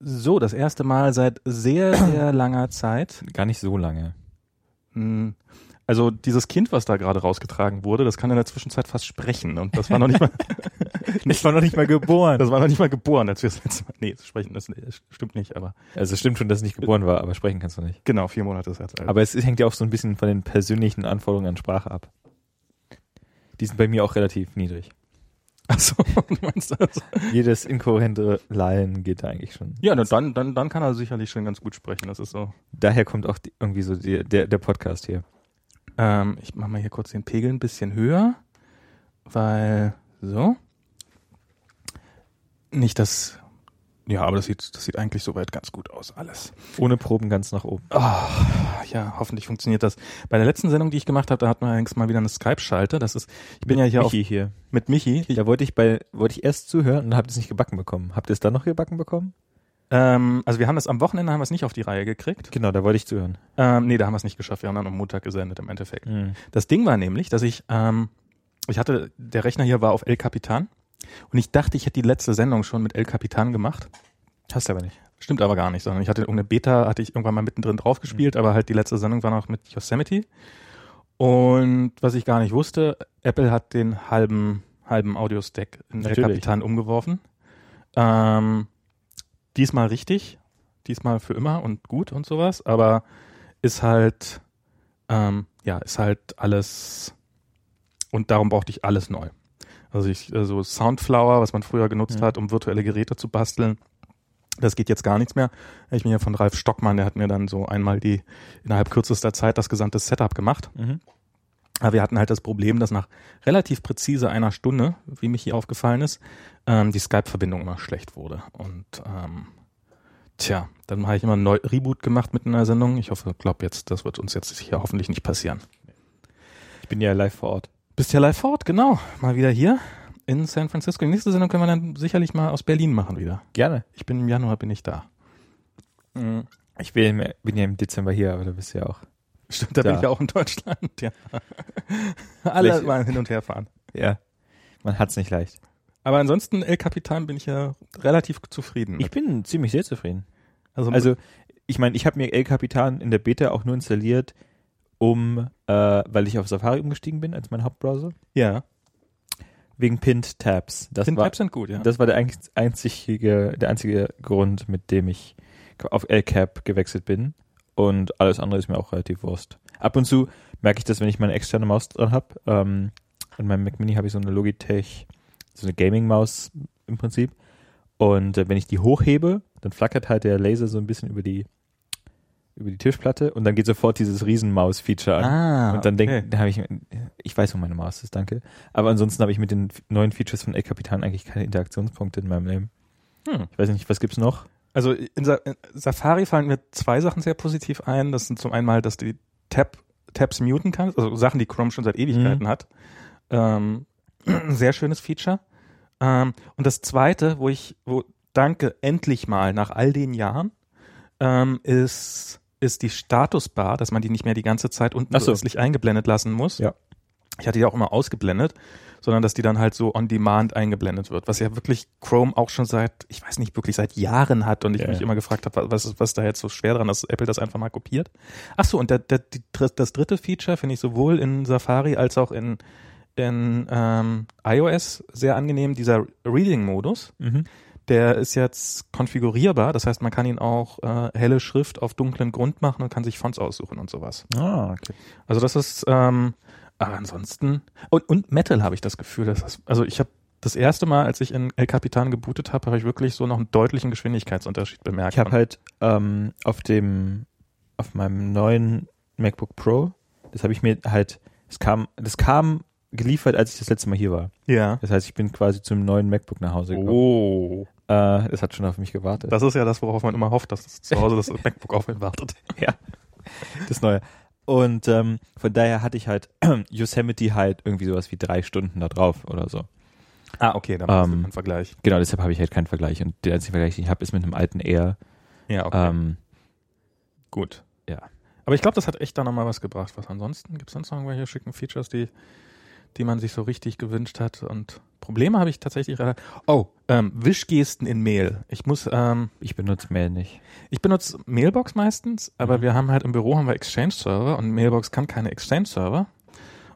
So, das erste Mal seit sehr, sehr langer Zeit. Gar nicht so lange. Hm, Also dieses Kind, was da gerade rausgetragen wurde, das kann in der Zwischenzeit fast sprechen und das war noch nicht mal, Ich war noch nicht mal geboren. das war noch nicht mal geboren, als wir das letzte Mal. Nee, sprechen, das stimmt nicht, aber Also es stimmt schon, dass es nicht geboren war, aber sprechen kannst du nicht. genau, vier Monate ist jetzt alt. Aber es hängt ja auch so ein bisschen von den persönlichen Anforderungen an Sprache ab. Die sind bei mir auch relativ niedrig. Achso, du meinst das? Jedes inkohärente Lallen geht da eigentlich schon. Ja, dann, dann, dann kann er sicherlich schon ganz gut sprechen. Das ist so. Daher kommt auch die, irgendwie so die, der, der Podcast hier. Ähm, ich mache mal hier kurz den Pegel ein bisschen höher, weil so. Nicht das. Ja, aber das sieht, das sieht eigentlich soweit ganz gut aus, alles. Ohne Proben ganz nach oben. Ah, ja, hoffentlich funktioniert das. Bei der letzten Sendung, die ich gemacht habe, da hatten wir allerdings mal wieder eine Skype-Schalte. Das ist, ich bin ja hier Michi hier. auf, mit Michi. Ich, Da wollte ich bei, wollte ich erst zuhören und habt es nicht gebacken bekommen. Habt ihr es dann noch gebacken bekommen? ähm, also wir haben das am Wochenende haben wir es nicht auf die Reihe gekriegt. Genau, da wollte ich zuhören. Ähm, nee, da haben wir es nicht geschafft. Wir haben dann am Montag gesendet im Endeffekt. Mhm. Das Ding war nämlich, dass ich, ähm, ich hatte, der Rechner hier war auf El Capitan und ich dachte, ich hätte die letzte Sendung schon mit El Capitan gemacht. Hast du aber nicht. Stimmt aber gar nicht, sondern ich hatte irgendeine Beta, hatte ich irgendwann mal mittendrin drauf gespielt, aber halt die letzte Sendung war noch mit Yosemite. Und was ich gar nicht wusste, Apple hat den halben, halben Audio-Stack in El Natürlich. Capitan umgeworfen. Ähm, diesmal richtig, diesmal für immer und gut und sowas, aber ist halt, ähm, ja, ist halt alles, und darum brauchte ich alles neu. Also ich, also Soundflower, was man früher genutzt Ja. hat, um virtuelle Geräte zu basteln, das geht jetzt gar nichts mehr. Ich bin ja von Ralf Stockmann, der hat mir dann so einmal die innerhalb kürzester Zeit das gesamte Setup gemacht. Mhm. Aber wir hatten halt das Problem, dass nach relativ präzise einer Stunde, wie mich hier aufgefallen ist, ähm, die Skype-Verbindung immer schlecht wurde. Und ähm, tja, dann habe ich immer ein neu Reboot gemacht mitten in der Sendung. Ich hoffe, glaub jetzt, das wird uns jetzt hier hoffentlich nicht passieren. Ich bin ja live vor Ort. Bist ja live fort, genau. Mal wieder hier in San Francisco. Die nächste Sendung können wir dann sicherlich mal aus Berlin machen wieder. Gerne. Ich bin im Januar bin ich da. Ich bin, bin ja im Dezember hier, aber du bist ja auch. Stimmt, da Da. bin ich ja auch in Deutschland. Ja. Alle Vielleicht- mal hin und her fahren. Ja. Man hat's nicht leicht. Aber ansonsten, El Capitan bin ich ja relativ zufrieden. mit. Ich bin ziemlich sehr zufrieden. also, Also, ich meine, ich habe mir El Capitan in der Beta auch nur installiert, um, äh, weil ich auf Safari umgestiegen bin als mein Hauptbrowser. ja, Wegen Pinned Tabs. Das den war, Tabs sind gut, ja. das war der einz- einzige, der einzige Grund, mit dem ich auf LCAP gewechselt bin. Und alles andere ist mir auch relativ Wurst. Ab und zu merke ich das, wenn ich meine externe Maus dran habe. Ähm, an meinem Mac Mini habe ich so eine Logitech, so eine Gaming-Maus im Prinzip. Und äh, wenn ich die hochhebe, dann flackert halt der Laser so ein bisschen über die über die Tischplatte und dann geht sofort dieses Riesenmaus-Feature an. ah, Und dann okay. denke habe ich, ich weiß, wo meine Maus ist, danke. Aber ansonsten habe ich mit den neuen Features von El Capitan eigentlich keine Interaktionspunkte in meinem Leben. Hm. Ich weiß nicht, was gibt's noch? Also in, Sa in Safari fallen mir zwei Sachen sehr positiv ein. Das sind zum einen mal, dass du die Tab Tabs muten kannst, also Sachen, die Chrome schon seit Ewigkeiten Mhm. hat. Ähm, ein sehr schönes Feature. Ähm, und das zweite, wo ich, wo danke endlich mal nach all den Jahren, ähm, ist ist die Statusbar, dass man die nicht mehr die ganze Zeit unten Ach so. plötzlich eingeblendet lassen muss. Ja. Ich hatte die auch immer ausgeblendet, sondern dass die dann halt so on demand eingeblendet wird, was ja wirklich Chrome auch schon seit, ich weiß nicht, wirklich seit Jahren hat und ich Ja, mich ja. immer gefragt habe, was ist was da jetzt so schwer dran, dass Apple das einfach mal kopiert. Ach so, und der, der, die, das dritte Feature finde ich sowohl in Safari als auch in in ähm, iOS sehr angenehm, dieser Reading-Modus. Mhm. Der ist jetzt konfigurierbar, das heißt, man kann ihn auch äh, helle Schrift auf dunklen Grund machen und kann sich Fonts aussuchen und sowas. Ah, okay. Also das ist, ähm, aber ansonsten und, und Metal habe ich das Gefühl, dass das, also ich habe das erste Mal, als ich in El Capitan gebootet habe, habe ich wirklich so noch einen deutlichen Geschwindigkeitsunterschied bemerkt. Ich habe halt ähm, auf dem, auf meinem neuen MacBook Pro, das habe ich mir halt, es kam, das kam geliefert, als ich das letzte Mal hier war. ja. Das heißt, ich bin quasi zum neuen MacBook nach Hause gekommen. Oh, Äh, das hat schon auf mich gewartet. das ist ja das, worauf man immer hofft, dass das zu Hause das MacBook auf ihn wartet. ja. Das neue. Und ähm, von daher hatte ich halt Yosemite halt irgendwie sowas wie drei Stunden da drauf oder so. Ah, okay, dann hast du Ähm, einen Vergleich. Genau, deshalb habe ich halt keinen Vergleich. Und der einzige Vergleich, den ich habe, ist mit einem alten Air. Ja, okay, Ähm, gut. ja. Aber ich glaube, das hat echt da nochmal was gebracht. Was ansonsten? Gibt es sonst noch irgendwelche schicken Features, die, die man sich so richtig gewünscht hat und Probleme habe ich tatsächlich. Oh, ähm, Wischgesten in Mail. Ich muss, ähm, Ich benutze Mail nicht. ich benutze Mailbox meistens, aber Mhm. wir haben halt im Büro haben wir Exchange-Server und Mailbox kann keine Exchange-Server.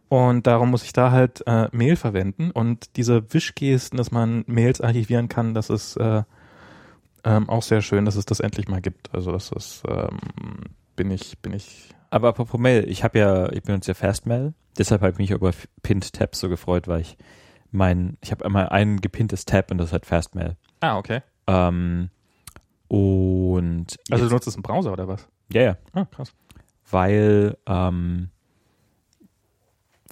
Und darum muss ich da halt äh, Mail verwenden. Und diese Wischgesten, dass man Mails archivieren kann, das ist äh, ähm, auch sehr schön, dass es das endlich mal gibt. Also das ist, ähm, bin ich, bin ich. Aber apropos Mail, ich habe ja, ich benutze ja Fastmail, deshalb habe ich mich über Pinned Tabs so gefreut, weil ich mein, ich habe immer ein gepinntes Tab und das ist halt Fastmail. Ah, okay. Ähm, und Also du nutzt es im Browser oder was? ja, ja, Ah, krass. weil, ähm,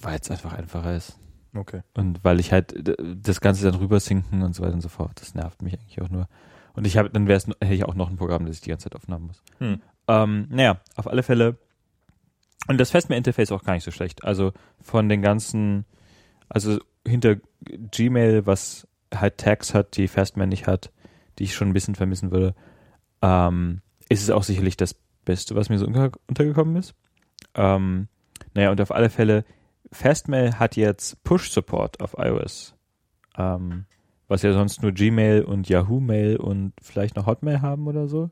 weil es einfach einfacher ist. Okay. Und weil ich halt das Ganze dann rüber sinken und so weiter und so fort. Das nervt mich eigentlich auch nur. Und ich habe, dann wäre es, hätte ich auch noch ein Programm, das ich die ganze Zeit offen haben muss. Hm. Ähm, naja, auf alle Fälle. Und das Festmail-Interface auch gar nicht so schlecht. Also von den ganzen, also hinter Gmail, was halt Tags hat, die Fastmail nicht hat, die ich schon ein bisschen vermissen würde, ähm, ist es auch sicherlich das Beste, was mir so unter untergekommen ist. Ähm, naja, und auf alle Fälle, Fastmail hat jetzt Push-Support auf iOS. Ähm, was ja sonst nur Gmail und Yahoo Mail und vielleicht noch Hotmail haben oder so.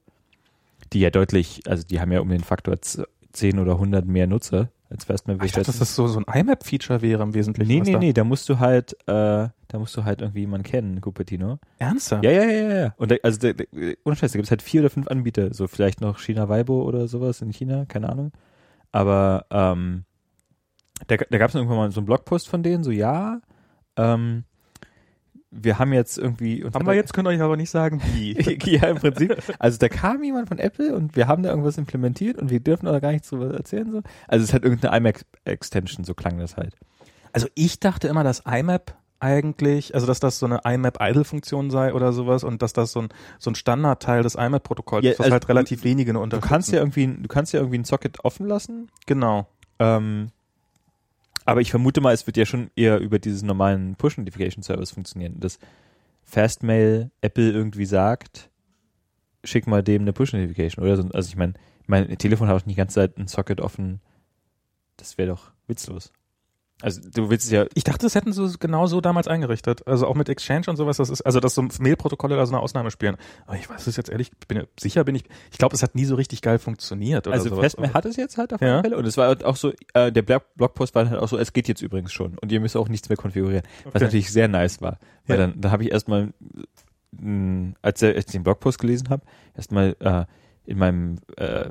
Die ja deutlich, also die haben ja um den Faktor z- 10 oder 100 mehr Nutzer als Fastmail. Ich dachte, dass das so, so ein IMAP-Feature wäre im Wesentlichen. Nee, nee, da- nee, da musst du halt, äh, da musst du halt irgendwie jemanden kennen, Cupertino. Ernsthaft? Ja, ja, ja, ja, ja. Und da, also, da, da, ohne Scheiß, da gibt es halt vier oder fünf Anbieter, so vielleicht noch China Weibo oder sowas in China, keine Ahnung. Aber, ähm, da, da gab es irgendwann mal so einen Blogpost von denen, so, ja, ähm, wir haben jetzt irgendwie. Haben wir jetzt, könnt ihr euch aber nicht sagen, wie. ja, im Prinzip. Also da kam jemand von Apple und wir haben da irgendwas implementiert und wir dürfen aber gar nichts drüber erzählen. So. Also es hat irgendeine iMac-Extension, so klang das halt. Also ich dachte immer, dass IMAP eigentlich, also dass das so eine IMAP-Idle-Funktion sei oder sowas und dass das so ein, so ein Standardteil des IMAP-Protokolls Ja, ist, was also halt relativ wenige nur Du unterstützen. kannst ja irgendwie, du kannst ja irgendwie ein Socket offen lassen. Genau. Ähm, aber ich vermute mal, es wird ja schon eher über diesen normalen Push-Notification-Service funktionieren. Dass Fastmail Apple irgendwie sagt, schick mal dem eine Push-Notification oder so. Also ich meine, mein Telefon hat auch nicht die ganze Zeit ein Socket offen. Das wäre doch witzlos. Also du willst es ja, Ich dachte, das hätten sie genau so damals eingerichtet. Also auch mit Exchange und sowas, das ist, also dass so Mail-Protokolle da so eine Ausnahme spielen. Aber ich weiß es jetzt ehrlich, bin ja- sicher bin ich, ich glaube, es hat nie so richtig geil funktioniert oder also sowas. Fastmail hat es jetzt halt auf Ja. alle Fälle. Und es war halt auch so, äh, der Blog- Blogpost war halt auch so, es geht jetzt übrigens schon. Und ihr müsst auch nichts mehr konfigurieren. Was Okay. natürlich sehr nice war. Weil Ja. dann, da habe ich erstmal, mh, als ich den Blogpost gelesen habe, erstmal äh, in meinem äh,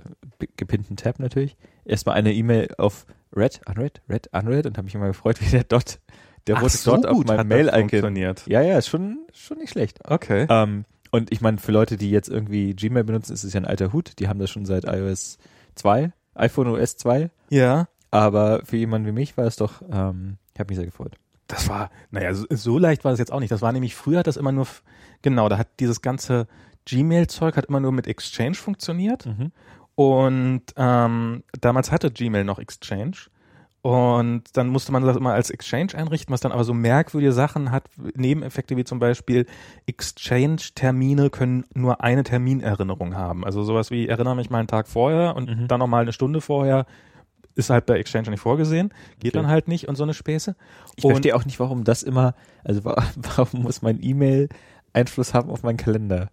gepinnten Tab natürlich, erstmal eine E-Mail auf Red, Unread, Red, Unread und habe mich immer gefreut, wie der Dot, der Ach, rote so Dot auf meinem Mail-Icon. funktioniert. Ja, ja, ist schon, schon nicht schlecht. Okay. Ähm, und ich meine, für Leute, die jetzt irgendwie Gmail benutzen, ist es ja ein alter Hut. Die haben das schon seit iOS 2, iPhone OS 2. Ja. Aber für jemanden wie mich war es doch, ähm, ich habe mich sehr gefreut. Das war, naja, so, so leicht war es jetzt auch nicht. Das war nämlich früher hat das immer nur, genau, da hat dieses ganze Gmail-Zeug hat immer nur mit Exchange funktioniert. Und ähm, damals hatte Gmail noch Exchange. Und dann musste man das immer als Exchange einrichten, was dann aber so merkwürdige Sachen hat, Nebeneffekte wie zum Beispiel Exchange-Termine können nur eine Terminerinnerung haben. Also sowas wie, erinnere mich mal einen Tag vorher und Mhm. dann nochmal eine Stunde vorher, ist halt bei Exchange nicht vorgesehen, geht Okay. dann halt nicht und so eine Späße. Ich Und- verstehe auch nicht, warum das immer, also wa- warum muss mein E-Mail Einfluss haben auf meinen Kalender?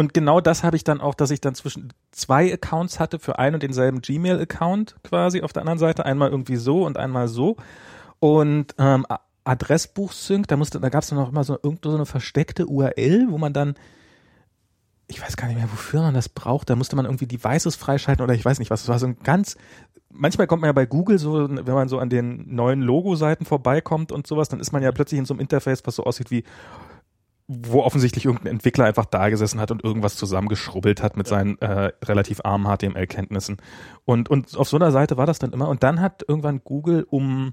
Und genau das habe ich dann auch, dass ich dann zwischen zwei Accounts hatte für einen und denselben Gmail-Account quasi auf der anderen Seite. Einmal irgendwie so und einmal so. Und ähm, Adressbuch-Sync, da da gab es dann auch immer so irgendwo so eine versteckte URL, wo man dann, ich weiß gar nicht mehr, wofür man das braucht, da musste man irgendwie Devices freischalten oder ich weiß nicht was. Das war so ein ganz, manchmal kommt man ja bei Google so, wenn man so an den neuen Logo-Seiten vorbeikommt und sowas, dann ist man ja plötzlich in so einem Interface, was so aussieht wie wo offensichtlich irgendein Entwickler einfach da gesessen hat und irgendwas zusammengeschrubbelt hat mit seinen äh, relativ armen HTML-Kenntnissen. Und, und auf so einer Seite war das dann immer. Und dann hat irgendwann Google, um,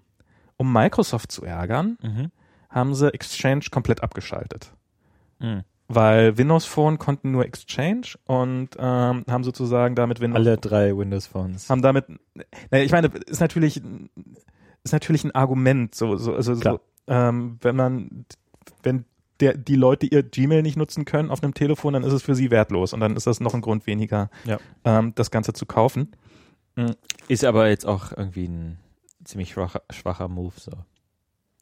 um Microsoft zu ärgern, haben sie Exchange komplett abgeschaltet. Mhm. Weil Windows Phone konnten nur Exchange und ähm, haben sozusagen damit Windows Alle drei Windows Phones. haben damit, naja, ich meine, ist natürlich, ist natürlich ein Argument, so, so, also, so, ähm, wenn man, wenn der, die Leute ihr Gmail nicht nutzen können auf einem Telefon, dann ist es für sie wertlos und dann ist das noch ein Grund weniger, Ja. ähm, das Ganze zu kaufen. Ist aber jetzt auch irgendwie ein ziemlich schwacher, schwacher Move so.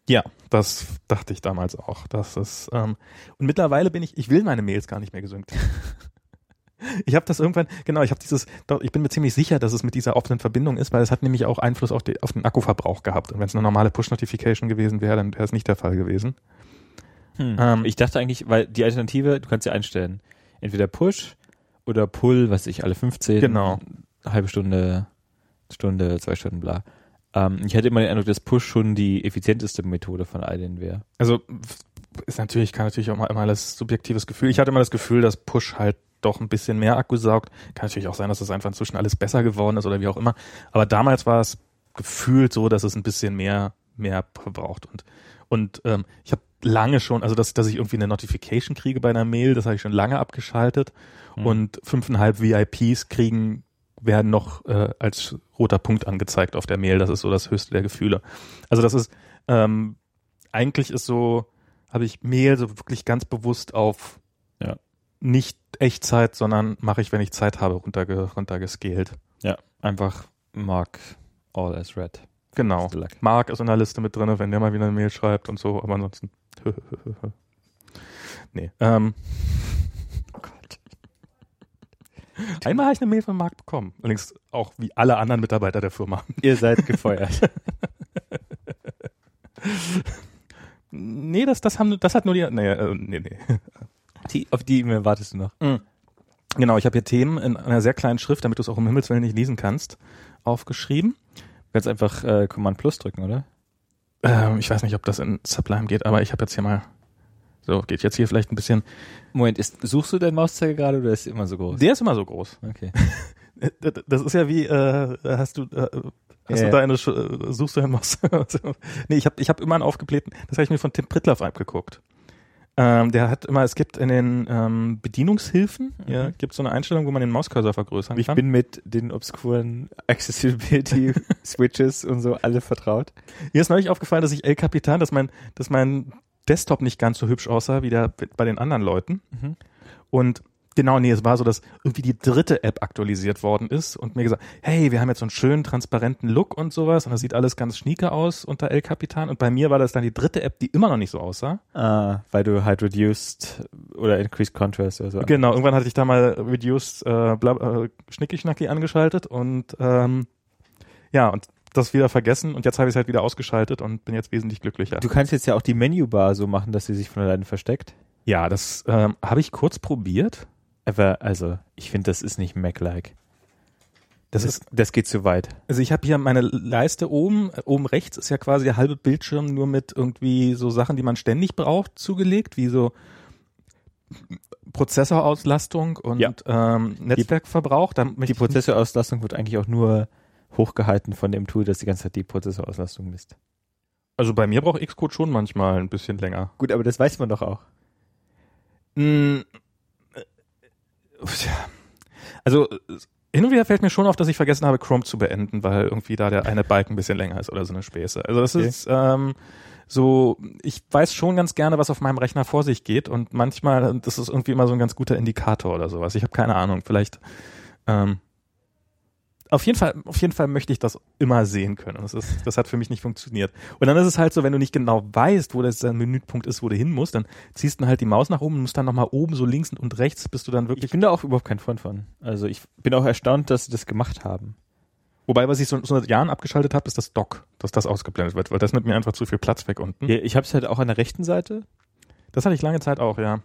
Ja, das dachte ich damals auch. Das ist, ähm, und mittlerweile bin ich, ich will meine Mails gar nicht mehr gesynkt. ich habe das irgendwann, genau, ich habe dieses, doch, ich bin mir ziemlich sicher, dass es mit dieser offenen Verbindung ist, weil es hat nämlich auch Einfluss auf, die, auf den Akkuverbrauch gehabt. Und wenn es eine normale Push-Notification gewesen wäre, dann wäre es nicht der Fall gewesen. Hm. Ähm, ich dachte eigentlich, weil die Alternative, du kannst ja einstellen. Entweder Push oder Pull, was ich, alle 15. Genau. Halbe Stunde, Stunde, zwei Stunden, bla. Ähm, ich hatte immer den Eindruck, dass Push schon die effizienteste Methode von all denen wäre. Also ist natürlich, kann natürlich auch mal immer das subjektives Gefühl. Ich hatte immer das Gefühl, dass Push halt doch ein bisschen mehr Akku saugt. Kann natürlich auch sein, dass es einfach inzwischen alles besser geworden ist oder wie auch immer. Aber damals war es gefühlt so, dass es ein bisschen mehr, mehr verbraucht. Und, und ähm, ich habe lange schon, also dass, dass ich irgendwie eine Notification kriege bei einer Mail, das habe ich schon lange abgeschaltet. Hm. Und fünfeinhalb VIPs kriegen, werden noch äh, als roter Punkt angezeigt auf der Mail. Das ist so das höchste der Gefühle. Also das ist, ähm, eigentlich ist so, habe ich Mail so wirklich ganz bewusst auf Ja. nicht Echtzeit, sondern mache ich, wenn ich Zeit habe, runterge runtergescaled. Ja, einfach Mark all as red. Genau. Mark ist in der Liste mit drin, wenn der mal wieder eine Mail schreibt und so, aber ansonsten. nee. Ähm, Oh Gott. einmal habe ich eine Mail von Mark bekommen. Allerdings auch wie alle anderen Mitarbeiter der Firma. Ihr seid gefeuert. Nee, das, das haben, das hat nur die, nee, äh, nee, nee. die, auf die E-Mail wartest du noch. Genau, ich habe hier Themen in einer sehr kleinen Schrift, damit du es auch um Himmels Willen nicht lesen kannst, aufgeschrieben. Kannst einfach äh, Command Plus drücken, oder? Ähm, ich weiß nicht, ob das in Sublime geht, aber ich habe jetzt hier mal, so, geht jetzt hier vielleicht ein bisschen, Moment, ist, suchst du deinen Mauszeiger gerade oder ist er immer so groß? der ist immer so groß. Okay. Das ist ja wie, äh, hast du, äh, hast Ja. du deine, Sch- äh, suchst du einen Maus? nee, ich habe ich hab immer einen aufgeblähten, das habe ich mir von Tim Prittlaff abgeguckt. Ähm, der hat immer, es gibt in den ähm, Bedienungshilfen, ja, gibt so eine Einstellung, wo man den Mauscursor vergrößern Ich kann. bin mit den obskuren Accessibility Switches und so alle vertraut. Mir ist neulich aufgefallen, dass ich El Capitan, dass mein, dass mein Desktop nicht ganz so hübsch aussah wie der bei den anderen Leuten. Mhm. Und genau, nee, es war so, dass irgendwie die dritte App aktualisiert worden ist und mir gesagt, hey, wir haben jetzt so einen schönen transparenten Look und sowas und das sieht alles ganz schnieke aus unter El Capitan. Und bei mir war das dann die dritte App, die immer noch nicht so aussah. Ah, weil du halt reduced oder increased contrast oder so. Genau, irgendwann hatte ich da mal Reduced äh, bla, äh, Schnicki-Schnacki angeschaltet und ähm, ja, und das wieder vergessen und jetzt habe ich es halt wieder ausgeschaltet und bin jetzt wesentlich glücklicher. Du kannst jetzt ja auch die Menübar so machen, dass sie sich von alleine versteckt. Ja, das ähm, habe ich kurz probiert. Aber, also, ich finde, das ist nicht Mac-like. Das Das, ist, das geht zu weit. also ich habe hier meine Leiste oben, äh, oben rechts ist ja quasi der halbe Bildschirm nur mit irgendwie so Sachen, die man ständig braucht, zugelegt, wie so Prozessorauslastung und Ja. ähm, Netzwerkverbrauch. Die ich Prozessorauslastung wird eigentlich auch nur hochgehalten von dem Tool, das die ganze Zeit die Prozessorauslastung misst. also bei mir braucht Xcode schon manchmal ein bisschen länger. Gut, aber das weiß man doch auch. Mm. Also äh, hin und wieder fällt mir schon auf, dass ich vergessen habe, Chrome zu beenden, weil irgendwie da der eine Balken ein bisschen länger ist oder so eine Späße. Also das Okay. ist ähm, so, ich weiß schon ganz gerne, was auf meinem Rechner vor sich geht und manchmal, das ist irgendwie immer so ein ganz guter Indikator oder sowas. Ich habe keine Ahnung, vielleicht ähm, auf jeden Fall, auf jeden Fall möchte ich das immer sehen können. Das ist, das hat für mich nicht funktioniert. Und dann ist es halt so, wenn du nicht genau weißt, wo das der Menüpunkt ist, wo du hin musst, dann ziehst du halt die Maus nach oben und musst dann nochmal oben so links und rechts, bis du dann Ich wirklich. bin da auch überhaupt kein Freund von. Also ich bin auch erstaunt, dass sie das gemacht haben. Wobei, was ich so, so seit Jahren abgeschaltet habe, ist das Dock, dass das ausgeblendet wird, weil das nimmt mir einfach zu viel Platz weg unten. Ja, ich habe es halt auch an der rechten Seite, Das hatte ich lange Zeit auch, ja.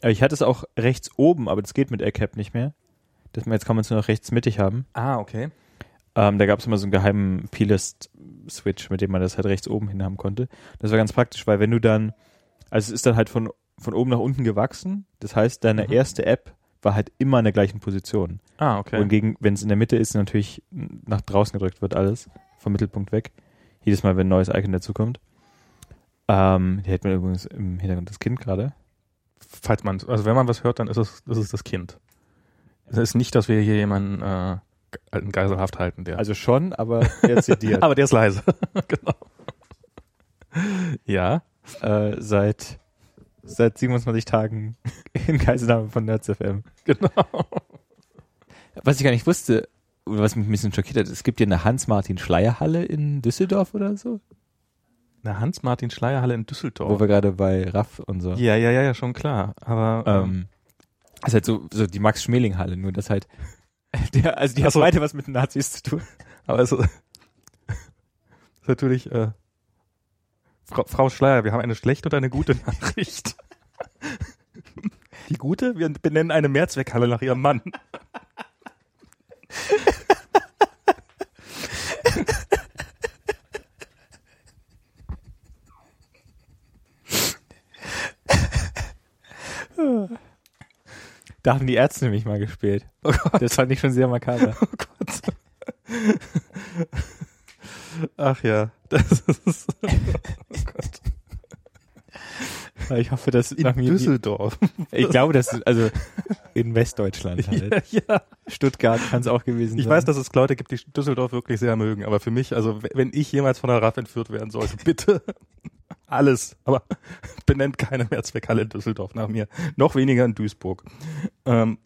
aber ich hatte es auch rechts oben, aber das geht mit AirCap nicht mehr. Das, jetzt kann man es nur noch rechts mittig haben. Ah, okay. Ähm, da gab es immer so einen geheimen P-List-Switch, mit dem man das halt rechts oben hin haben konnte. Das war ganz praktisch, weil wenn du dann, also es ist dann halt von, von oben nach unten gewachsen. Das heißt, deine Mhm. erste App war halt immer in der gleichen Position. Ah, okay. Wohingegen, wenn es in der Mitte ist, natürlich nach draußen gedrückt wird alles, vom Mittelpunkt weg. Jedes Mal, wenn ein neues Icon dazukommt. Ähm, hier hält man übrigens im Hintergrund das Kind gerade. Falls man, also wenn man was hört, dann ist es, ist das Kind. Es ist nicht, dass wir hier jemanden äh, in Geiselhaft halten, der. Also schon, aber er zitiert. aber der ist leise. genau. Ja. äh, seit, seit 27 Tagen in Geiselnahme von NerdsFM. Genau. Was ich gar nicht wusste, oder was mich ein bisschen schockiert hat, es gibt ja eine Hans-Martin-Schleierhalle in Düsseldorf oder so. Eine Hans-Martin-Schleierhalle in Düsseldorf. Wo wir gerade bei Raff und so. ja, ja, ja, ja, schon klar. Aber ähm, Ähm, das ist halt so, so die Max-Schmeling-Halle, nur das halt, der, also die Ach hat so. weiter was mit den Nazis zu tun. aber es ist natürlich äh, Frau, Frau Schleier, wir haben eine schlechte und eine gute Nachricht. Die gute, wir benennen eine Mehrzweckhalle nach ihrem Mann. Da haben die Ärzte nämlich mal gespielt. Oh Gott, Das fand ich schon sehr makaber. oh Gott. Ach ja, das ist oh Gott. Ich hoffe, dass in nach mir Düsseldorf. Ich glaube, das ist also in Westdeutschland halt. ja, ja. Stuttgart kann es auch gewesen Ich sein. weiß, dass es Leute gibt, die Düsseldorf wirklich sehr mögen, aber für mich, also wenn ich jemals von der RAF entführt werden sollte, bitte alles, aber benennt keine Mehrzweckhalle in Düsseldorf nach mir, noch weniger in Duisburg. Ähm,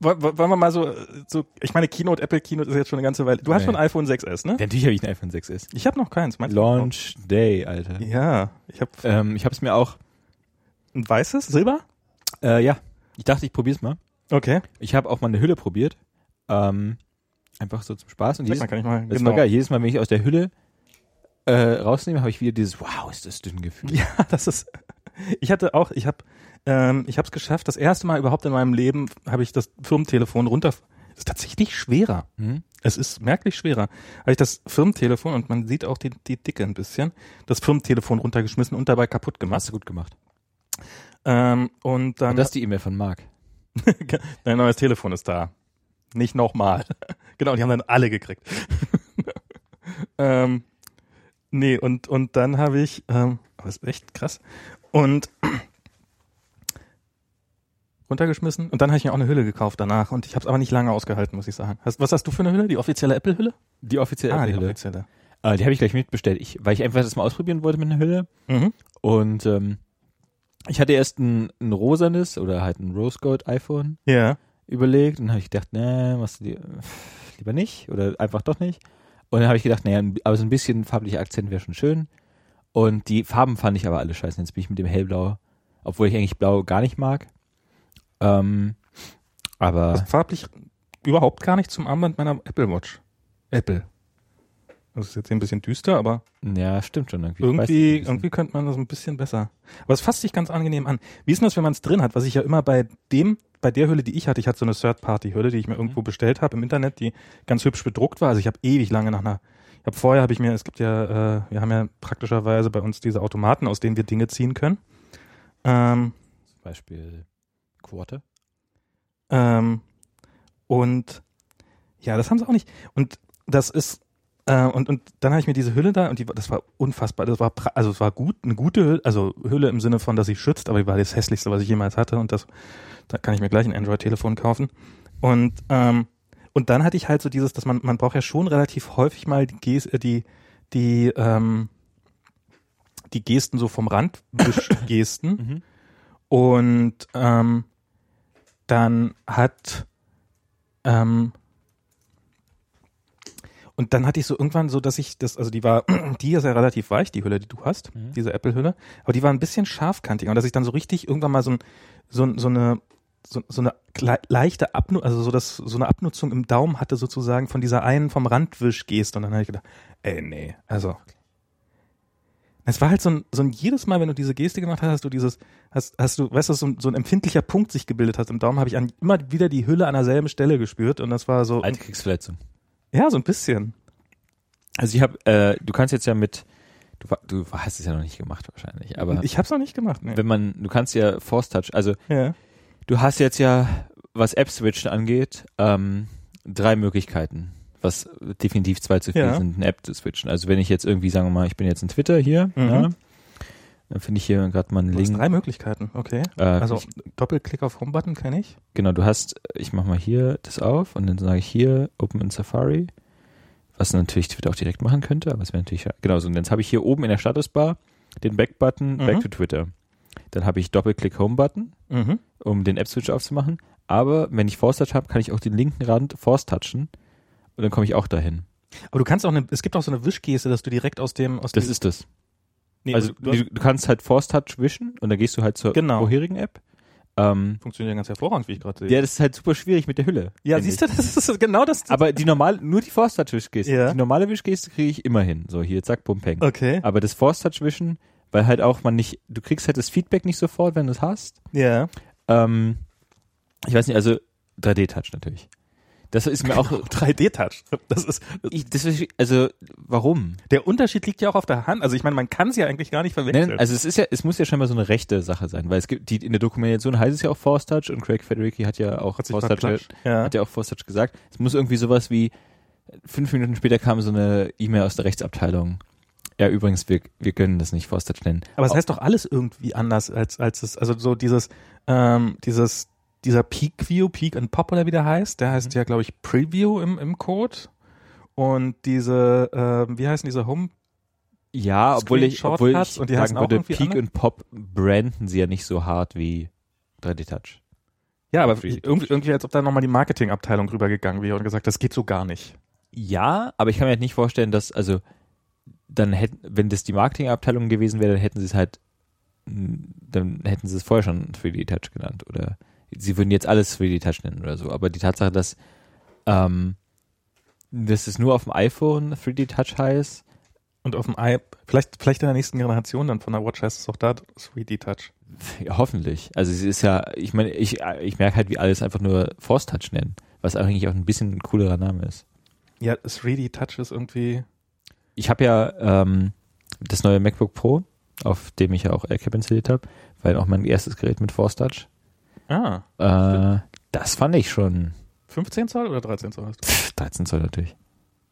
wollen wir mal so, so, ich meine, Keynote, Apple Keynote ist jetzt schon eine ganze Weile. Du hast Nee. schon ein iPhone 6S, ne? Ja, Natürlich habe ich ein iPhone 6S. Ich habe noch keins. Meinst du? Launch Day, Alter. Ja, ich habe Ähm, ich habe es mir auch, ein weißes, Silber? äh, ja, ich dachte, ich probier's mal. Okay. Ich habe auch mal eine Hülle probiert. Ähm, einfach so zum Spaß. Und Sag jedes, mal, kann ich mal, das genau. war geil. Jedes Mal, wenn ich aus der Hülle äh, rausnehme, habe ich wieder dieses Wow, ist das dünn Gefühl. Ja, das ist. Ich hatte auch, ich habe, ähm, ich habe es geschafft. Das erste Mal überhaupt in meinem Leben habe ich das Firmentelefon runter. Das ist tatsächlich schwerer. Mhm. Es ist merklich schwerer. Habe ich das Firmentelefon und man sieht auch die, die Dicke ein bisschen. Das Firmentelefon runtergeschmissen und dabei kaputt gemacht. Hast du gut gemacht. Ähm, und dann Und das ist die E-Mail von Marc. dein neues Telefon ist da. Nicht nochmal. genau, die haben dann alle gekriegt. ähm, nee, und, und dann habe ich, ähm, aber ist echt krass. Und runtergeschmissen und dann habe ich mir auch eine Hülle gekauft danach und ich habe es aber nicht lange ausgehalten, muss ich sagen. Hast, was hast du für eine Hülle? Die offizielle Apple-Hülle? Die offizielle Ah, die Apple-Hülle. offizielle. Äh, die habe ich gleich mitbestellt, ich, weil ich einfach das mal ausprobieren wollte mit einer Hülle. Mhm. Und ähm, ich hatte erst ein, ein rosanes oder halt ein Rose Gold iPhone Ja. überlegt und habe ich gedacht, ne, machst du die, lieber nicht oder einfach doch nicht. Und dann habe ich gedacht, naja, aber so ein bisschen farblicher Akzent wäre schon schön. Und die Farben fand ich aber alle scheiße. Jetzt bin ich mit dem hellblau, obwohl ich eigentlich blau gar nicht mag. Ähm, aber Das farblich überhaupt gar nicht zum Armband meiner Apple Watch. Apple. Das ist jetzt hier ein bisschen düster, aber ja, stimmt schon irgendwie. Irgendwie, irgendwie könnte man das ein bisschen besser. Aber es fasst sich ganz angenehm an. Wie ist denn das, wenn man es drin hat? Was ich ja immer bei dem, bei der Hülle, die ich hatte, ich hatte so eine Third-Party-Hülle, die ich mir Mhm. irgendwo bestellt habe im Internet, die ganz hübsch bedruckt war. Also ich habe ewig lange nach einer, ich habe vorher habe ich mir, es gibt ja, äh, wir haben ja praktischerweise bei uns diese Automaten, aus denen wir Dinge ziehen können. Ähm, Zum Beispiel Quarter. Ähm, und ja, das haben sie auch nicht. Und das ist äh, und und dann habe ich mir diese Hülle da und die, das war unfassbar. Das war also es war gut, eine gute Hülle, also Hülle im Sinne von, dass sie schützt, aber die war das hässlichste, was ich jemals hatte. Und das, da kann ich mir gleich ein Android-Telefon kaufen. Und ähm, und dann hatte ich halt so dieses, dass man man braucht ja schon relativ häufig mal die Ges äh, die die ähm, die Gesten so vom Rand Gesten Mhm. und ähm, dann hat ähm, und dann hatte ich so irgendwann so, dass ich das, also die war, die ist ja relativ weich, die Hülle, die du hast, Mhm. diese Apple-Hülle, aber die war ein bisschen scharfkantiger und dass ich dann so richtig irgendwann mal so, ein, so, so eine so, so eine leichte Abnutzung, also so, dass so eine Abnutzung im Daumen hatte sozusagen von dieser einen vom Randwisch-Geste und dann habe ich gedacht, ey, nee, also es war halt so ein, so ein jedes Mal, wenn du diese Geste gemacht hast, hast du dieses, hast, hast du, weißt du, so ein, so ein empfindlicher Punkt sich gebildet hat im Daumen, habe ich an, immer wieder die Hülle an derselben Stelle gespürt und das war so, Alte Kriegsverletzung. ja, so ein bisschen. Also ich habe, äh, du kannst jetzt ja mit, du, du hast es ja noch nicht gemacht wahrscheinlich, aber ich hab's noch nicht gemacht, nee. wenn man, du kannst ja Force Touch, also Ja. du hast jetzt ja, was App-Switchen angeht, ähm, drei Möglichkeiten, was definitiv zwei zu viel Ja. sind, eine App zu switchen. Also wenn ich jetzt irgendwie, sagen wir mal, ich bin jetzt in Twitter hier, Mhm. ja, dann finde ich hier gerade mal einen Du hast Link. drei Möglichkeiten, okay. Äh, Also ich, Doppelklick auf Home-Button kenne ich. genau, du hast, ich mache mal hier das auf und dann sage ich hier Open in Safari, was natürlich Twitter auch direkt machen könnte, aber es wäre natürlich, genau so. Und jetzt habe ich hier oben in der Statusbar den Back-Button, Mhm. Back to Twitter. Dann habe ich Doppelklick Home-Button, Mhm. um den App-Switch aufzumachen. Aber wenn ich Force Touch habe, kann ich auch den linken Rand Force touchen und dann komme ich auch dahin. Aber du kannst auch eine, es gibt auch so eine Wischgeste, dass du direkt aus dem, aus Das ist das. nee, also du, du, du kannst halt Force Touch wischen und dann gehst du halt zur Genau. vorherigen App. Ähm, funktioniert ja ganz hervorragend, wie ich gerade sehe. ja, das ist halt super schwierig mit der Hülle. Ja, siehst du, das ist genau das. Aber die normale, nur die Force Touch Wischgeste. Ja. Die normale Wischgeste kriege ich immer hin. So, hier, zack, bum, peng. Okay. Aber das Force Touch Wischen, weil halt auch man nicht, du kriegst halt das Feedback nicht sofort, wenn du es hast. Ja. Ähm, ich weiß nicht, also 3D-Touch natürlich. Das ist mir auch, 3D-Touch. Das ist, ich, das ist, also, warum? der Unterschied liegt ja auch auf der Hand. Also ich meine, man kann sie ja eigentlich gar nicht verwechseln. Nein, also es ist ja, es muss ja scheinbar so eine rechte Sache sein, weil es gibt, die, in der Dokumentation heißt es ja auch Force Touch und Craig Federighi hat ja auch Hat Force Touch, verklatscht. Ja. hat ja auch Force Touch gesagt. Es muss irgendwie sowas wie, fünf Minuten später kam so eine E-Mail aus der Rechtsabteilung. Ja, übrigens, wir, wir können das nicht Force Touch nennen. Aber es heißt doch alles irgendwie anders als, als es, also so dieses, ähm, dieses, dieser Peak View, Peak and Pop oder wie der heißt, der Mhm. heißt ja, glaube ich, Preview im, im Code. Und diese, ähm, wie heißen diese Home? Ja, obwohl ich, obwohl ich und die sagen würde, Peak anders? und Pop branden sie ja nicht so hart wie 3D Touch. Ja, aber irgendwie, irgendwie als ob da nochmal die Marketingabteilung rübergegangen wäre und gesagt, das geht so gar nicht. Ja, aber ich kann mir halt nicht vorstellen, dass, also, dann hätten, wenn das die Marketingabteilung gewesen wäre, dann hätten sie es halt, dann hätten sie es vorher schon 3D Touch genannt oder sie würden jetzt alles 3D Touch nennen oder so. Aber die Tatsache, dass, ähm, dass es nur auf dem iPhone 3D Touch heißt, Und auf dem i, vielleicht, vielleicht in der nächsten Generation dann von der Watch heißt es auch da 3D Touch. ja, hoffentlich. Also sie ist ja, ich meine, ich, ich merke halt, wie alles einfach nur Force Touch nennen, was eigentlich auch ein bisschen ein coolerer Name ist. Ja, 3D Touch ist irgendwie, ich habe ja ähm, das neue MacBook Pro, auf dem ich ja auch AirCap installiert habe, weil auch mein erstes Gerät mit Force Touch. Ah, Äh, das fand ich schon 15 Zoll oder 13 Zoll hast pff, 13 Zoll natürlich.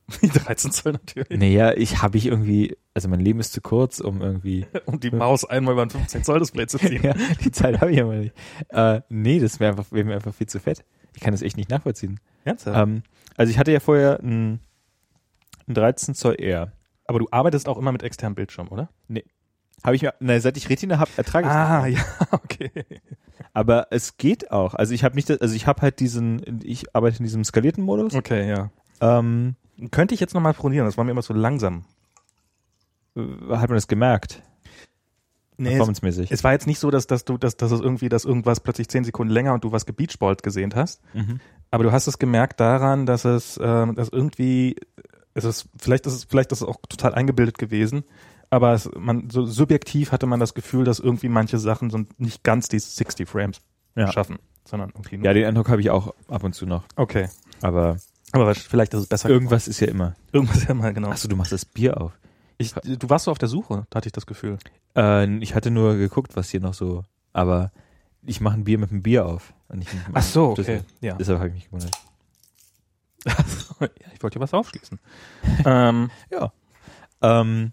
du? 13 Zoll natürlich. Naja, ich habe ich irgendwie, also mein Leben ist zu kurz, um irgendwie, Um die Maus einmal über ein 15 Zoll Display zu ziehen. ja, die Zeit habe ich immer nicht. Äh, nee, das wäre einfach, wär mir einfach viel zu fett. Ich kann das echt nicht nachvollziehen. Ernsthaft? Ähm, also ich hatte ja vorher ein, ein 13 Zoll R. Aber du arbeitest auch immer mit externem Bildschirm, oder? Habe ich mir, na, seit ich Retina habe, ertrage ich Ah, ja, okay. Aber es geht auch. Also ich habe nicht, also ich habe halt diesen, ich arbeite in diesem skalierten Modus. Okay, ja. Ähm, Könnte ich jetzt nochmal probieren, das war mir immer so langsam. äh, hat man das gemerkt? Nee, es, Performance-mäßig. es war jetzt nicht so, dass, dass du, dass, dass es irgendwie, dass irgendwas plötzlich 10 Sekunden länger und du was gebeachballt gesehen hast. Mhm. Aber du hast es gemerkt daran, dass es, ähm, dass irgendwie, es ist, vielleicht ist es, vielleicht ist es auch total eingebildet gewesen, aber es, man, so subjektiv hatte man das Gefühl, dass irgendwie manche Sachen so nicht ganz die 60 Frames Ja. schaffen, sondern irgendwie nur. ja, den Eindruck habe ich auch ab und zu noch. Okay. Aber Aber vielleicht ist es besser. irgendwas ist ja immer. Irgendwas ja mal, genau. Achso, du machst das Bier auf. Ich, du warst so auf der Suche, da hatte ich das Gefühl. Äh, ich hatte nur geguckt, was hier noch so, aber ich mache ein Bier mit einem Bier auf. Ach so, okay. Ja. Deshalb habe ich mich gewundert. ja ich wollte was aufschließen. ähm, Ja. Ähm,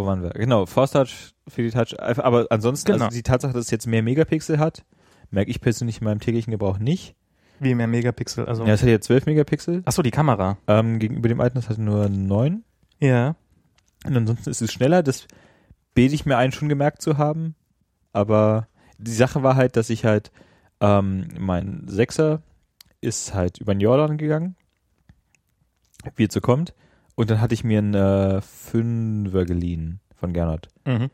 wo waren wir? Genau, Force Touch, 3D Touch. Aber ansonsten, Genau. also die Tatsache, dass es jetzt mehr Megapixel hat, merke ich persönlich in meinem täglichen Gebrauch nicht. wie mehr Megapixel, also. Ja, es hat ja 12 Megapixel. Ach so, die Kamera. Ähm, gegenüber dem alten, das hatte nur 9. Ja. Und ansonsten ist es schneller. Das bete ich mir ein, schon gemerkt zu haben. Aber die Sache war halt, dass ich halt, ähm, mein Sechser ist halt über den Jordan gegangen. Wie es so kommt. Und dann hatte ich mir einen äh, Fünfer geliehen von Gernot. Mhm.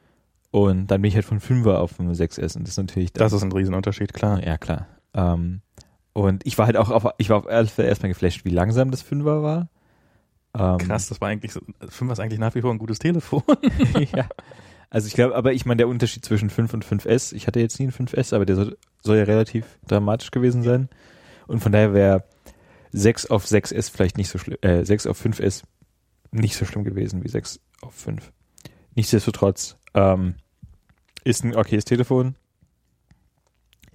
Und dann bin ich halt von Fünfer auf einen 6S. Und das ist natürlich Das ist ein Riesenunterschied, klar. ja, klar. Ähm, und ich war halt auch auf, ich war auf erstmal geflasht, wie langsam das Fünfer war. Ähm, Krass, das war eigentlich so, 5 ist eigentlich nach wie vor ein gutes Telefon. ja. Also ich glaube, aber ich meine, der Unterschied zwischen 5 und 5S, ich hatte jetzt nie einen 5S, aber der soll, soll ja relativ dramatisch gewesen sein. Und von daher wäre 6 auf 6S vielleicht nicht so schlimm, äh, 6 auf 5S nicht so schlimm gewesen wie 6 auf 5. Nichtsdestotrotz, ähm, ist ein okayes Telefon.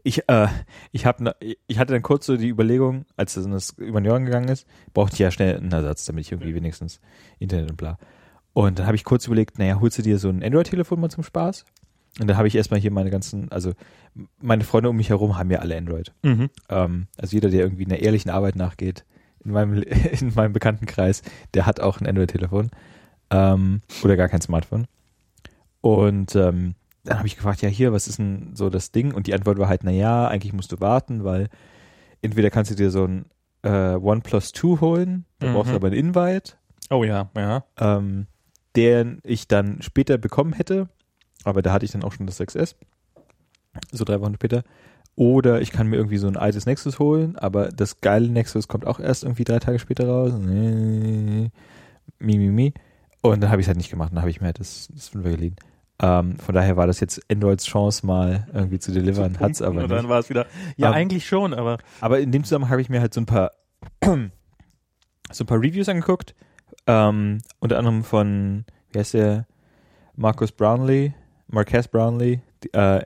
Ich, äh, ich, hab, ne, ich hatte dann kurz so die Überlegung, als das über den Jordan gegangen ist, brauchte ich ja schnell einen Ersatz, damit ich irgendwie wenigstens Internet und bla. Und dann habe ich kurz überlegt, naja, holst du dir so ein Android-Telefon mal zum Spaß? Und dann habe ich erstmal hier meine ganzen, also meine Freunde um mich herum haben ja alle Android. Mhm. Ähm, also jeder, der irgendwie einer ehrlichen Arbeit nachgeht, in meinem, in meinem Bekanntenkreis, der hat auch ein Android-Telefon. Ähm, oder gar kein Smartphone. Und ähm, dann habe ich gefragt, ja hier, was ist denn so das Ding? Und die Antwort war halt, na ja, eigentlich musst du warten, weil entweder kannst du dir so ein äh, OnePlus 2 holen. Da Mhm. brauchst du aber einen Invite, Oh ja, ja. ähm, den ich dann später bekommen hätte. Aber da hatte ich dann auch schon das 6S. So drei Wochen später. Oder ich kann mir irgendwie so ein altes Nexus holen, aber das geile Nexus kommt auch erst irgendwie drei Tage später raus. Mi, mi, mi. Und dann habe ich es halt nicht gemacht. Dann habe ich mir halt das, das Fünfer geliehen. Ähm, von daher war das jetzt Androids Chance mal irgendwie zu delivern. Hat's aber Und nicht. dann war es wieder. Ja, Ähm, eigentlich schon, aber. Aber in dem Zusammenhang habe ich mir halt so ein paar so ein paar Reviews angeguckt. Ähm, unter anderem von, wie heißt der? Marcus Brownlee, Marquez Brownlee, die, äh,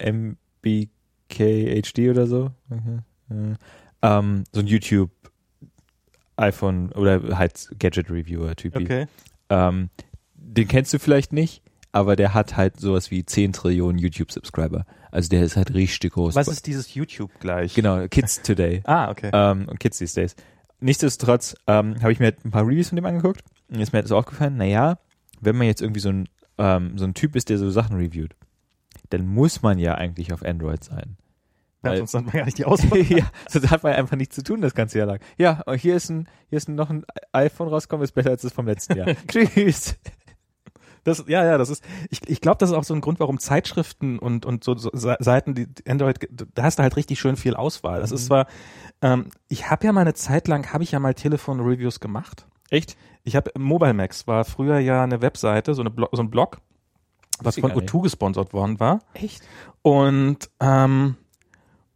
MBKHD oder so. Okay. Äh, ähm, so ein YouTube iPhone oder halt Gadget Reviewer Typ. Okay. Ähm, den kennst du vielleicht nicht, aber der hat halt sowas wie 10 Trillionen YouTube-Subscriber. Also der ist halt richtig groß. Was ist dieses YouTube gleich? Genau, Kids Today Ah, okay. ähm, und Kids these days. Nichtsdestotrotz ähm, habe ich mir halt ein paar Reviews von dem angeguckt und ist mir halt so aufgefallen, naja, wenn man jetzt irgendwie so ein, ähm, so ein Typ ist, der so Sachen reviewt, dann muss man ja eigentlich auf Android sein. ja, weil- sonst hat man gar nicht die Auswahl. ja, sonst hat man einfach nichts zu tun das ganze Jahr lang. Ja, und hier ist ein, hier ist ein, noch ein iPhone rausgekommen, ist besser als das vom letzten Jahr. Tschüss. Das, ja, ja, das ist, ich, ich glaube, das ist auch so ein Grund, warum Zeitschriften und, und so, so Se- Seiten, die Android, da hast du halt richtig schön viel Auswahl. Das ist Mhm. zwar, ähm, ich habe ja mal eine Zeit lang, habe ich ja mal Telefon-Reviews gemacht. Echt? Ich habe, Mobile Max war früher ja eine Webseite, so, eine Blo so ein Blog, was von gar nicht. O2 gesponsert worden war. Echt? Und, ähm,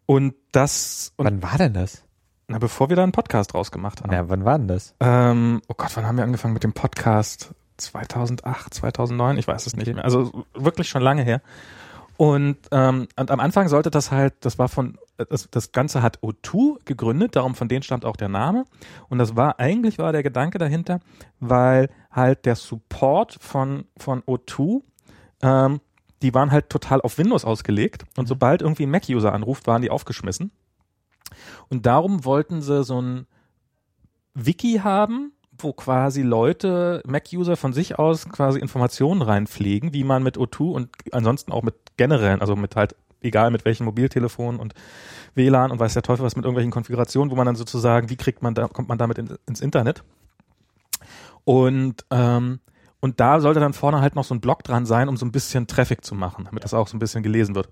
und das, und, Wann war denn das? na, bevor wir da einen Podcast rausgemacht haben. Na, wann war denn das? Ähm, oh Gott, wann haben wir angefangen mit dem Podcast? 2008, 2009, ich weiß es nicht mehr. Also wirklich schon lange her. Und, ähm, und am Anfang sollte das halt, das war von, das, das Ganze hat O2 gegründet, darum von denen stammt auch der Name. Und das war, eigentlich war der Gedanke dahinter, weil halt der Support von, von O2, ähm, die waren halt total auf Windows ausgelegt. Und sobald irgendwie ein Mac-User anruft, waren die aufgeschmissen. Und darum wollten sie so ein Wiki haben, wo quasi Leute, Mac-User von sich aus quasi Informationen reinpflegen, wie man mit O2 und ansonsten auch mit generellen, also mit halt, egal mit welchen Mobiltelefonen und WLAN und weiß der Teufel was mit irgendwelchen Konfigurationen, wo man dann sozusagen, wie kriegt man da, kommt man damit in, ins Internet? Und, ähm, und da sollte dann vorne halt noch so ein Blog dran sein, um so ein bisschen Traffic zu machen, damit das auch so ein bisschen gelesen wird.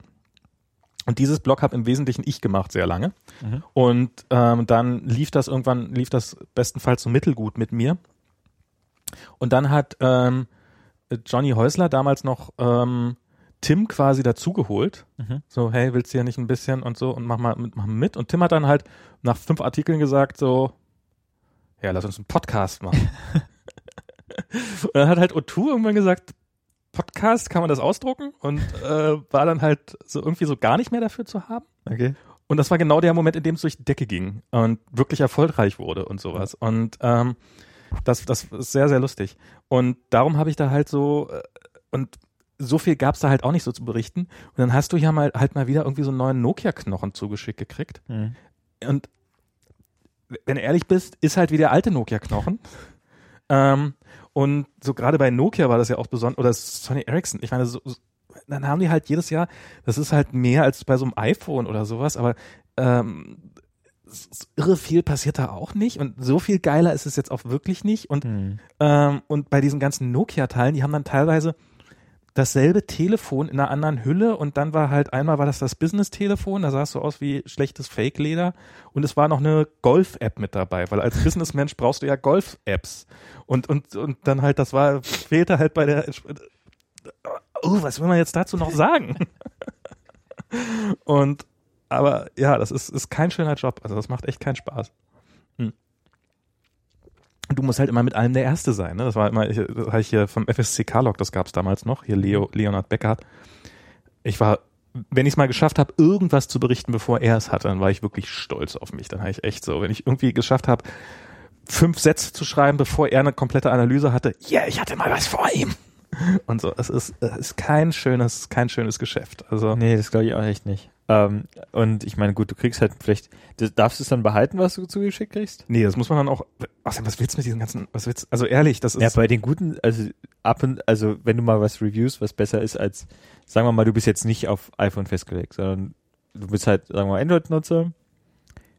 Und dieses Blog habe im Wesentlichen ich gemacht, sehr lange. Mhm. Und ähm, dann lief das irgendwann, lief das bestenfalls so mittelgut mit mir. Und dann hat ähm, Johnny Häusler damals noch ähm, Tim quasi dazugeholt. Mhm. So, hey, willst du hier nicht ein bisschen und so und mach mal mit, mach mal mit. Und Tim hat dann halt nach fünf Artikeln gesagt, so, ja, lass uns einen Podcast machen. und dann hat halt O2 irgendwann gesagt, Podcast, kann man das ausdrucken? Und äh, war dann halt so irgendwie so gar nicht mehr dafür zu haben. Okay. Und das war genau der Moment, in dem es durch die Decke ging und wirklich erfolgreich wurde und sowas. Und ähm, das, das ist sehr, sehr lustig. Und darum habe ich da halt so, äh, und so viel gab es da halt auch nicht so zu berichten. Und dann hast du ja mal halt mal wieder irgendwie so einen neuen Nokia-Knochen zugeschickt gekriegt. Mhm. Und wenn du ehrlich bist, ist halt wie der alte Nokia-Knochen. ähm, und so gerade bei Nokia war das ja auch besonders, oder Sony Ericsson, ich meine, so, dann haben die halt jedes Jahr, das ist halt mehr als bei so einem iPhone oder sowas, aber ähm, irre viel passiert da auch nicht und so viel geiler ist es jetzt auch wirklich nicht und Mhm. ähm, und bei diesen ganzen Nokia-Teilen, die haben dann teilweise dasselbe Telefon in einer anderen Hülle und dann war halt einmal war das das Business-Telefon, da sah es so aus wie schlechtes Fake-Leder und es war noch eine Golf-App mit dabei, weil als Businessmensch brauchst du ja Golf-Apps und und und dann halt das war fehlte halt bei der oh, was will man jetzt dazu noch sagen? und aber ja, das ist ist kein schöner Job, also das macht echt keinen Spaß. Du musst halt immer mit allem der Erste sein. Ne? Das war immer, ich, das ich hier vom FSCK-Log, das gab es damals noch, hier Leo, Leonhard Beckert. Ich war, wenn ich es mal geschafft habe, irgendwas zu berichten, bevor er es hatte, dann war ich wirklich stolz auf mich. Dann habe ich echt so, wenn ich irgendwie geschafft habe, fünf Sätze zu schreiben, bevor er eine komplette Analyse hatte, ja, yeah, ich hatte mal was vor ihm. Und so, es ist, es ist kein schönes, kein schönes Geschäft. Also Nee, das glaube ich auch echt nicht. Ähm, und ich meine, gut, du kriegst halt vielleicht, darfst du es dann behalten, was du zugeschickt kriegst? nee, das muss man dann auch. Außerdem, was willst du mit diesen ganzen? Was willst? Also ehrlich, das ist. Ja, bei den guten, also ab und, also wenn du mal was reviewst, was besser ist als, sagen wir mal, du bist jetzt nicht auf iPhone festgelegt, sondern du bist halt, sagen wir mal, Android-Nutzer,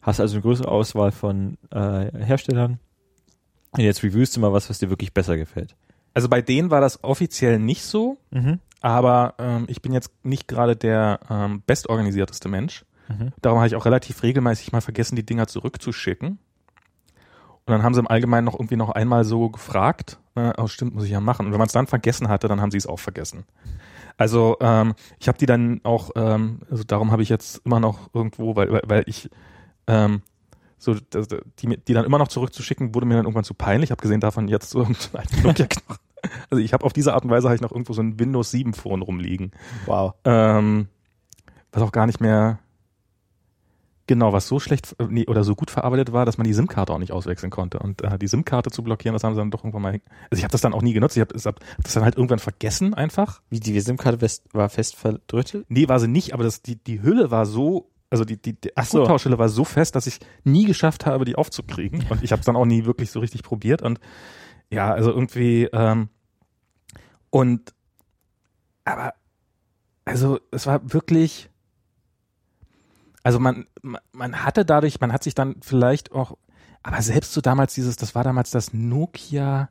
Hast also eine größere Auswahl von äh, Herstellern. Und jetzt reviewst du mal was, was dir wirklich besser gefällt. Also bei denen war das offiziell nicht so, Mhm. Aber ähm, ich bin jetzt nicht gerade der ähm, bestorganisierteste Mensch. Mhm. Darum habe ich auch relativ regelmäßig mal vergessen, die Dinger zurückzuschicken. Und dann haben sie im Allgemeinen noch irgendwie noch einmal so gefragt. Äh, oh, stimmt, muss ich ja machen. Und wenn man es dann vergessen hatte, dann haben sie es auch vergessen. Also ähm, ich habe die dann auch, ähm, also darum habe ich jetzt immer noch irgendwo, weil, weil, ich ähm, so die, die dann immer noch zurückzuschicken, wurde mir dann irgendwann zu peinlich. Ich habe gesehen, davon jetzt so ein Nokia-Knochen. Also ich habe auf diese Art und Weise habe ich noch irgendwo so ein Windows 7 Phone rumliegen. Wow. Ähm, was auch gar nicht mehr genau, was so schlecht äh, nee, oder so gut verarbeitet war, dass man die SIM-Karte auch nicht auswechseln konnte. Und äh, die SIM-Karte zu blockieren, das haben sie dann doch irgendwann mal. Also ich habe das dann auch nie genutzt. Ich habe hab das dann halt irgendwann vergessen einfach. Wie die SIM-Karte war fest verdrüttelt? Nee, war sie nicht, aber das, die, die Hülle war so, also die, die, die Ach so. Akkutauschhülle war so fest, dass ich nie geschafft habe, die aufzukriegen. Und ich habe es dann auch nie wirklich so richtig probiert. Und ja, also irgendwie, ähm, und aber also es war wirklich, also man, man, man hatte dadurch, man hat sich dann vielleicht auch, aber selbst so damals dieses, das war damals das Nokia,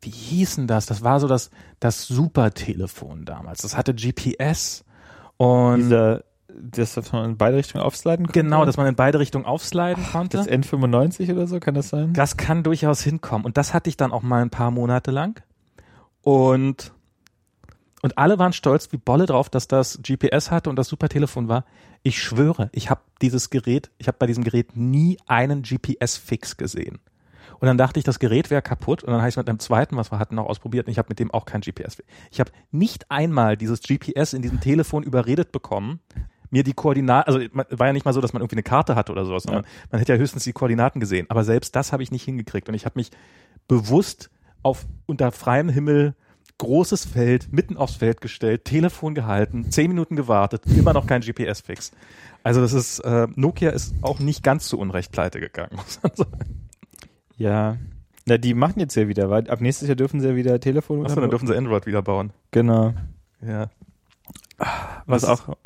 wie hießen das? Das war so das, das Supertelefon damals. Das hatte GPS und Dieser, das man in beide Richtungen aufsliden konnte? genau, dass man in beide Richtungen aufsliden konnte. Das N95 oder so, kann das sein? Das kann durchaus hinkommen. Und das hatte ich dann auch mal ein paar Monate lang. Und, und alle waren stolz wie Bolle drauf, dass das GPS hatte und das Supertelefon war. Ich schwöre, ich habe dieses Gerät, ich habe bei diesem Gerät nie einen GPS-Fix gesehen. Und dann dachte ich, das Gerät wäre kaputt. Und dann habe ich es mit einem zweiten, was wir hatten, noch ausprobiert. Und ich habe mit dem auch kein GPS. Ich habe nicht einmal dieses GPS in diesem Telefon überredet bekommen, mir die Koordinaten, also war ja nicht mal so, dass man irgendwie eine Karte hatte oder sowas, sondern man hätte ja höchstens die Koordinaten gesehen. Aber selbst das habe ich nicht hingekriegt. Und ich habe mich bewusst auf unter freiem Himmel großes Feld, mitten aufs Feld gestellt, Telefon gehalten, zehn Minuten gewartet, immer noch kein GPS-Fix. Also das ist, äh, Nokia ist auch nicht ganz zu Unrecht pleite gegangen, muss man sagen. Ja. Na, die machen jetzt ja wieder, weil ab nächstes Jahr dürfen sie ja wieder Telefon Achso, dann dürfen sie Android wieder bauen. Genau. Ja. Was Was- auch,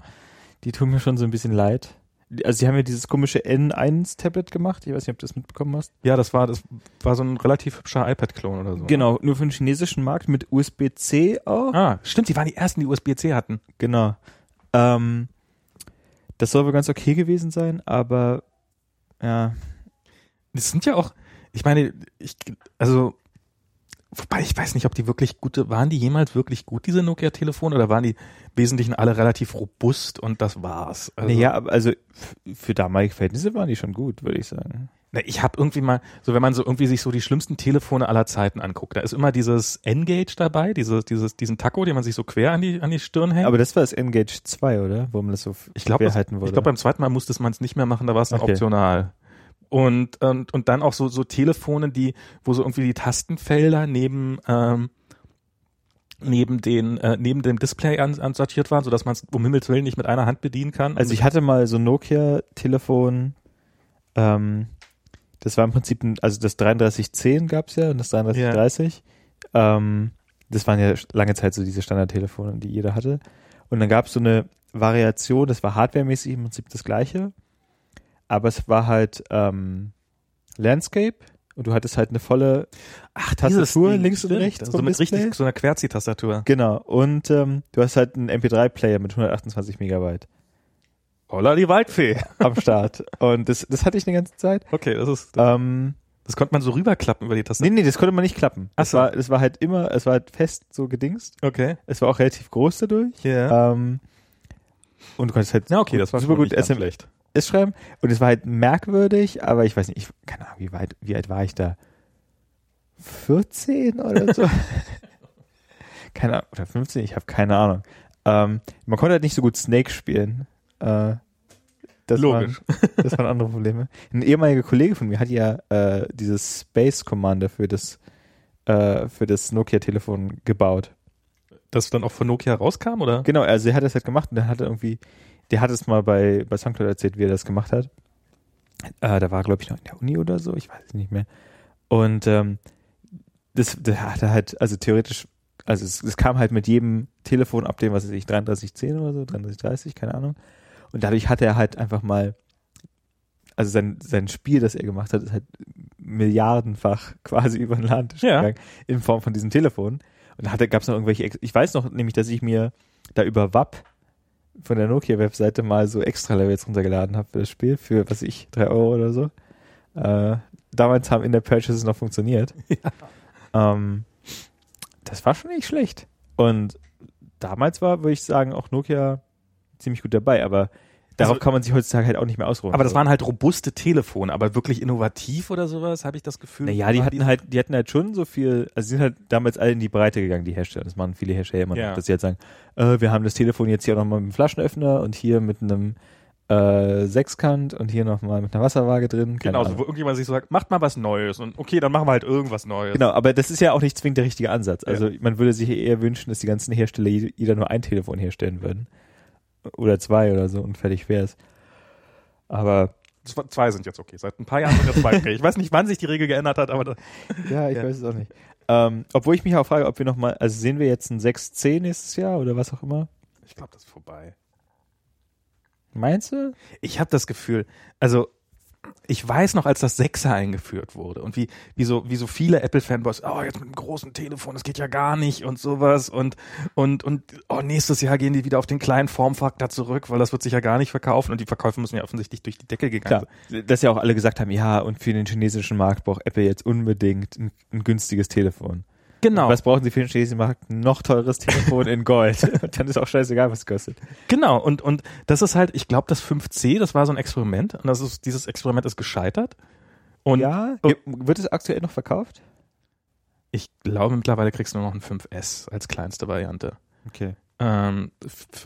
die tun mir schon so ein bisschen leid. Also sie haben ja dieses komische N1-Tablet gemacht, ich weiß nicht, ob du das mitbekommen hast. Ja, das war, das war so ein relativ hübscher iPad-Klon oder so. Genau, nur für den chinesischen Markt mit USB-C auch. Ah, stimmt, die waren die ersten, die USB-C hatten. Genau. Ähm, das soll wohl ganz okay gewesen sein, aber ja, Das sind ja auch, ich meine, ich, also, wobei ich weiß nicht, ob die wirklich gute, waren die jemals wirklich gut, diese Nokia-Telefone, oder waren die Wesentlichen alle relativ robust und das war's? Also, naja, also für damalige Verhältnisse waren die schon gut, würde ich sagen. Na, ich habe irgendwie mal, so wenn man so irgendwie sich so die schlimmsten Telefone aller Zeiten anguckt, da ist immer dieses N-Gage dabei, dieses, dieses, diesen Taco, den man sich so quer an die, an die Stirn hängt. Aber das war das Engage 2, oder? Wo man das so ich glaube, quer halten ich wollte. glaube, beim zweiten Mal musste man es nicht mehr machen, da war es dann Okay. optional. Und, und, und dann auch so, so Telefone, die, wo so irgendwie die Tastenfelder neben, ähm, neben den, äh, neben dem Display an, ansortiert waren, sodass man es um Himmels Willen nicht mit einer Hand bedienen kann. Also ich hatte mal so ein Nokia-Telefon, ähm, das war im Prinzip, ein, also das 3310 gab's ja und das 3330. Ähm, das waren ja lange Zeit so diese Standardtelefone, die jeder hatte. Und dann gab's so eine Variation, das war hardwaremäßig im Prinzip das gleiche, aber es war halt ähm, Landscape und du hattest halt eine volle Ach, Tastatur links und stimmt. rechts So vom mit Display. richtig, so einer Querzi-Tastatur. Genau. Und ähm, du hast halt einen MP3-Player mit 128 Megabyte Holla die Waldfee. am Start. und das, das hatte ich eine ganze Zeit. Okay, das ist, Ähm, das konnte man so rüberklappen über die Nee, Tastatur. nee, das konnte man nicht klappen. Das so. war, das war halt immer, es war halt fest so gedingst. Okay. Es war auch relativ groß dadurch. Ja. Ähm, und du konntest halt Ja, okay, das war super gut nicht schlecht. schreiben. Und es war halt merkwürdig, aber ich weiß nicht, ich, keine Ahnung, wie weit, wie alt war ich da? 14 oder so? keine Ahnung, oder 15, ich habe keine Ahnung. Ähm, man konnte halt nicht so gut Snake spielen. Äh, das Logisch. Waren, das waren andere Probleme. Ein ehemaliger Kollege von mir hat ja äh, dieses Space Commander für das äh, für das Nokia-Telefon gebaut. Das dann auch von Nokia rauskam, oder? Genau, also er hat das halt gemacht und dann hat er irgendwie, der hat es mal bei, bei Soundcloud erzählt, wie er das gemacht hat. Äh, da war, glaube ich, noch in der Uni oder so, ich weiß es nicht mehr. Und ähm, das, das hat er halt, also theoretisch, also es, es kam halt mit jedem Telefon-Update, was weiß ich, 3310 oder so, 3330, keine Ahnung. Und dadurch hatte er halt einfach mal also sein, sein Spiel, das er gemacht hat, ist halt milliardenfach quasi über den Land Ja. gegangen in Form von diesem Telefon. Und da gab es noch irgendwelche, ich weiß noch nämlich, dass ich mir da über WAP von der Nokia-Webseite mal so extra Levels runtergeladen habe für das Spiel, für, was ich, drei Euro oder so. Äh, damals haben in der Purchases noch funktioniert. Ähm, das war schon nicht schlecht. Und damals war, würde ich sagen, auch Nokia ziemlich gut dabei, aber darauf Also- kann man sich heutzutage halt auch nicht mehr ausruhen. Aber das So. waren halt robuste Telefone, aber wirklich innovativ oder sowas, habe ich das Gefühl. Naja, die hatten halt, die hatten halt schon so viel, also sie sind halt damals alle in die Breite gegangen, die Hersteller. Das machen viele Hersteller immer Ja. noch, dass sie halt sagen, äh, wir haben das Telefon jetzt hier nochmal mit einem Flaschenöffner und hier mit einem äh, Sechskant und hier nochmal mit einer Wasserwaage drin. Keine Genau, so, wo irgendjemand sich so sagt, macht mal was Neues und okay, dann machen wir halt irgendwas Neues. Genau, aber das ist ja auch nicht zwingend der richtige Ansatz. Also man würde sich eher wünschen, dass die ganzen Hersteller jed- jeder nur ein Telefon herstellen würden. Oder zwei oder so und fertig wär's. Aber Zwei- sind jetzt okay. Seit ein paar Jahren sind jetzt zwei okay. Ich weiß nicht, wann sich die Regel geändert hat, aber das, ja, ich Ja. weiß es auch nicht. Ähm, obwohl ich mich auch frage, ob wir nochmal, also sehen wir jetzt ein 6C nächstes Jahr oder was auch immer? ich glaube, das ist vorbei. Meinst du? Ich habe das Gefühl, also ich weiß noch, als das Sechser eingeführt wurde und wie, wie, so, wie so viele Apple-Fanboys, oh, jetzt mit einem großen Telefon, das geht ja gar nicht und sowas und, und, und oh, nächstes Jahr gehen die wieder auf den kleinen Formfaktor zurück, weil das wird sich ja gar nicht verkaufen und die Verkäufe müssen ja offensichtlich durch die Decke gegangen Klar, dass ja auch alle gesagt haben, ja, und für den chinesischen Markt braucht Apple jetzt unbedingt ein, ein günstiges Telefon. Genau, Was brauchen sie für den chinesischen Markt? Noch teures Telefon in Gold. Und dann ist auch scheißegal, was es kostet. genau. Und, und das ist halt, ich glaube, das 5C, das war so ein Experiment und das ist, dieses Experiment ist gescheitert. Und ja, Oh. wird es aktuell noch verkauft? ich glaube, mittlerweile kriegst du nur noch ein 5S als kleinste Variante. Okay. Ähm,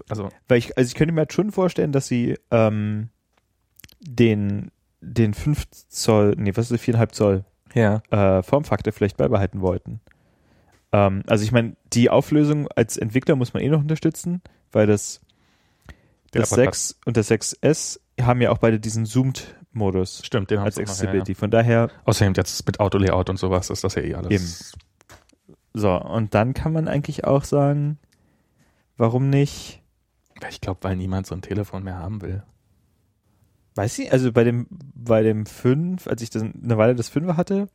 also, Weil ich, also ich könnte mir halt schon vorstellen, dass sie ähm, den, den 5 Zoll, nee, was ist das, 4,5 Zoll ja. äh, Formfaktor vielleicht beibehalten wollten. Ähm, also ich meine, die Auflösung als Entwickler muss man eh noch unterstützen, weil das, Der das Apparat- 6 und das 6S haben ja auch beide diesen Zoomed-Modus Stimmt, den haben als Accessibility. ja, ja. Von daher, Außerdem jetzt mit Autolayout und sowas ist das ja eh alles. Eben. so, und dann kann man eigentlich auch sagen, warum nicht, Ich glaube, weil niemand so ein Telefon mehr haben will. weiß ich, also bei dem, bei dem 5, als ich das eine Weile das 5er hatte,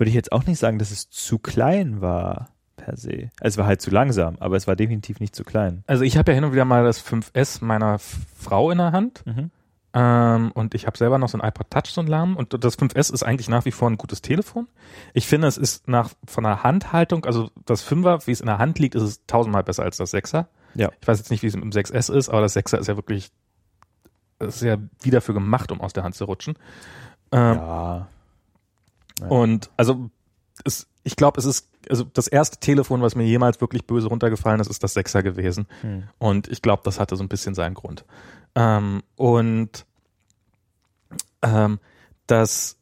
würde ich jetzt auch nicht sagen, dass es zu klein war, per se. Es war halt zu langsam, aber es war definitiv nicht zu klein. Also ich habe ja hin und wieder mal das 5S meiner Frau in der Hand Mhm. ähm, und ich habe selber noch so ein iPod Touch, so ein Lahm und das 5S ist eigentlich nach wie vor ein gutes Telefon. Ich finde, es ist nach von der Handhaltung, also das 5er, wie es in der Hand liegt, ist es tausendmal besser als das 6er. Ja. Ich weiß jetzt nicht, wie es mit dem 6S ist, aber das 6er ist ja wirklich ist ja wie dafür gemacht, um aus der Hand zu rutschen. Ähm, Ja. Ja. Und also es, ich glaube, es ist also das erste Telefon, was mir jemals wirklich böse runtergefallen ist, ist das Sechser gewesen. Hm. Und ich glaube, das hatte so ein bisschen seinen Grund. Ähm, und ähm, das,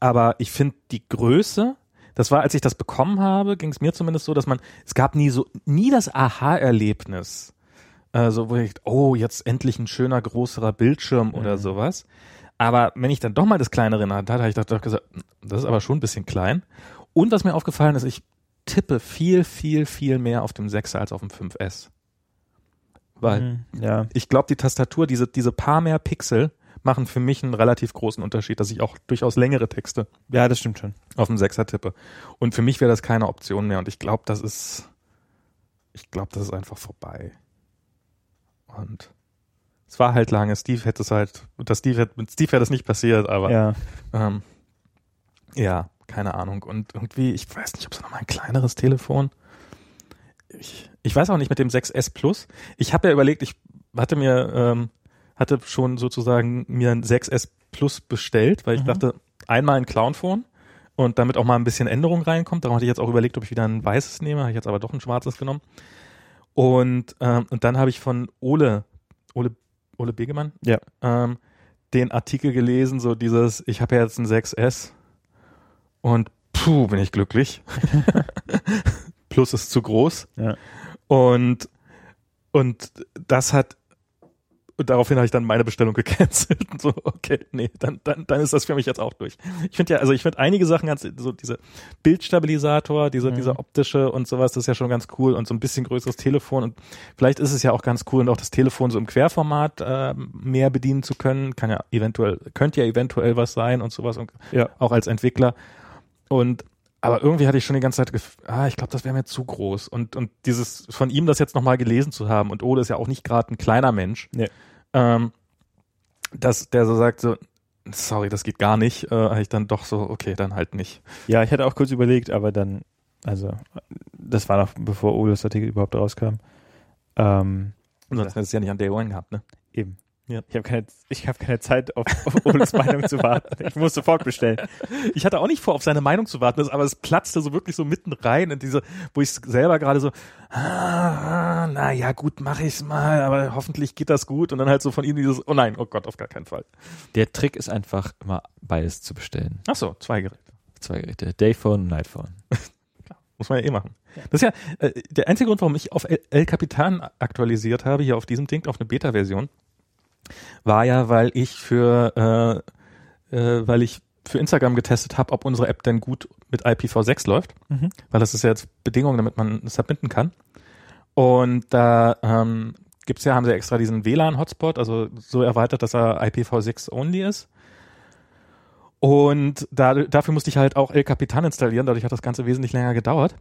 aber ich finde die Größe, das war, als ich das bekommen habe, ging es mir zumindest so, dass man, es gab nie so, nie das Aha-Erlebnis. Also, wo ich, oh, jetzt endlich ein schöner, größerer Bildschirm oder Mhm. sowas. Aber wenn ich dann doch mal das kleinere in der Hand hatte, habe ich doch gesagt, das ist aber schon ein bisschen klein. Und was mir aufgefallen ist, ich tippe viel, viel, viel mehr auf dem 6er als auf dem 5S. Weil Hm, Ja. ich glaube, die Tastatur, diese, diese paar mehr Pixel machen für mich einen relativ großen Unterschied, dass ich auch durchaus längere Texte Ja, das stimmt schon. auf dem 6er tippe. Und für mich wäre das keine Option mehr. Und ich glaube, das ist, ich glaube, das ist einfach vorbei. Und es war halt lange. Steve hätte es halt, das Steve hätte, mit Steve wäre das nicht passiert, aber Ja. ähm, ja, keine Ahnung. Und irgendwie, ich weiß nicht, ob es noch mal ein kleineres Telefon. Ich, ich weiß auch nicht mit dem 6S Plus. Ich habe ja überlegt, ich hatte mir, ähm, hatte schon sozusagen mir ein 6S Plus bestellt, weil ich Mhm. dachte, einmal ein Clown-Phone und damit auch mal ein bisschen Änderung reinkommt. Darum hatte ich jetzt auch überlegt, ob ich wieder ein weißes nehme. Habe ich jetzt aber doch ein schwarzes genommen. Und, ähm, und dann habe ich von Ole, Ole, Ole Begemann, Ja. ähm, den Artikel gelesen, so dieses, ich habe ja jetzt ein 6S und puh, bin ich glücklich. Plus ist zu groß. Ja. Und, und das hat, Und daraufhin habe ich dann meine Bestellung gecancelt. Und so, okay, nee, dann, dann, dann ist das für mich jetzt auch durch. Ich finde ja, also ich finde einige Sachen ganz, so diese Bildstabilisator, diese, Mhm. dieser optische und sowas, das ist ja schon ganz cool und so ein bisschen größeres Telefon und vielleicht ist es ja auch ganz cool und auch das Telefon so im Querformat äh, mehr bedienen zu können, kann ja eventuell, könnte ja eventuell was sein und sowas und Ja. auch als Entwickler. Und aber irgendwie hatte ich schon die ganze Zeit, ah, ich glaube, das wäre mir zu groß. Und und dieses von ihm das jetzt nochmal gelesen zu haben und Ole ist ja auch nicht gerade ein kleiner Mensch, Nee. Ähm, dass der so sagt so, sorry, das geht gar nicht, äh, habe ich dann doch so, okay, dann halt nicht. Ja, ich hatte auch kurz überlegt, aber dann, also, das war noch bevor Oles Artikel überhaupt rauskam. Ähm, Sonst hättest du es ja nicht an Day One gehabt, ne? eben. Ja. Ich habe keine, ich habe keine Zeit, auf, auf Oles Meinung zu warten. Ich muss sofort bestellen. Ich hatte auch nicht vor, auf seine Meinung zu warten, aber es platzte so wirklich so mitten rein in diese, wo ich selber gerade so, ah, na ja, gut, mache ich's mal, aber hoffentlich geht das gut und dann halt so von ihm dieses, oh nein, oh Gott, auf gar keinen Fall. Der Trick ist einfach immer beides zu bestellen. Ach so, zwei Geräte. Zwei Geräte. Dayphone und Nightphone. Muss man ja eh machen. Das ist ja äh, der einzige Grund, warum ich auf El, El Capitan aktualisiert habe, hier auf diesem Ding, auf eine Beta-Version, war ja, weil ich für, äh, äh, weil ich für Instagram getestet habe, ob unsere App denn gut mit IPv6 läuft, Mhm. weil das ist ja jetzt Bedingung, damit man submitten kann. Und da ähm, gibt's ja, haben sie extra diesen WLAN-Hotspot, also so erweitert, dass er IPv6-only ist. Und da, dafür musste ich halt auch El Capitan installieren, dadurch hat das Ganze wesentlich länger gedauert.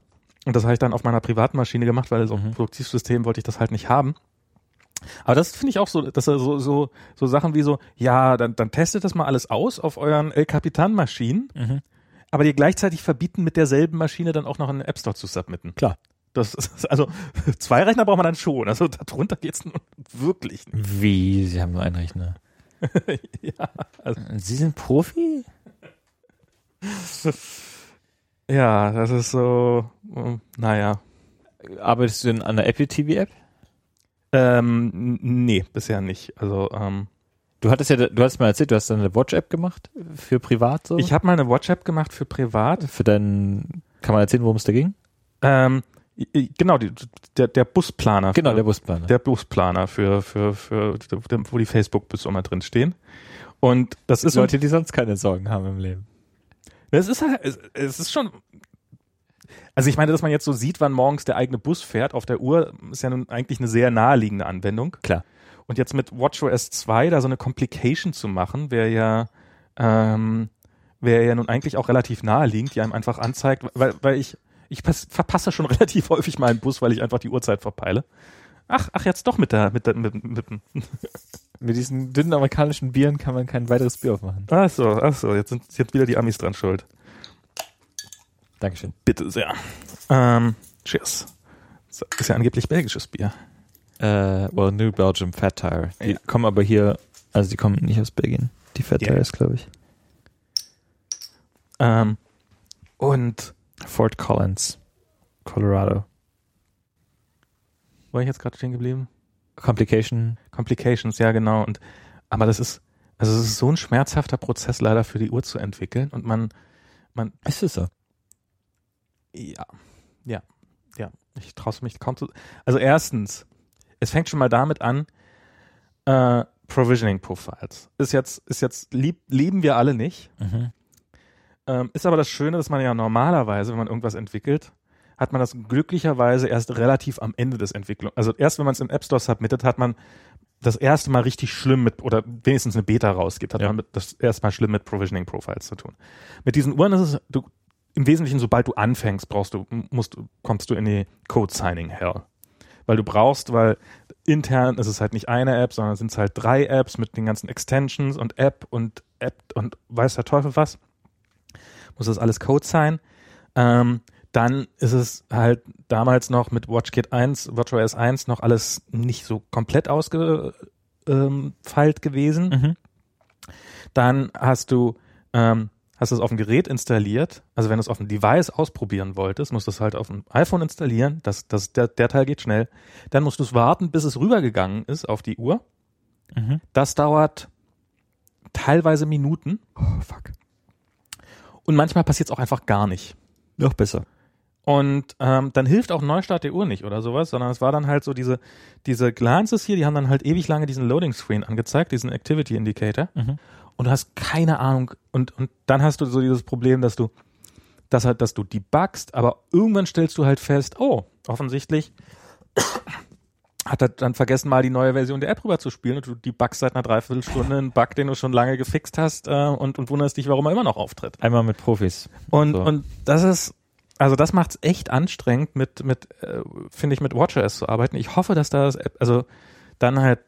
Und das habe ich dann auf meiner privaten Maschine gemacht, weil so Mhm. ein Produktivsystem wollte ich das halt nicht haben. Aber das finde ich auch so, dass er so, so, so Sachen wie so, ja, dann, dann testet das mal alles aus auf euren El Capitan Maschinen, Mhm. aber dir gleichzeitig verbieten, mit derselben Maschine dann auch noch in den App Store zu submitten. Klar. Das ist, also, zwei Rechner braucht man dann schon. Also, darunter geht's nun wirklich nicht. Wie? Sie haben nur einen Rechner. ja, also, Sie sind Profi? ja, das ist so, äh, naja. Arbeitest du denn an der Apple TV App? Ähm, nee, bisher nicht. Also, ähm, Du hattest ja, du hast mal erzählt, du hast dann eine Watch App gemacht für privat so. ich habe mal eine WhatsApp gemacht für privat. für deinen, kann man erzählen, worum es da ging? Ähm, genau, die, der, der Busplaner. Genau, für, der Busplaner. der Busplaner für, für, für, wo die Facebook-Bus immer drin stehen. Und das ist Leute, die sonst keine Sorgen haben im Leben. Es ist halt, es ist schon. Also ich meine, dass man jetzt so sieht, wann morgens der eigene Bus fährt auf der Uhr, ist ja nun eigentlich eine sehr naheliegende Anwendung. Klar. Und jetzt mit WatchOS 2 da so eine Complication zu machen, wäre ja, ähm, wäre ja nun eigentlich auch relativ naheliegend, die einem einfach anzeigt, weil, weil ich, ich pass, verpasse schon relativ häufig mal einen Bus, weil ich einfach die Uhrzeit verpeile. Ach, ach, jetzt doch mit der, mit der, mit, mit, mit Mit diesen dünnen amerikanischen Bieren kann man kein weiteres Bier aufmachen. ach so, ach so, jetzt sind jetzt wieder die Amis dran schuld. Dankeschön. Bitte sehr. Ähm, cheers. Das ist ja angeblich belgisches Bier. Äh, well, New Belgium Fat Tire. Die Ja. kommen aber hier, also die kommen nicht aus Belgien. Die Fat Ja. Tires, glaube ich. Ähm, und Fort Collins, Colorado. war ich jetzt gerade stehen geblieben? Complication. Complications, ja genau. Und aber das ist, also es ist so ein schmerzhafter Prozess leider für die Uhr zu entwickeln. Und man, man, Ist es so? Ja, ja, ja, ich traue mich kaum zu. Also erstens, es fängt schon mal damit an, äh, Provisioning Profiles. Ist jetzt, ist jetzt lieb, lieben wir alle nicht. Mhm. Ähm, ist aber das Schöne, dass man ja normalerweise, wenn man irgendwas entwickelt, hat man das glücklicherweise erst relativ am Ende des Entwicklung. Also erst wenn man es im App Store submittet, hat man das erste Mal richtig schlimm mit, oder wenigstens eine Beta rausgibt, hat Ja. man das erste Mal schlimm mit Provisioning Profiles zu tun. Mit diesen Uhren ist es, du, im Wesentlichen, sobald du anfängst, brauchst du, musst, kommst du in die Code Signing Hell. Weil du brauchst, weil intern ist es halt nicht eine App, sondern sind es halt drei Apps mit den ganzen Extensions und App und App und weiß der Teufel was muss das alles Code sein. Ähm, dann ist es halt damals noch mit WatchKit 1, WatchOS 1 noch alles nicht so komplett ausgefeilt gewesen. Mhm. Dann hast du ähm, hast du es auf dem Gerät installiert. Also wenn du es auf dem Device ausprobieren wolltest, musst du es halt auf dem iPhone installieren. Das, das, der, der Teil geht schnell. Dann musst du es warten, bis es rübergegangen ist auf die Uhr. Mhm. Das dauert teilweise Minuten. Oh, fuck. Und manchmal passiert es auch einfach gar nicht. Noch besser. Und ähm, dann hilft auch Neustart der Uhr nicht oder sowas, sondern es war dann halt so diese, diese Glances hier, die haben dann halt ewig lange diesen Loading Screen angezeigt, diesen Activity Indicator. Mhm. Und du hast keine Ahnung. Und, und dann hast du so dieses Problem, dass du, dass halt, dass du debuggst, aber irgendwann stellst du halt fest, oh, offensichtlich hat er dann vergessen, mal die neue Version der App rüber zu spielen und du debuggst seit einer Dreiviertelstunde einen Bug, den du schon lange gefixt hast äh, und, und wunderst dich, warum er immer noch auftritt. Einmal mit Profis. Und, So. und das ist, also das macht's echt anstrengend, mit, mit äh, finde ich, mit WatchOS zu arbeiten. Ich hoffe, dass das, also dann halt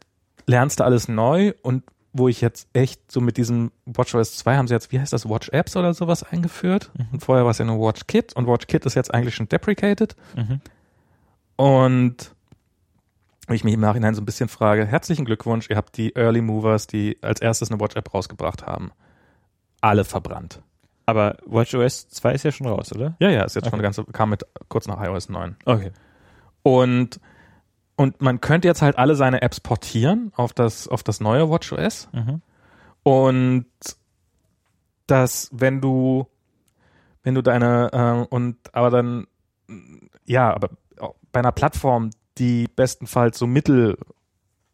lernst du alles neu und wo ich jetzt echt so mit diesem WatchOS 2 haben sie jetzt, wie heißt das, Watch Apps oder sowas eingeführt. Und vorher war es ja nur WatchKit und WatchKit ist jetzt eigentlich schon deprecated. Mhm. Und ich mich im Nachhinein so ein bisschen frage, herzlichen Glückwunsch, ihr habt die Early Movers, die als erstes eine Watch-App rausgebracht haben, alle verbrannt. Aber WatchOS 2 ist ja schon raus, oder? Ja, ja, ist jetzt schon Okay. eine ganze, kam mit kurz nach iOS 9. Okay. Und, und man könnte jetzt halt alle seine Apps portieren auf das, auf das neue WatchOS. Mhm. Und dass, wenn du, wenn du deine, ähm, und aber dann, ja, aber bei einer Plattform, die bestenfalls so mittel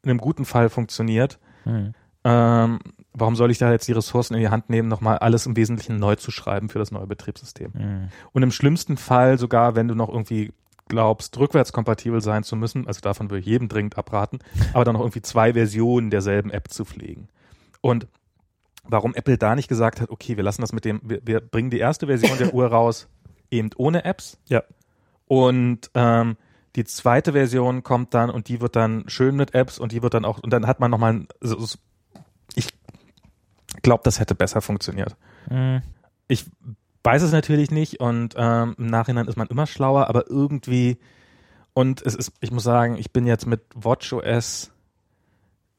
in einem guten Fall funktioniert, Mhm. ähm, warum soll ich da jetzt die Ressourcen in die Hand nehmen, nochmal alles im Wesentlichen neu zu schreiben für das neue Betriebssystem? Mhm. Und im schlimmsten Fall sogar, wenn du noch irgendwie glaubst, rückwärtskompatibel sein zu müssen, also davon würde ich jedem dringend abraten, aber dann noch irgendwie zwei Versionen derselben App zu pflegen. Und warum Apple da nicht gesagt hat, okay, wir lassen das mit dem, wir, wir bringen die erste Version der Uhr raus, eben ohne Apps. Ja. Und ähm, die zweite Version kommt dann und die wird dann schön mit Apps und die wird dann auch, und dann hat man nochmal, ein- so- so- ich glaube, das hätte besser funktioniert Mhm. ich weiß es natürlich nicht und ähm, im Nachhinein ist man immer schlauer, aber irgendwie und es ist, ich muss sagen, ich bin jetzt mit WatchOS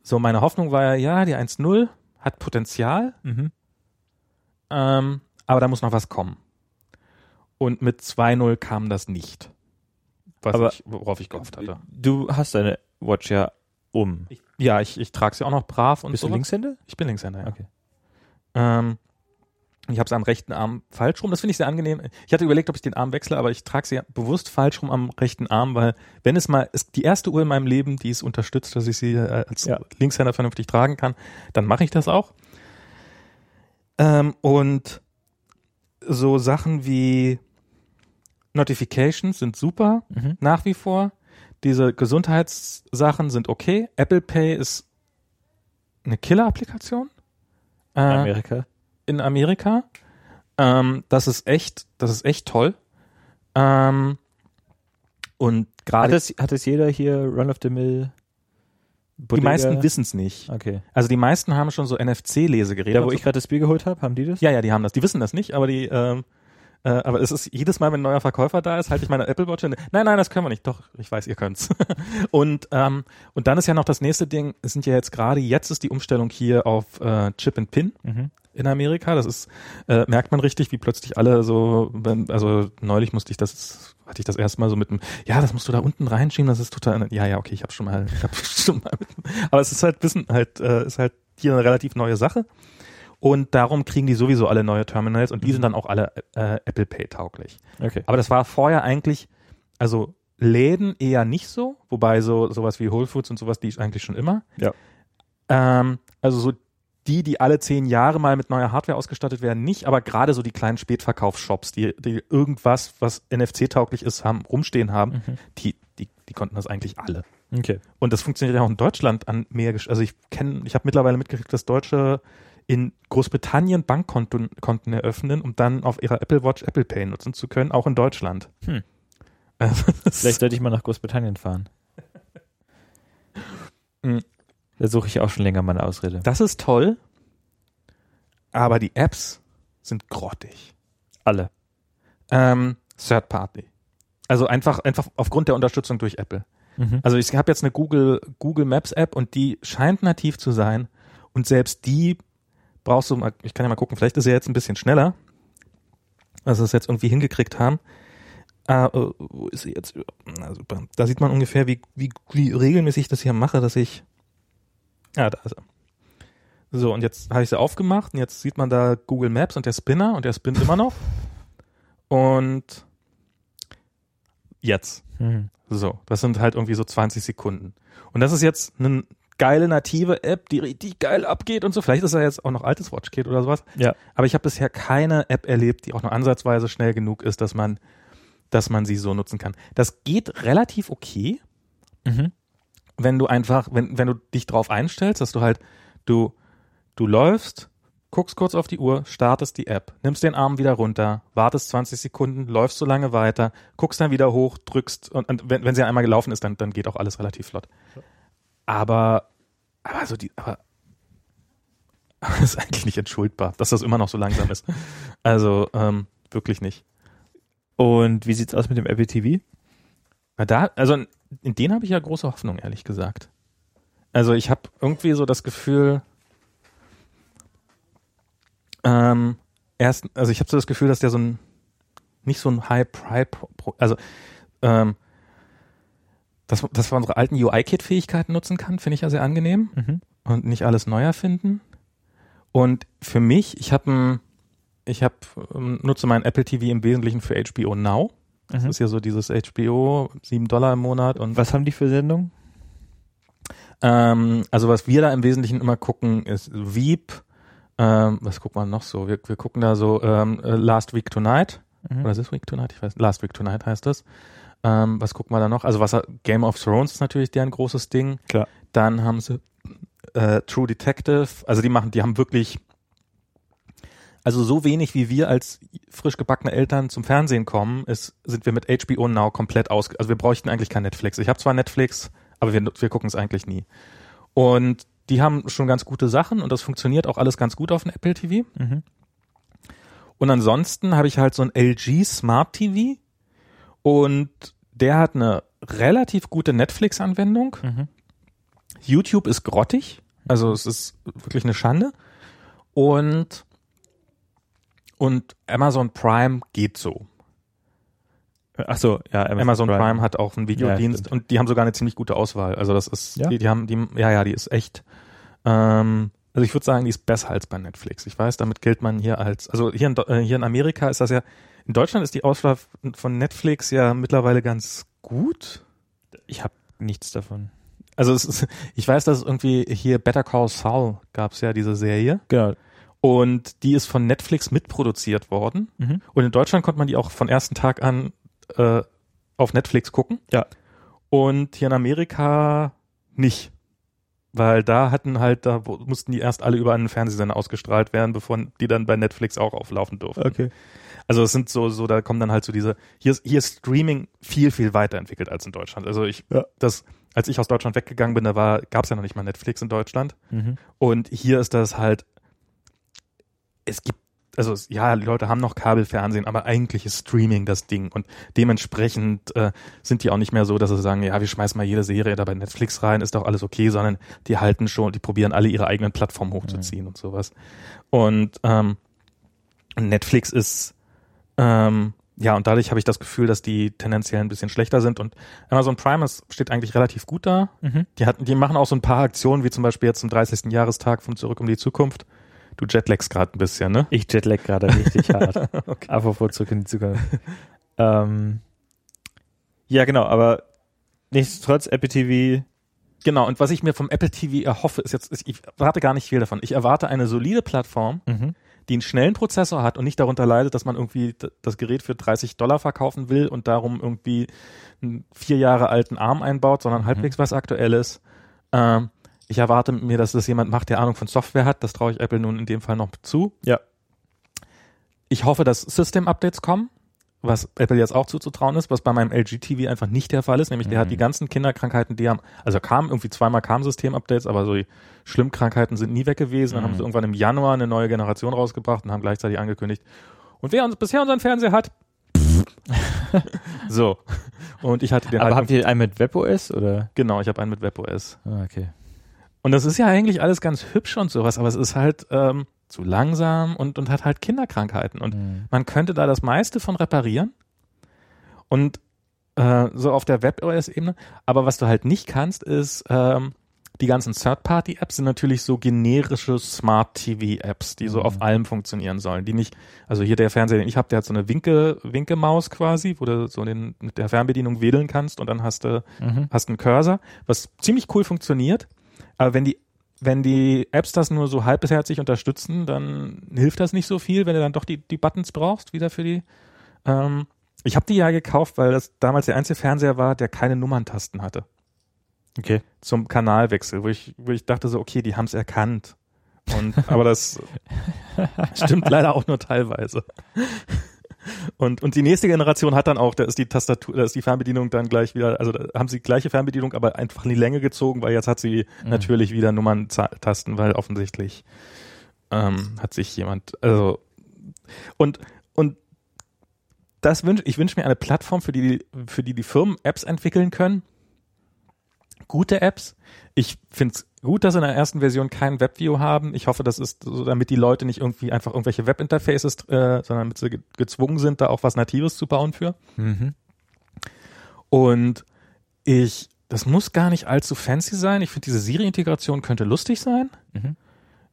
so meine Hoffnung war ja, ja, die 1.0 hat Potenzial, Mhm. ähm, aber da muss noch was kommen. Und mit 2.0 kam das nicht. Was Aber- ich, worauf ich gehofft hatte. Du hast deine Watch ja um. Ich, ja, ich, ich trage sie auch noch brav und Bist so. du Linkshänder? Ich bin Linkshänder, ja. Okay. Ähm, ich habe sie am rechten Arm falsch rum. Das finde ich sehr angenehm. Ich hatte überlegt, ob ich den Arm wechsle, aber ich trage sie bewusst falsch rum am rechten Arm, weil wenn es mal ist die erste Uhr in meinem Leben, die es unterstützt, dass ich sie äh, als Ja. Linkshänder vernünftig tragen kann, dann mache ich das auch. Ähm, und so Sachen wie Notifications sind super Mhm. nach wie vor. Diese Gesundheitssachen sind okay. Apple Pay ist eine Killer-Applikation. Äh, Amerika. In Amerika. Ähm, das ist echt, das ist echt toll. Ähm, und Hat gerade es, hat es jeder hier Run of the Mill? die meisten wissen es nicht. Okay. Also die meisten haben schon so NFC-Lesegeräte. Da, wo ich gerade das Bier geholt habe, haben die das? ja, ja, die haben das. Die wissen das nicht, aber die, ähm, äh, aber es ist jedes Mal, wenn ein neuer Verkäufer da ist, halte ich meine Apple Watch in. Nein, nein, das können wir nicht. Doch, ich weiß, ihr könnt's. und ähm, und dann ist ja noch das nächste Ding. Es sind ja jetzt gerade jetzt ist die Umstellung hier auf äh, Chip and Pin. Mhm. In Amerika. Das ist, äh, merkt man richtig, wie plötzlich alle so, wenn, also neulich musste ich das, hatte ich das erstmal so mit dem, ja, das musst du da unten reinschieben, das ist total, ja, ja, okay, ich habe schon mal, ich habe schon mal, mit, aber es ist halt Wissen, halt, äh, ist halt hier eine relativ neue Sache. Und darum kriegen die sowieso alle neue Terminals und die sind dann auch alle äh, Apple Pay tauglich. Okay. Aber das war vorher eigentlich, also Läden eher nicht so, wobei so sowas wie Whole Foods und sowas, die ist eigentlich schon immer. Ja. Ähm, also so die, die alle zehn Jahre mal mit neuer Hardware ausgestattet werden, nicht, aber gerade so die kleinen Spätverkaufsshops, die, die irgendwas, was NFC-tauglich ist, haben, rumstehen haben, Mhm. die, die, die konnten das eigentlich alle. Okay. Und das funktioniert ja auch in Deutschland an mehr, also ich kenne, ich habe mittlerweile mitgekriegt, dass Deutsche in Großbritannien Bankkonten Konten eröffnen, um dann auf ihrer Apple Watch Apple Pay nutzen zu können, auch in Deutschland. Hm. Vielleicht sollte ich mal nach Großbritannien fahren. Da suche ich auch schon länger meine Ausrede. Das ist toll, aber die Apps sind grottig. Alle. Ähm, Third Party. Also einfach, einfach aufgrund der Unterstützung durch Apple. Mhm. Also ich habe jetzt eine Google, Google Maps App und die scheint nativ zu sein. Und selbst die brauchst du mal, ich kann ja mal gucken, vielleicht ist sie jetzt ein bisschen schneller, als sie es jetzt irgendwie hingekriegt haben. Äh, äh, wo ist sie jetzt? Na super. Da sieht man ungefähr, wie, wie, wie regelmäßig ich das hier mache, dass ich. Ja, da ist er. So, und jetzt habe ich sie aufgemacht und jetzt sieht man da Google Maps und der Spinner und der spinnt immer noch. Und jetzt. Mhm. So, das sind halt irgendwie so 20 Sekunden. Und das ist jetzt eine geile native App, die richtig geil abgeht und so. Vielleicht ist da jetzt auch noch altes WatchKit oder sowas. Ja. Aber ich habe bisher keine App erlebt, die auch nur ansatzweise schnell genug ist, dass man, dass man sie so nutzen kann. Das geht relativ okay, Mhm. Wenn du einfach, wenn, wenn du dich drauf einstellst, dass du halt, du, du läufst, guckst kurz auf die Uhr, startest die App, nimmst den Arm wieder runter, wartest 20 Sekunden, läufst so lange weiter, guckst dann wieder hoch, drückst und, und wenn, wenn sie einmal gelaufen ist, dann, dann geht auch alles relativ flott. Aber, aber so die, aber das ist eigentlich nicht entschuldbar, dass das immer noch so langsam ist. Also ähm, wirklich nicht. Und wie sieht's aus mit dem Apple TV? Na da, also in, den habe ich ja große Hoffnung, ehrlich gesagt. Also ich habe irgendwie so das Gefühl, ähm, erst, also ich habe so das Gefühl, dass der so ein nicht so ein High Pride, also ähm, dass, dass wir unsere alten UI-Kit-Fähigkeiten nutzen kann, finde ich ja sehr angenehm Mhm. und nicht alles neu erfinden. Und für mich, ich habe ich habe nutze mein Apple TV im Wesentlichen für HBO Now. Das Mhm. ist ja so dieses HBO, 7 Dollar im Monat und Was haben die für Sendungen? ähm, also was wir da im Wesentlichen immer gucken, ist Veep. Ähm, was guckt man noch so? Wir, wir gucken da so ähm, äh, Last Week Tonight. Mhm. Oder This Week Tonight? Ich weiß Last Week Tonight heißt das. Ähm, was gucken wir da noch? Also was Game of Thrones ist natürlich deren großes Ding. Klar. Dann haben sie äh, True Detective. Also die machen, die haben wirklich also so wenig wie wir als frisch gebackene Eltern zum Fernsehen kommen, ist, sind wir mit HBO Now komplett aus. Also wir bräuchten eigentlich kein Netflix. Ich habe zwar Netflix, aber wir, wir gucken es eigentlich nie. Und die haben schon ganz gute Sachen und das funktioniert auch alles ganz gut auf dem Apple TV. Mhm. Und ansonsten habe ich halt so ein LG Smart TV und der hat eine relativ gute Netflix-Anwendung. Mhm. YouTube ist grottig, also es ist wirklich eine Schande. Und, und Amazon Prime geht so. Ach so, ja, Amazon, Prime. hat auch einen Videodienst stimmt. und die haben sogar eine ziemlich gute Auswahl. Also das ist, Ja? die, die haben, die, ja, ja, die ist echt, ähm, also ich würde sagen, die ist besser als bei Netflix. Ich weiß, damit gilt man hier als, also hier in, äh, hier in Amerika ist das ja, in Deutschland ist die Auswahl von Netflix ja mittlerweile ganz gut. Ich habe nichts davon. Also es ist, ich weiß, dass es irgendwie hier Better Call Saul gab es ja diese Serie Genau. Und die ist von Netflix mitproduziert worden Mhm. und in Deutschland konnte man die auch von ersten Tag an äh, auf Netflix gucken. Ja. Und hier in Amerika nicht. Weil da hatten halt, da mussten die erst alle über einen Fernsehsender ausgestrahlt werden, bevor die dann bei Netflix auch auflaufen durften. Okay. Also es sind so, so, da kommen dann halt so diese, hier ist, hier ist Streaming viel, viel weiterentwickelt als in Deutschland. Also ich, Ja. das, als ich aus Deutschland weggegangen bin, da war, gab es ja noch nicht mal Netflix in Deutschland. Mhm. Und hier ist das halt, es gibt, also ja, die Leute haben noch Kabelfernsehen, aber eigentlich ist Streaming das Ding. Und dementsprechend äh, sind die auch nicht mehr so, dass sie sagen, ja, wir schmeißen mal jede Serie da bei Netflix rein, ist doch alles okay, sondern die halten schon, die probieren alle ihre eigenen Plattformen hochzuziehen und sowas. Und ähm, Netflix ist, ähm, ja, und dadurch habe ich das Gefühl, dass die tendenziell ein bisschen schlechter sind. Und Amazon Prime ist, steht eigentlich relativ gut da. Mhm. Die, hatten, die machen auch so ein paar Aktionen, wie zum Beispiel jetzt zum 30. Jahrestag von Zurück um die Zukunft. Du jetlagst gerade ein bisschen, ne? Ich jetlag gerade richtig hart. Apropos zurück in die Zukunft. ähm, ja, genau, aber nichtsdestotrotz, Apple TV, Genau, und was ich mir vom Apple TV erhoffe, ist jetzt, ich erwarte gar nicht viel davon. Ich erwarte eine solide Plattform, mhm. die einen schnellen Prozessor hat und nicht darunter leidet, dass man irgendwie das Gerät für 30 Dollar verkaufen will und darum irgendwie einen vier Jahre alten ARM einbaut, sondern halbwegs was Aktuelles. Ähm, ich erwarte mir, dass das jemand macht, der Ahnung von Software hat. Das traue ich Apple nun in dem Fall noch zu. Ja. Ich hoffe, dass System-Updates kommen, was Apple jetzt auch zuzutrauen ist, was bei meinem LG TV einfach nicht der Fall ist. Nämlich der Mhm. hat die ganzen Kinderkrankheiten, die haben, also kam irgendwie zweimal kam System-Updates, aber so die Schlimmkrankheiten sind nie weg gewesen. Dann Mhm. haben sie irgendwann im Januar eine neue Generation rausgebracht und haben gleichzeitig angekündigt. Und wer uns bisher unseren Fernseher hat, so. Und ich hatte den Aber halt habt ihr einen mit WebOS oder? genau, ich habe einen mit WebOS. Ah, okay. Und das ist ja eigentlich alles ganz hübsch und sowas, aber es ist halt ähm, zu langsam und, und hat halt Kinderkrankheiten. Und Mhm. man könnte da das meiste von reparieren. Und äh, so auf der WebOS-Ebene. Aber was du halt nicht kannst, ist ähm, die ganzen Third-Party-Apps sind natürlich so generische Smart-TV-Apps, die so Mhm. auf allem funktionieren sollen. Die nicht, also hier der Fernseher, den ich habe, der hat so eine Winke, Winkemaus quasi, wo du so den, mit der Fernbedienung wedeln kannst und dann hast du, Mhm. hast einen Cursor, was ziemlich cool funktioniert. Aber wenn die, wenn die Apps das nur so halbherzig unterstützen, dann hilft das nicht so viel, wenn du dann doch die, die Buttons brauchst, wieder für die. Ähm, ich habe die ja gekauft, weil das damals der einzige Fernseher war, der keine Nummerntasten hatte Okay. zum Kanalwechsel, wo ich, wo ich dachte so, okay, die haben es erkannt. Und, aber das stimmt leider auch nur teilweise. Und, und die nächste Generation hat dann auch, da ist die Tastatur, da ist die Fernbedienung dann gleich wieder, also da haben sie die gleiche Fernbedienung, aber einfach in die Länge gezogen, weil jetzt hat sie Mhm. natürlich wieder Nummerntasten, weil offensichtlich ähm, hat sich jemand, also und und das wünsch, ich wünsche mir eine Plattform, für die, für die die Firmen Apps entwickeln können. Gute Apps. Ich finde es gut, dass sie in der ersten Version kein Webview haben. Ich hoffe, das ist so, damit die Leute nicht irgendwie einfach irgendwelche Webinterfaces, äh, sondern damit sie ge gezwungen sind, da auch was Natives zu bauen für. Mhm. Und ich, das muss gar nicht allzu fancy sein. Ich finde, diese Siri-Integration könnte lustig sein. Mhm.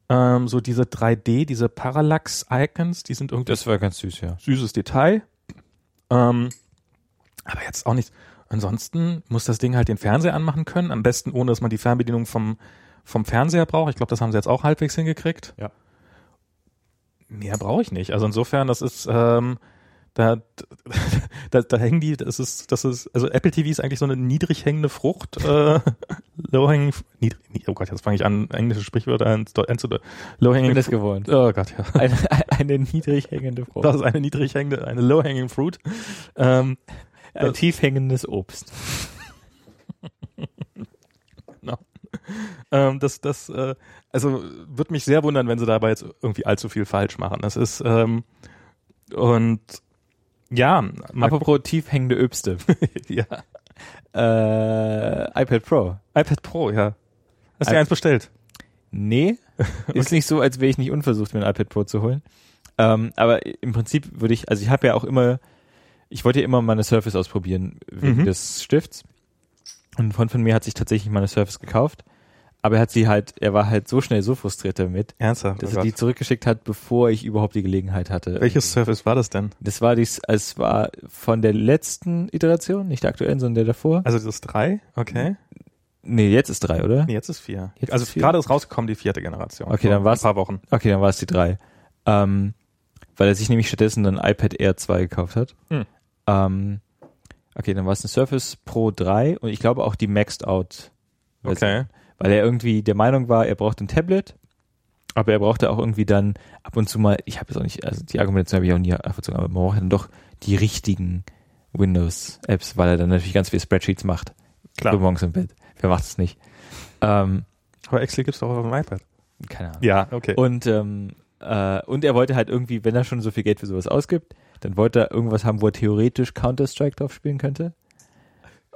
Ähm, so diese 3D, diese Parallax-Icons, die sind irgendwie Das war ganz süß, ja. süßes Detail. Ähm, aber jetzt auch nicht. Ansonsten muss das Ding halt den Fernseher anmachen können. Am besten ohne, dass man die Fernbedienung vom, vom Fernseher braucht. Ich glaube, das haben sie jetzt auch halbwegs hingekriegt. Ja. Mehr brauche ich nicht. Also insofern, das ist, ähm, da, da, da hängen die, das ist, das ist, also Apple TV ist eigentlich so eine niedrig hängende Frucht, äh, low hanging, niedrig, oh Gott, jetzt fange ich an, englische Sprichwörter Deu- low Ich hanging, bin das gewohnt. oh Gott, ja. Eine, eine niedrig hängende Frucht. Das ist eine niedrig hängende, eine low hanging fruit. Ähm, Ein tief hängendes Obst. ähm, das, das, äh, also würde mich sehr wundern, wenn sie dabei jetzt irgendwie allzu viel falsch machen. Das ist ähm, und ja, Apropos tief hängende Öbste. ja, äh, iPad Pro. iPad Pro, ja. Hast du dir eins bestellt? Nee, ist nicht so, als wäre ich nicht unversucht, mir ein iPad Pro zu holen. Ähm, aber im Prinzip würde ich, also ich habe ja auch immer, ich wollte ja immer meine Surface ausprobieren wegen Mhm. des Stifts. Und ein Freund von mir hat sich tatsächlich meine Surface gekauft. Aber er hat sie halt, er war halt so schnell so frustriert damit, Ernsthaft? dass Oh er die zurückgeschickt hat, bevor ich überhaupt die Gelegenheit hatte. Welches Surface war das denn? Das war dies, es war von der letzten Iteration, nicht der aktuellen, sondern der davor. Also das drei? Okay. Nee, jetzt ist drei, oder? Nee, jetzt ist vier. Jetzt also ist vier. gerade ist rausgekommen die vierte Generation. Okay, dann war's- Ein paar Wochen. Okay, dann war es die drei. Ähm, weil er sich nämlich stattdessen ein iPad Air 2 gekauft hat. Hm. Ähm, okay, dann war es ein Surface Pro 3 und ich glaube auch die Maxed Out. Okay. Weil er irgendwie der Meinung war, er braucht ein Tablet, aber er brauchte auch irgendwie dann ab und zu mal, ich habe jetzt auch nicht, also die Argumentation habe ich auch nie nachvollzogen, aber man braucht dann doch die richtigen Windows-Apps, weil er dann natürlich ganz viele Spreadsheets macht. Klar. So morgens im Bett. Wer macht es nicht? Ähm, Aber Excel gibt's doch auch auf dem iPad. keine Ahnung. Ja, okay. Und, ähm, äh, und er wollte halt irgendwie, wenn er schon so viel Geld für sowas ausgibt, dann wollte er irgendwas haben, wo er theoretisch Counter-Strike drauf spielen könnte.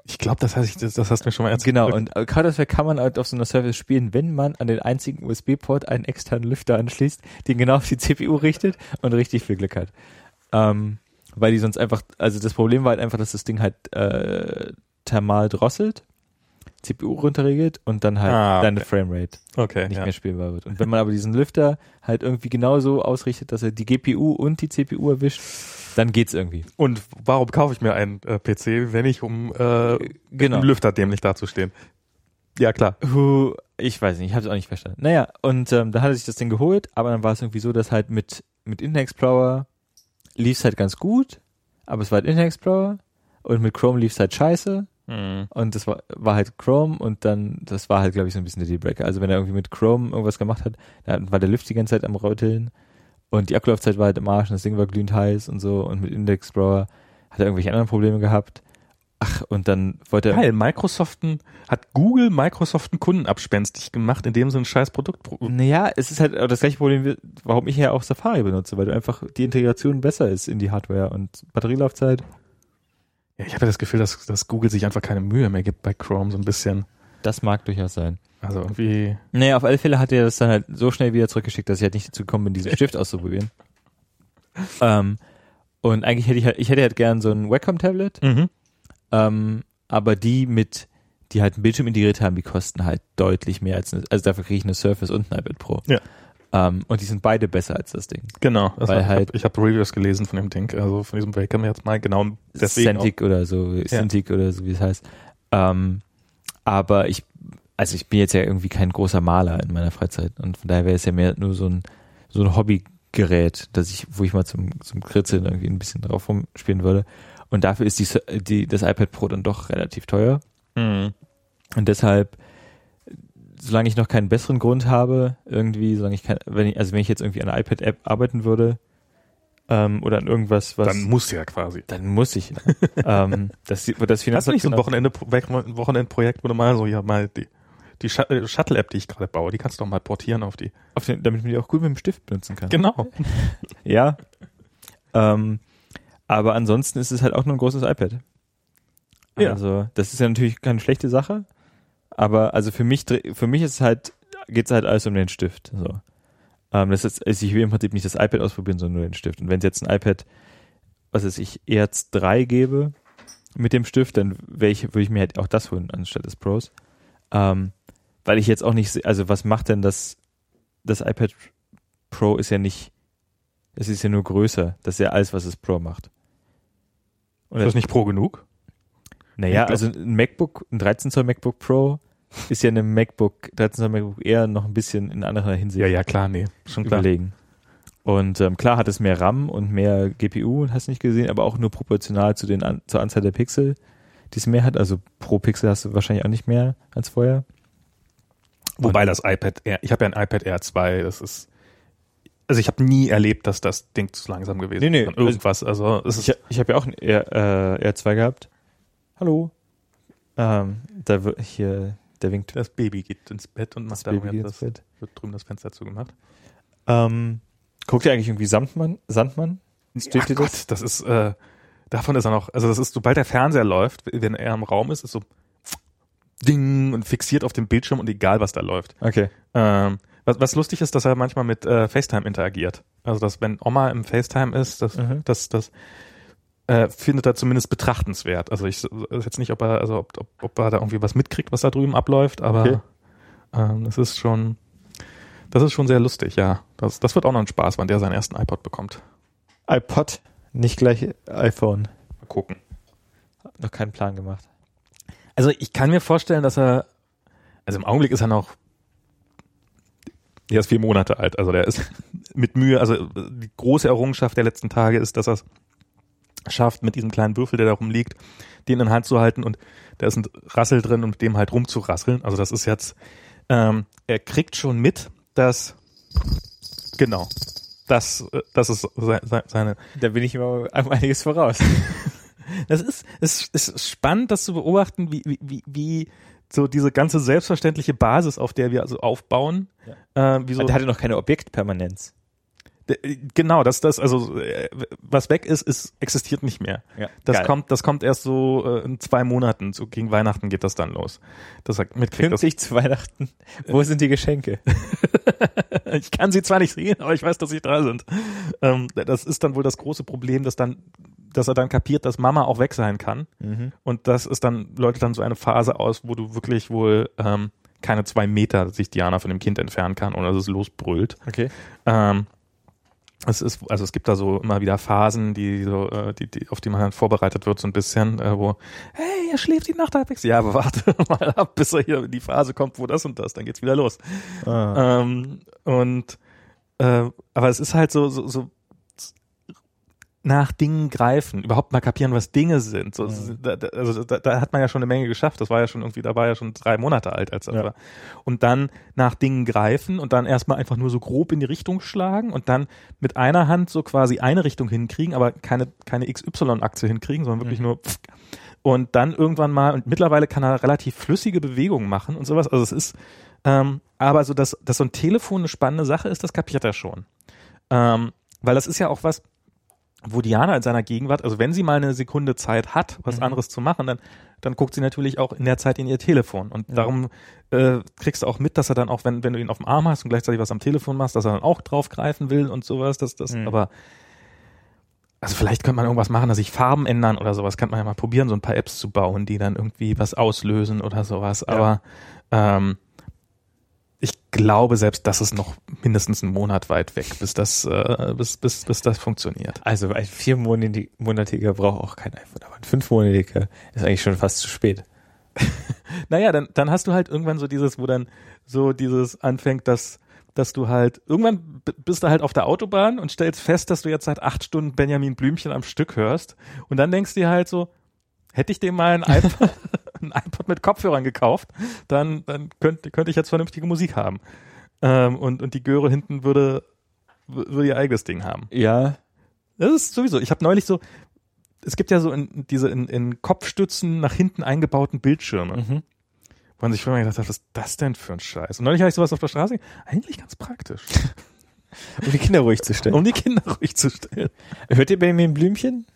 ich glaube, das, heißt, das, das hast du mir schon mal erzählt. Genau, und äh, Counter-Strike kann man halt auf so einer Surface spielen, wenn man an den einzigen USB-Port einen externen Lüfter anschließt, den genau auf die CPU richtet und richtig viel Glück hat. Ähm, weil die sonst einfach, also das Problem war halt einfach, dass das Ding halt äh, thermal drosselt, CPU runterregelt und dann halt Ah, deine okay. Framerate Okay, nicht ja. mehr spielbar wird. Und wenn man aber diesen Lüfter halt irgendwie genauso ausrichtet, dass er die GPU und die CPU erwischt, dann geht's irgendwie. Und warum kaufe ich mir einen äh, PC, wenn ich um äh, Genau. im Lüfter dämlich dazustehen? Ja, klar. Huh, ich weiß nicht, ich habe es auch nicht verstanden. Naja, und ähm, dann hat er sich das Ding geholt, aber dann war es irgendwie so, dass halt mit, mit Internet Explorer lief's halt ganz gut, aber es war halt Internet Explorer und mit Chrome lief's halt scheiße Hm. und das war, war halt Chrome und dann, das war halt, glaube ich, so ein bisschen der Dealbreaker. Also wenn er irgendwie mit Chrome irgendwas gemacht hat, dann war der Lift die ganze Zeit am Röteln und die Akkulaufzeit war halt im Arsch und das Ding war glühend heiß und so und mit Internet Explorer hat er irgendwelche anderen Probleme gehabt. Ach, und dann wollte er... Geil, Microsoften, hat Google Microsoften kundenabspenstig gemacht, indem sie ein scheiß Produkt pro- Naja, es ist halt auch das gleiche Problem, wie- warum ich ja auch Safari benutze, weil du einfach die Integration besser ist in die Hardware und Batterielaufzeit. Ja, ich habe ja das Gefühl, dass, dass Google sich einfach keine Mühe mehr gibt bei Chrome, so ein bisschen. Das mag durchaus sein. Also irgendwie. Naja, auf alle Fälle hat er das dann halt so schnell wieder zurückgeschickt, dass ich halt nicht dazu gekommen bin, diesen Stift auszuprobieren. ähm, und eigentlich hätte ich halt, ich hätte halt gern so ein Wacom-Tablet, Mhm. ähm, aber die mit die halt einen Bildschirm integriert haben, die kosten halt deutlich mehr als eine, also dafür kriege ich eine Surface und ein iPad Pro. Ja. Ähm, und die sind beide besser als das Ding. Genau. Also Weil ich halt- hab, ich habe Reviews gelesen von dem Ding, also von diesem Wacom jetzt mal genau deswegen. Cintiq oder so, Cintiq oder so, wie es heißt. Ähm, aber ich, also ich bin jetzt ja irgendwie kein großer Maler in meiner Freizeit und von daher wäre es ja mehr nur so ein, so ein Hobbygerät, dass ich, wo ich mal zum, zum Kritzeln irgendwie ein bisschen drauf rumspielen würde. Und dafür ist die, die, das iPad Pro dann doch relativ teuer. Mhm. Und deshalb, solange ich noch keinen besseren Grund habe, irgendwie, solange ich kein, wenn ich, also wenn ich jetzt irgendwie an einer iPad-App arbeiten würde, ähm, oder an irgendwas, was, Dann muss ja quasi. dann muss ich. ähm, das, das Hast du nicht so ein Wochenende, ein Wochenendprojekt, wo du mal so, ja, mal die, die äh, Shuttle-App, die ich gerade baue, die kannst du doch mal portieren auf die. auf den, damit man die auch gut mit dem Stift benutzen kann. Genau. Ja. Ähm, aber ansonsten ist es halt auch nur ein großes iPad. Ja. Also, das ist ja natürlich keine schlechte Sache. Aber also für mich, für mich ist es halt, geht es halt alles um den Stift. So. Ähm, das ist, also ich will im Prinzip nicht das iPad ausprobieren, sondern nur den Stift. Und wenn es jetzt ein iPad, was weiß ich, Erz 3 gebe mit dem Stift, dann ich, würde ich mir halt auch das holen anstatt des Pros. Ähm, weil ich jetzt auch nicht, also was macht denn das, das iPad Pro ist ja nicht, es ist ja nur größer. Das ist ja alles, was das Pro macht. Und Ist das nicht pro genug? naja, also ein MacBook, ein 13 Zoll MacBook Pro ist ja einem MacBook, 13 Zoll MacBook eher noch ein bisschen in anderer Hinsicht Ja, ja, klar, nee. Schon klar. überlegen. Und ähm, klar hat es mehr RAM und mehr GPU, hast du nicht gesehen, aber auch nur proportional zu den an, zur Anzahl der Pixel, die es mehr hat. Also pro Pixel hast du wahrscheinlich auch nicht mehr als vorher. Wobei das iPad Air, ich habe ja ein iPad Air 2, das ist, also ich habe nie erlebt, dass das Ding zu langsam gewesen Nee, nee, ist. Irgendwas, also ist, Ich, ich habe ja auch ein R, äh, R2 gehabt. Hallo. Ähm, da wird hier, der winkt. das Baby geht ins Bett und macht Das Baby das, Bett. wird drüben das Fenster zugemacht. Ähm, guckt ihr eigentlich irgendwie Sandmann? Sandmann? Steht Ach dir das? Gott, das ist, äh, davon ist er noch, also das ist, sobald der Fernseher läuft, wenn er im Raum ist, ist so Ding und fixiert auf dem Bildschirm und egal, was da läuft. Okay. Ähm, was, was lustig ist, dass er manchmal mit äh, FaceTime interagiert. Also, dass wenn Oma im FaceTime ist, das, Mhm. das, das äh, findet er zumindest betrachtenswert. Also ich weiß jetzt nicht, ob er, also ob, ob, ob er da irgendwie was mitkriegt, was da drüben abläuft, aber Okay. ähm, das ist schon, das ist schon sehr lustig, ja. Das, das wird auch noch ein Spaß, wann der seinen ersten iPod bekommt. iPod, nicht gleich iPhone. Mal gucken. Noch keinen Plan gemacht. Also ich kann mir vorstellen, dass er, also im Augenblick ist er noch, er ist vier Monate alt, also der ist mit Mühe, also die große Errungenschaft der letzten Tage ist, dass er es schafft, mit diesem kleinen Würfel, der da rumliegt, den in der Hand zu halten und da ist ein Rassel drin und mit dem halt rumzurasseln. Also das ist jetzt, ähm, er kriegt schon mit, dass, genau, das, äh, das ist se- se- seine, Da bin ich immer um einiges voraus. das ist, es ist spannend, das zu beobachten, wie, wie, wie, so diese ganze selbstverständliche Basis, auf der wir also aufbauen, äh, wie so, Der hatte noch keine Objektpermanenz. Genau, das, das, also äh, was weg ist, ist existiert nicht mehr. Ja, Das geil. kommt, das kommt erst so äh, in zwei Monaten, so gegen Weihnachten geht das dann los. Das mitkriegt. Das, Pünktlich zu Weihnachten. Wo sind die Geschenke? ich kann sie zwar nicht sehen, aber ich weiß, dass sie da sind. Ähm, das ist dann wohl das große Problem, dass dann, dass er dann kapiert, dass Mama auch weg sein kann. Mhm. Und das ist dann, läutet dann so eine Phase aus, wo du wirklich wohl ähm, keine zwei Meter sich Diana von dem Kind entfernen kann, ohne dass es losbrüllt. Okay. Ähm, es ist, also es gibt da so immer wieder Phasen, die so, äh, die, die, auf die man dann vorbereitet wird, so ein bisschen, äh, wo, hey, er schläft die Nacht halbwegs. Ja, aber warte mal ab, bis er hier in die Phase kommt, wo das und das, dann geht's wieder los. Ah. Ähm, und äh, aber es ist halt so, so, so nach Dingen greifen, überhaupt mal kapieren, was Dinge sind. So, Mhm. da, da, also da, da hat man ja schon eine Menge geschafft. Das war ja schon irgendwie, da war ja schon drei Monate alt, als er Ja. war. Und dann nach Dingen greifen und dann erstmal einfach nur so grob in die Richtung schlagen und dann mit einer Hand so quasi eine Richtung hinkriegen, aber keine, keine XY-Achse hinkriegen, sondern wirklich Mhm. nur pff. und dann irgendwann mal, und mittlerweile kann er relativ flüssige Bewegungen machen und sowas. Also es ist, ähm, aber so, dass, dass so ein Telefon eine spannende Sache ist, das kapiert er schon. Ähm, weil das ist ja auch was, wo Diana in seiner Gegenwart, also wenn sie mal eine Sekunde Zeit hat, was Mhm. anderes zu machen, dann, dann guckt sie natürlich auch in der Zeit in ihr Telefon. Und Ja. darum äh, kriegst du auch mit, dass er dann auch, wenn, wenn du ihn auf dem Arm hast und gleichzeitig was am Telefon machst, dass er dann auch draufgreifen will und sowas. Das, das, Mhm. aber also vielleicht könnte man irgendwas machen, dass sich Farben ändern oder sowas. Könnte man ja mal probieren, so ein paar Apps zu bauen, die dann irgendwie was auslösen oder sowas. Ja. Aber ähm, ich glaube, selbst das ist noch mindestens einen Monat weit weg, bis das, äh, bis, bis, bis das funktioniert. Also ein viermonatiger braucht auch kein iPhone, aber ein fünfmonatiger ist eigentlich schon fast zu spät. Naja, dann, dann hast du halt irgendwann so dieses, wo dann so dieses anfängt, dass, dass du halt, irgendwann bist du halt auf der Autobahn und stellst fest, dass du jetzt seit acht Stunden Benjamin Blümchen am Stück hörst. Und dann denkst du dir halt so, hätte ich dem mal ein iPod, ein iPod mit Kopfhörern gekauft, dann, dann könnte, könnte ich jetzt vernünftige Musik haben. Ähm, und, und die Göre hinten würde, würde ihr eigenes Ding haben. Ja, Das ist sowieso. Ich habe neulich so, es gibt ja so in, diese in, in Kopfstützen nach hinten eingebauten Bildschirme, mhm. wo man sich vorher gedacht hat, was ist das denn für ein Scheiß? Und neulich habe ich sowas auf der Straße, eigentlich ganz praktisch, um die Kinder ruhig zu stellen. um die Kinder ruhig zu stellen. Hört ihr Benjamin Blümchen?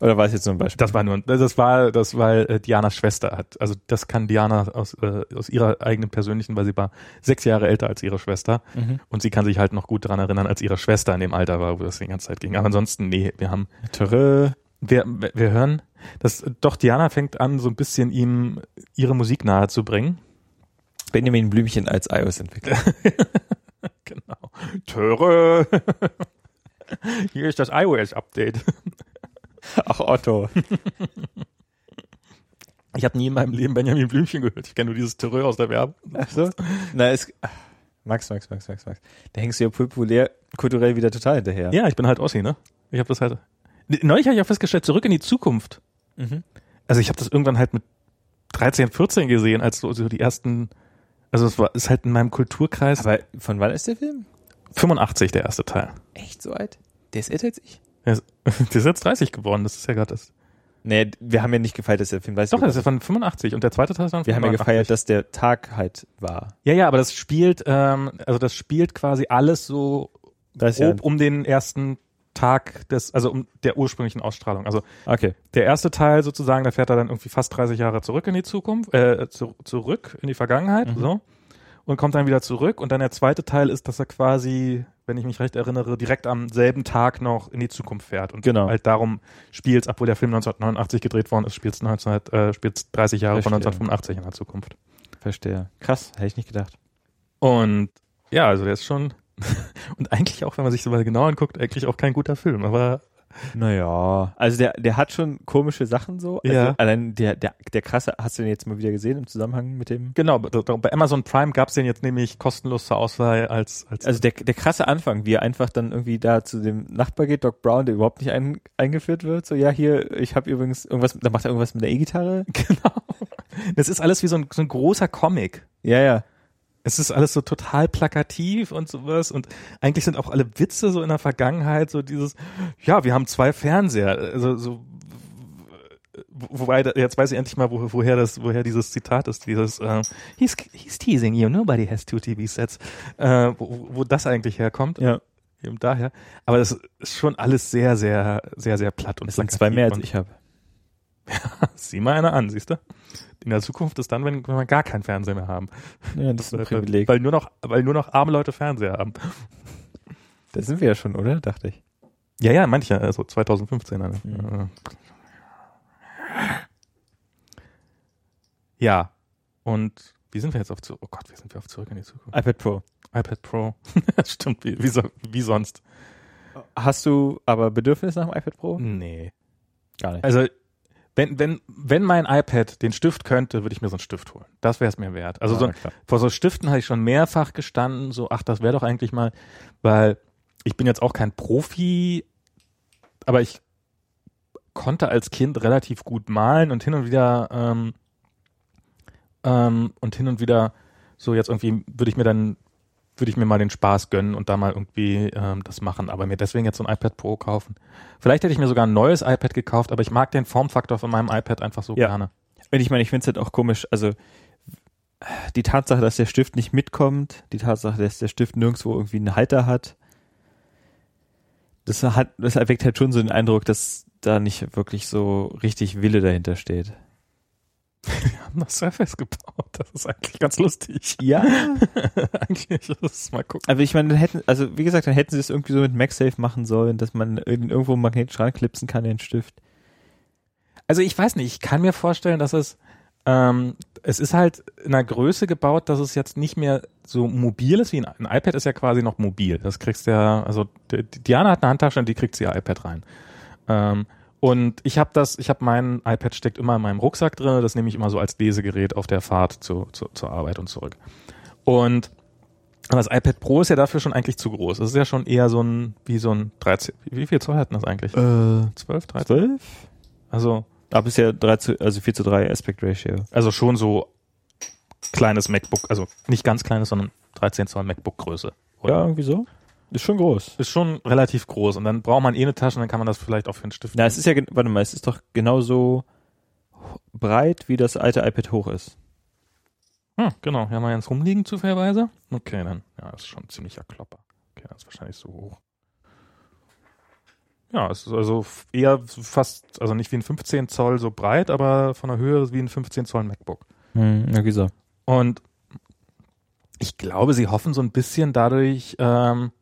Oder war es jetzt nur ein Beispiel? Das war nur, das war, das weil äh, Dianas Schwester hat. Also das kann Diana aus, äh, aus ihrer eigenen persönlichen, weil sie war sechs Jahre älter als ihre Schwester Mhm. und sie kann sich halt noch gut daran erinnern, als ihre Schwester in dem Alter war, wo das die ganze Zeit ging. Aber ansonsten, nee, wir haben Törö. wir, wir hören, dass doch Diana fängt an, so ein bisschen ihm ihre Musik nahe zu bringen. Benjamin Blümchen als iOS-Entwickler. Genau. Töre. Hier ist das iOS-Update. Ach, Otto. Ich habe nie in meinem Leben Benjamin Blümchen gehört. Ich kenne nur dieses Töre aus der Werbung. Ach so? Na, es, Max, Max, Max, Max, Max. Da hängst du ja populär, kulturell wieder total hinterher. Ja, ich bin halt Ossi, ne? Ich habe das halt. Neulich habe ich auch festgestellt, zurück in die Zukunft. Mhm. Also ich habe das irgendwann halt mit 13, 14 gesehen, als so, so die ersten. Also es war ist halt in meinem Kulturkreis Aber von wann ist der Film? 85 der erste Teil. Echt so alt? Der ist älter als ich? Der ist, jetzt 30 geworden. Das ist ja gerade das. Nee, wir haben ja nicht gefeiert, dass der Film weiß Doch, das ist ja von 85 und der zweite Teil ist dann von Wir haben ja 89. gefeiert, dass der Tag halt war. Ja, ja, aber das spielt, ähm, also das spielt quasi alles so Das ist ja, grob um den ersten Tag des, also um der ursprünglichen Ausstrahlung. Also okay. der erste Teil sozusagen, da fährt er dann irgendwie fast 30 Jahre zurück in die Zukunft, äh, zu, zurück in die Vergangenheit, Mhm. so. Und kommt dann wieder zurück. Und dann der zweite Teil ist, dass er quasi, wenn ich mich recht erinnere, direkt am selben Tag noch in die Zukunft fährt. Und Genau. halt darum spielt obwohl der Film 1989 gedreht worden ist, spielt es 19, äh, spielt's 30 Jahre von Verstehe. 1985 in der Zukunft. Verstehe. Krass, hätte ich nicht gedacht. Und ja, also der ist schon und eigentlich auch, wenn man sich so mal genau anguckt, eigentlich auch kein guter Film, aber Naja, also der, der hat schon komische Sachen so. Also Ja. Allein der, der, der krasse, hast du den jetzt mal wieder gesehen im Zusammenhang mit dem? genau, bei Amazon Prime gab's den jetzt nämlich kostenlos zur Auswahl als als Also der, der krasse Anfang, wie er einfach dann irgendwie da zu dem Nachbar geht, Doc Brown, der überhaupt nicht ein, eingeführt wird. So, ja, hier, ich habe übrigens irgendwas, da macht er irgendwas mit der E-Gitarre. genau. Das ist alles wie so ein, so ein großer Comic. Ja, ja. Es ist alles so total plakativ und sowas und eigentlich sind auch alle Witze so in der Vergangenheit so dieses ja, wir haben zwei Fernseher, also so wo- wobei jetzt weiß ich endlich mal wo, woher das woher dieses Zitat ist dieses äh, he's, he's teasing you nobody has two TV sets äh, wo, wo das eigentlich herkommt Ja. eben daher aber das ist schon alles sehr sehr sehr sehr platt und Das sind zwei mehr als ich habe. sieh mal einer an siehst du in der Zukunft ist dann wenn, wir gar keinen Fernseher mehr haben Ja, das ist ein weil, Privileg. weil nur noch weil nur noch arme Leute Fernseher haben Da sind wir ja schon, oder? Dachte ich. Ja, ja, manche, also 2015. Also. Mhm. Ja, und wie sind wir jetzt auf zurück? Oh Gott, wie sind wir auf zurück in die Zukunft? iPad Pro. iPad Pro. Stimmt, wie, wie, so, wie sonst. Hast du aber Bedürfnis nach dem iPad Pro? Nee. Gar nicht. Also, wenn, wenn, wenn mein iPad den Stift könnte, würde ich mir so einen Stift holen. Das wäre es mir wert. Also, so, Ja, klar. vor so Stiften habe ich schon mehrfach gestanden, so, ach, das wäre doch eigentlich mal, weil ich bin jetzt auch kein Profi, aber ich konnte als Kind relativ gut malen und hin und wieder ähm, ähm, und hin und wieder so jetzt irgendwie würde ich mir dann würde ich mir mal den Spaß gönnen und da mal irgendwie ähm, das machen, aber mir deswegen jetzt so ein iPad Pro kaufen. Vielleicht hätte ich mir sogar ein neues iPad gekauft, aber ich mag den Formfaktor von meinem iPad einfach so Ja. gerne. Und ich meine, ich finde es halt auch komisch, also die Tatsache, dass der Stift nicht mitkommt, die Tatsache, dass der Stift nirgendwo irgendwie einen Halter hat, das hat, das erweckt halt schon so den Eindruck, dass da nicht wirklich so richtig Wille dahinter steht. Wir haben das Surface gebaut. Das ist eigentlich ganz lustig. Ja. eigentlich es mal gucken. Aber ich meine, dann hätten, also wie gesagt, dann hätten sie es irgendwie so mit MagSafe machen sollen, dass man irgend- irgendwo magnetisch ranklipsen kann, den Stift. Also ich weiß nicht, ich kann mir vorstellen, dass es ähm, es ist halt in einer Größe gebaut, dass es jetzt nicht mehr so mobil ist wie ein, ein iPad ist ja quasi noch mobil. Das kriegst du ja, also Diana hat eine Handtasche und die kriegt sie ihr iPad rein. Ähm, und ich habe das, ich habe mein iPad steckt immer in meinem Rucksack drin, das nehme ich immer so als Lesegerät auf der Fahrt zu, zu, zur Arbeit und zurück. Und das iPad Pro ist ja dafür schon eigentlich zu groß. Es ist ja schon eher so ein, wie so ein 13, wie viel Zoll hat denn das eigentlich? Äh, 12, 13? 12? Also, Aber ist ja 3 zu, also 4 zu 3 Aspect Ratio. also schon so kleines MacBook, also nicht ganz kleines, sondern 13 Zoll MacBook Größe. Ja, irgendwie so. Ist schon groß. Ist schon relativ groß und dann braucht man eh eine Tasche und dann kann man das vielleicht auch für einen Stift. Na, es ist ja, warte mal, es ist doch genauso breit, wie das alte iPad hoch ist. Hm, genau, hier haben wir eins rumliegen zufälligerweise. Okay, dann, ja, das ist schon ein ziemlicher Klopper. Okay, das ist wahrscheinlich so hoch. Ja, es ist also eher fast, also nicht wie ein 15 Zoll so breit, aber von der Höhe wie ein 15 Zoll MacBook. Hm, irgendwie so. Und ich glaube, sie hoffen so ein bisschen dadurch, ähm,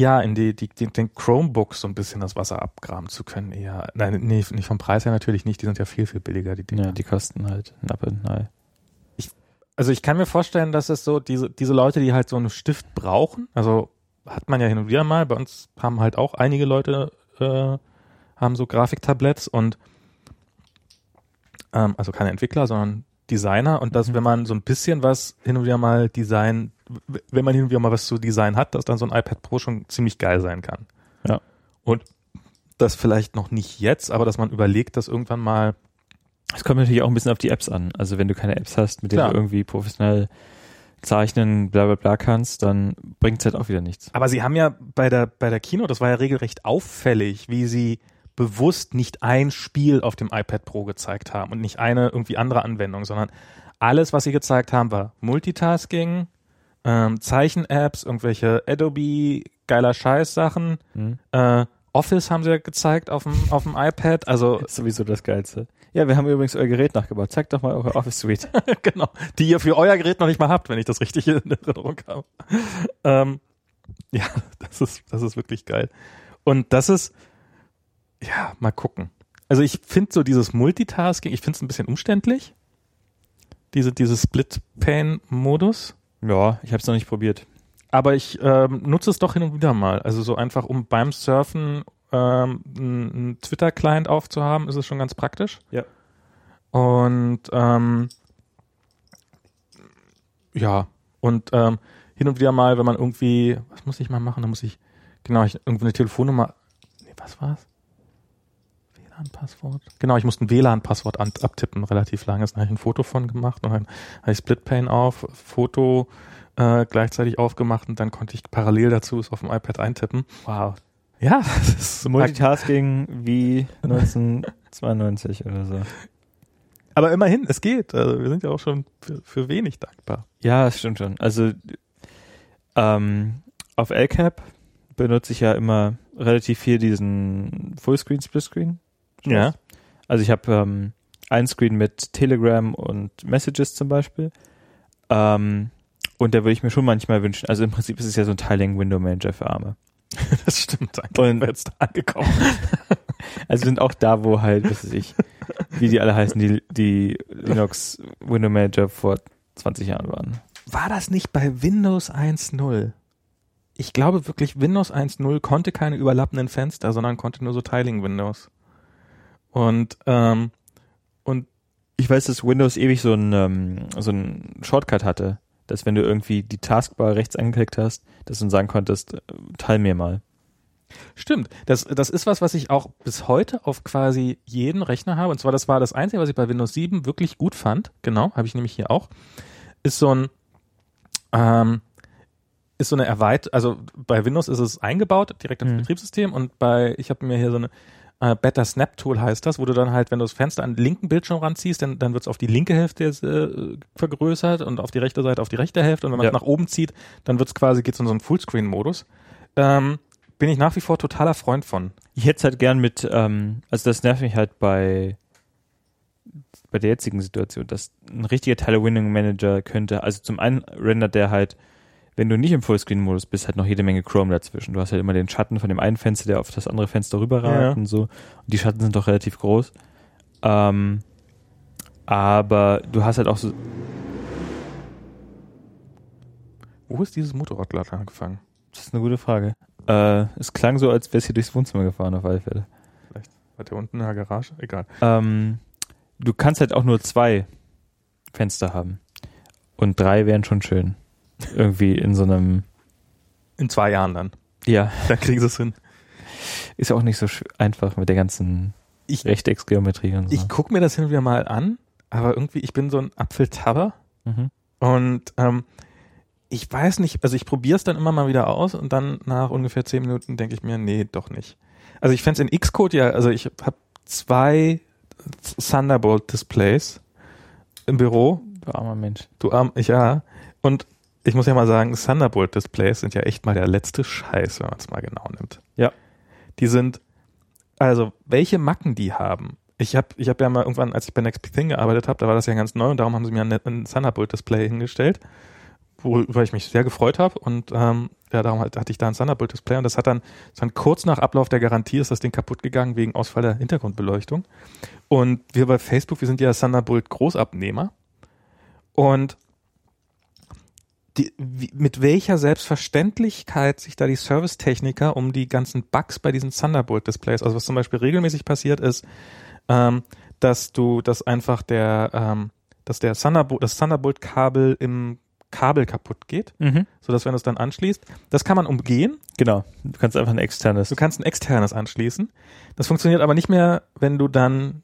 ja, in die, die, den Chromebooks so ein bisschen das Wasser abgraben zu können. Eher, nein, nee, nicht vom Preis her natürlich nicht, die sind ja viel, viel billiger, die Dinger. Ja, die kosten halt ein Apple und ein Ei. Also ich kann mir vorstellen, dass es so diese, diese Leute, die halt so einen Stift brauchen, also hat man ja hin und wieder mal, bei uns haben halt auch einige Leute, äh, haben so Grafiktabletts und ähm, also keine Entwickler, sondern Designer und dass, Mhm. wenn man so ein bisschen was hin und wieder mal Design, wenn man hin und wieder mal was zu Design hat, dass dann so ein iPad Pro schon ziemlich geil sein kann. Ja. Und das vielleicht noch nicht jetzt, aber dass man überlegt, das irgendwann mal Es kommt natürlich auch ein bisschen auf die Apps an. Also wenn du keine Apps hast, mit denen Klar. du irgendwie professionell zeichnen, bla bla bla kannst, dann bringt es halt auch wieder nichts. Aber sie haben ja bei der, bei der Kino, das war ja regelrecht auffällig, wie sie bewusst nicht ein Spiel auf dem iPad Pro gezeigt haben und nicht eine irgendwie andere Anwendung, sondern alles, was sie gezeigt haben, war Multitasking, ähm, Zeichen-Apps, irgendwelche Adobe geiler Scheiß-Sachen, Hm? äh, Office haben sie ja gezeigt auf dem, auf dem iPad, also Ist sowieso das Geilste. Ja, wir haben übrigens euer Gerät nachgebaut. Zeigt doch mal eure Office Suite. genau, die ihr für euer Gerät noch nicht mal habt, wenn ich das richtig in Erinnerung habe. Ähm, ja, das ist, das ist wirklich geil. Und das ist, ja, mal gucken. Also ich finde so dieses Multitasking, ich finde es ein bisschen umständlich. Diese, dieses Split-Pane-Modus. Ja, ich habe es noch nicht probiert. Aber ich ähm, nutze es doch hin und wieder mal. Also so einfach, um beim Surfen ähm, einen Twitter-Client aufzuhaben, ist es schon ganz praktisch. Ja. Und ähm, ja, und ähm, hin und wieder mal, wenn man irgendwie, was muss ich mal machen? Da muss ich, genau, ich irgendwie eine Telefonnummer, nee, was war's? WLAN-Passwort? Genau, ich musste ein WLAN-Passwort an- abtippen, relativ langes. Dann habe ich ein Foto von gemacht und dann habe ich Splitpane auf, Foto äh, gleichzeitig aufgemacht und dann konnte ich parallel dazu es auf dem iPad eintippen. Wow. Ja, das ist Multitasking wie 1992 oder so. aber immerhin, es geht. Also wir sind ja auch schon für, für wenig dankbar. Ja, das stimmt schon. Also ähm, auf LCAP benutze ich ja immer relativ viel diesen Fullscreen, Splitscreen. Ja. Also ich habe ähm, ein Screen mit Telegram und Messages zum Beispiel. Ähm, und da würde ich mir schon manchmal wünschen, also im Prinzip ist es ja so ein Tiling Window Manager für Arme. Das stimmt. Danke, Und- sind wir jetzt angekommen. Also sind auch da, wo halt, was weiß ich, wie die alle heißen, die, die Linux Window Manager vor 20 Jahren waren. War das nicht bei Windows 1.0? Ich glaube wirklich, Windows 1.0 konnte keine überlappenden Fenster, sondern konnte nur so Tiling Windows. Und, ähm, und Ich weiß, dass Windows ewig so ein, ähm, so ein Shortcut hatte, dass wenn du irgendwie die Taskbar rechts angeklickt hast, dass du dann sagen konntest, äh, teil mir mal. Stimmt. Das, das ist was, was ich auch bis heute auf quasi jeden Rechner habe. Und zwar, das war das Einzige, was ich bei Windows 7 wirklich gut fand. Genau, habe ich nämlich hier auch. Ist so ein, ähm, ist so eine Erweiterung, also bei Windows ist es eingebaut, direkt ins Mhm. Betriebssystem und bei, ich habe mir hier so eine äh, Better Snap Tool heißt das, wo du dann halt, wenn du das Fenster an den linken Bildschirm ranziehst, dann, dann wird es auf die linke Hälfte äh, vergrößert und auf die rechte Seite auf die rechte Hälfte und wenn man es Ja. nach oben zieht, dann wird es quasi, geht es in so einen Fullscreen-Modus. Ähm, bin ich nach wie vor totaler Freund von. Ich hätte es halt gern mit, ähm, also das nervt mich halt bei bei der jetzigen Situation, dass ein richtiger Tile Window Manager könnte, also zum einen rendert der halt, wenn du nicht im Fullscreen-Modus bist, halt noch jede Menge Chrome dazwischen. Du hast halt immer den Schatten von dem einen Fenster, der auf das andere Fenster rüberragt Ja. und so. Und die Schatten sind doch relativ groß. Ähm, aber du hast halt auch so, Wo ist dieses Motorrad gerade angefangen? das ist eine gute Frage. Äh, es klang so, als wär's hier durchs Wohnzimmer gefahren, auf alle Fälle. War der unten in der Garage? Egal. Ähm, du kannst halt auch nur zwei Fenster haben. Und drei wären schon schön. Irgendwie in so einem, In zwei Jahren dann. ja, Dann kriegen sie es hin. ist ja auch nicht so einfach mit der ganzen Ich- Rechtecksgeometrie und so. Ich gucke mir das hin und wieder mal an, aber irgendwie, ich bin so ein Apfeltabber mhm. und ähm, ich weiß nicht, also ich probiere es dann immer mal wieder aus und dann nach ungefähr zehn Minuten denke ich mir, nee, doch nicht. Also ich fände es in Xcode ja, also ich habe zwei Thunderbolt-Displays im Büro, Du armer Mensch. du arm, ich ja, und ich muss ja mal sagen, Thunderbolt-Displays sind ja echt mal der letzte Scheiß, wenn man es mal genau nimmt. Ja. Die sind, also welche Macken die haben. Ich habe ich hab ja mal irgendwann, als ich bei Next Big Thing gearbeitet habe, da war das ja ganz neu und darum haben sie mir ein, ein Thunderbolt-Display hingestellt, worüber ich mich sehr gefreut habe und ähm, ja, darum halt, hatte ich da ein Thunderbolt-Display und das hat dann, dann kurz nach Ablauf der Garantie ist das Ding kaputt gegangen wegen Ausfall der Hintergrundbeleuchtung und wir bei Facebook, wir sind ja Thunderbolt Großabnehmer und die, wie, mit welcher Selbstverständlichkeit sich da die Servicetechniker um die ganzen Bugs bei diesen Thunderbolt-Displays, also was zum Beispiel regelmäßig passiert ist, ähm, dass du, dass einfach der, ähm, dass der Thunderbolt, das Thunderbolt-Kabel im Kabel kaputt geht, Mhm. sodass wenn du es dann anschließt, das kann man umgehen. Genau. Du kannst einfach ein externes. Du kannst ein externes anschließen. Das funktioniert aber nicht mehr, wenn du dann,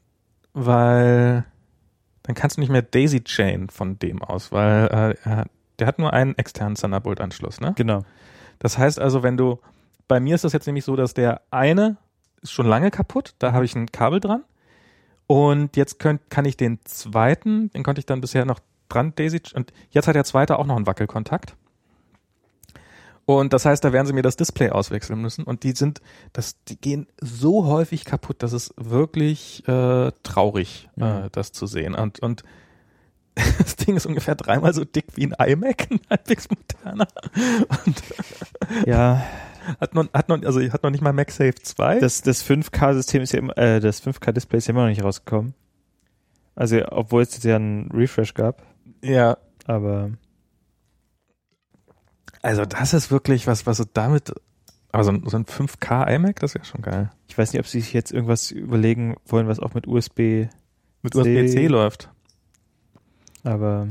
weil dann kannst du nicht mehr Daisy Chain von dem aus, weil äh, hat- der hat nur einen externen Thunderbolt-Anschluss, ne? Genau. Das heißt also, wenn du, bei mir ist das jetzt nämlich so, dass der eine ist schon lange kaputt, da habe ich ein Kabel dran und jetzt könnt, kann ich den zweiten, den konnte ich dann bisher noch dran, Daisy, und jetzt hat der zweite auch noch einen Wackelkontakt. Und das heißt, da werden sie mir das Display auswechseln müssen und die sind, das, die gehen so häufig kaputt, das ist wirklich äh, traurig, Mhm. äh, das zu sehen. Und, und das Ding ist ungefähr dreimal so dick wie ein iMac, ein halbwegs moderner. Und Ja, hat noch, hat noch, also hat noch nicht mal MagSafe 2. das, das 5K-System ist ja immer, äh, das 5K-Display ist ja immer noch nicht rausgekommen. Also, obwohl es jetzt ja einen Refresh gab, ja, aber also das ist wirklich was, was sie damit, aber so ein, so ein 5K iMac, das ist ja schon geil. ich weiß nicht, ob sie sich jetzt irgendwas überlegen wollen, was auch mit USB, Mit. USB-C läuft. Aber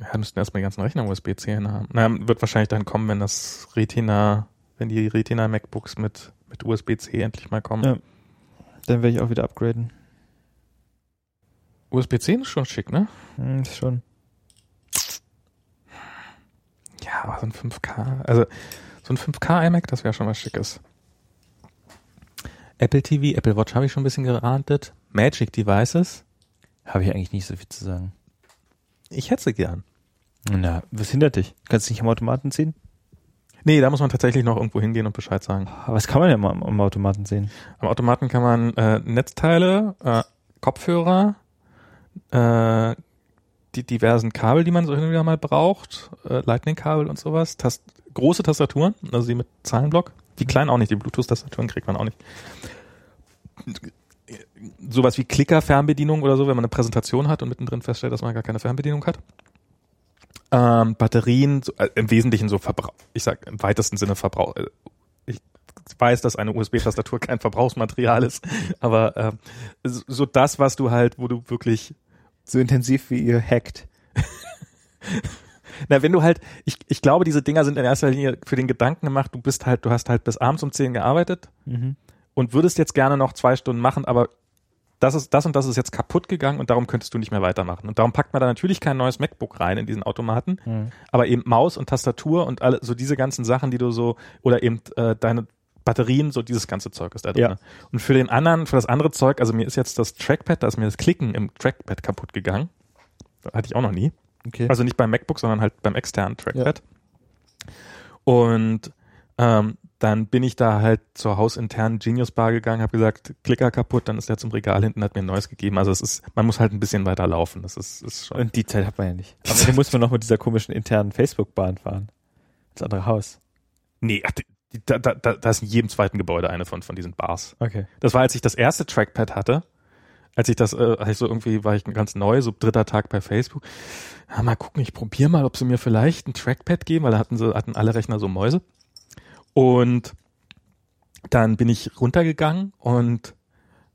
Ja, müssten erstmal die ganzen Rechner USB-C hin haben. Na, wird wahrscheinlich dann kommen, wenn das Retina, wenn die Retina MacBooks mit, mit USB-C endlich mal kommen. Ja. dann werde ich auch wieder upgraden. USB-C ist schon schick, ne? Hm, ist schon. Ja, aber so ein 5K, also so ein 5K iMac, das wäre schon was Schickes. Apple TV, Apple Watch habe ich schon ein bisschen gerantet. Magic Devices, Habe ich eigentlich nicht so viel zu sagen. Ich hätte sie gern. Na, was hindert dich? Kannst du nicht am Automaten ziehen? Nee, da muss man tatsächlich noch irgendwo hingehen und Bescheid sagen. Aber Was kann man ja mal am, am Automaten sehen? Am Automaten kann man äh, Netzteile, äh, Kopfhörer, äh, die diversen Kabel, die man so hin und wieder mal braucht, äh, Lightning-Kabel und sowas, Tast große Tastaturen, also die mit Zahlenblock, die kleinen auch nicht, die Bluetooth-Tastaturen kriegt man auch nicht. Sowas wie Klicker-Fernbedienung oder so, wenn man eine Präsentation hat und mittendrin feststellt, dass man gar keine Fernbedienung hat. Ähm, Batterien, so, äh, im Wesentlichen so Verbrauch, ich sag im weitesten Sinne Verbrauch. Äh, ich weiß, dass eine USB-Tastatur kein Verbrauchsmaterial ist, aber so so das, was du halt, wo du wirklich So intensiv wie ihr hackt. Na, wenn du halt, ich, ich glaube, diese Dinger sind in erster Linie für den Gedanken gemacht, du bist halt, du hast halt bis abends um 10 gearbeitet Mhm. Und würdest jetzt gerne noch zwei Stunden machen, aber das ist, das und das ist jetzt kaputt gegangen und darum könntest du nicht mehr weitermachen. Und darum packt man da natürlich kein neues MacBook rein in diesen Automaten, Mhm. aber eben Maus und Tastatur und alle, so diese ganzen Sachen, die du so, oder eben äh, deine Batterien, so dieses ganze Zeug ist da drin. Ja. Und für den anderen, für das andere Zeug, also mir ist jetzt das Trackpad, da ist mir das Klicken im Trackpad kaputt gegangen. Hatte ich auch noch nie. Okay. Also nicht beim MacBook, sondern halt beim externen Trackpad. Und ähm, dann bin ich da halt zur hausinternen Genius Bar gegangen, habe gesagt, Klicker kaputt, dann ist der zum Regal hinten, hat mir ein neues gegeben. Also es ist, man muss halt ein bisschen weiter laufen. Das ist, ist schon. Und die Zeit hat man ja nicht. Aber dann muss man noch mit dieser komischen internen Facebook-Bahn fahren. Das andere Haus. Nee, ach, da, da, da da ist in jedem zweiten Gebäude eine von, von diesen Bars. Okay. Das war, als ich das erste Trackpad hatte. Als ich das, äh, als so irgendwie war ich ganz neu, so dritter Tag bei Facebook. Ja, mal gucken, ich probiere mal, ob sie mir vielleicht ein Trackpad geben, weil da hatten sie, hatten alle Rechner so Mäuse. Und dann bin ich runtergegangen und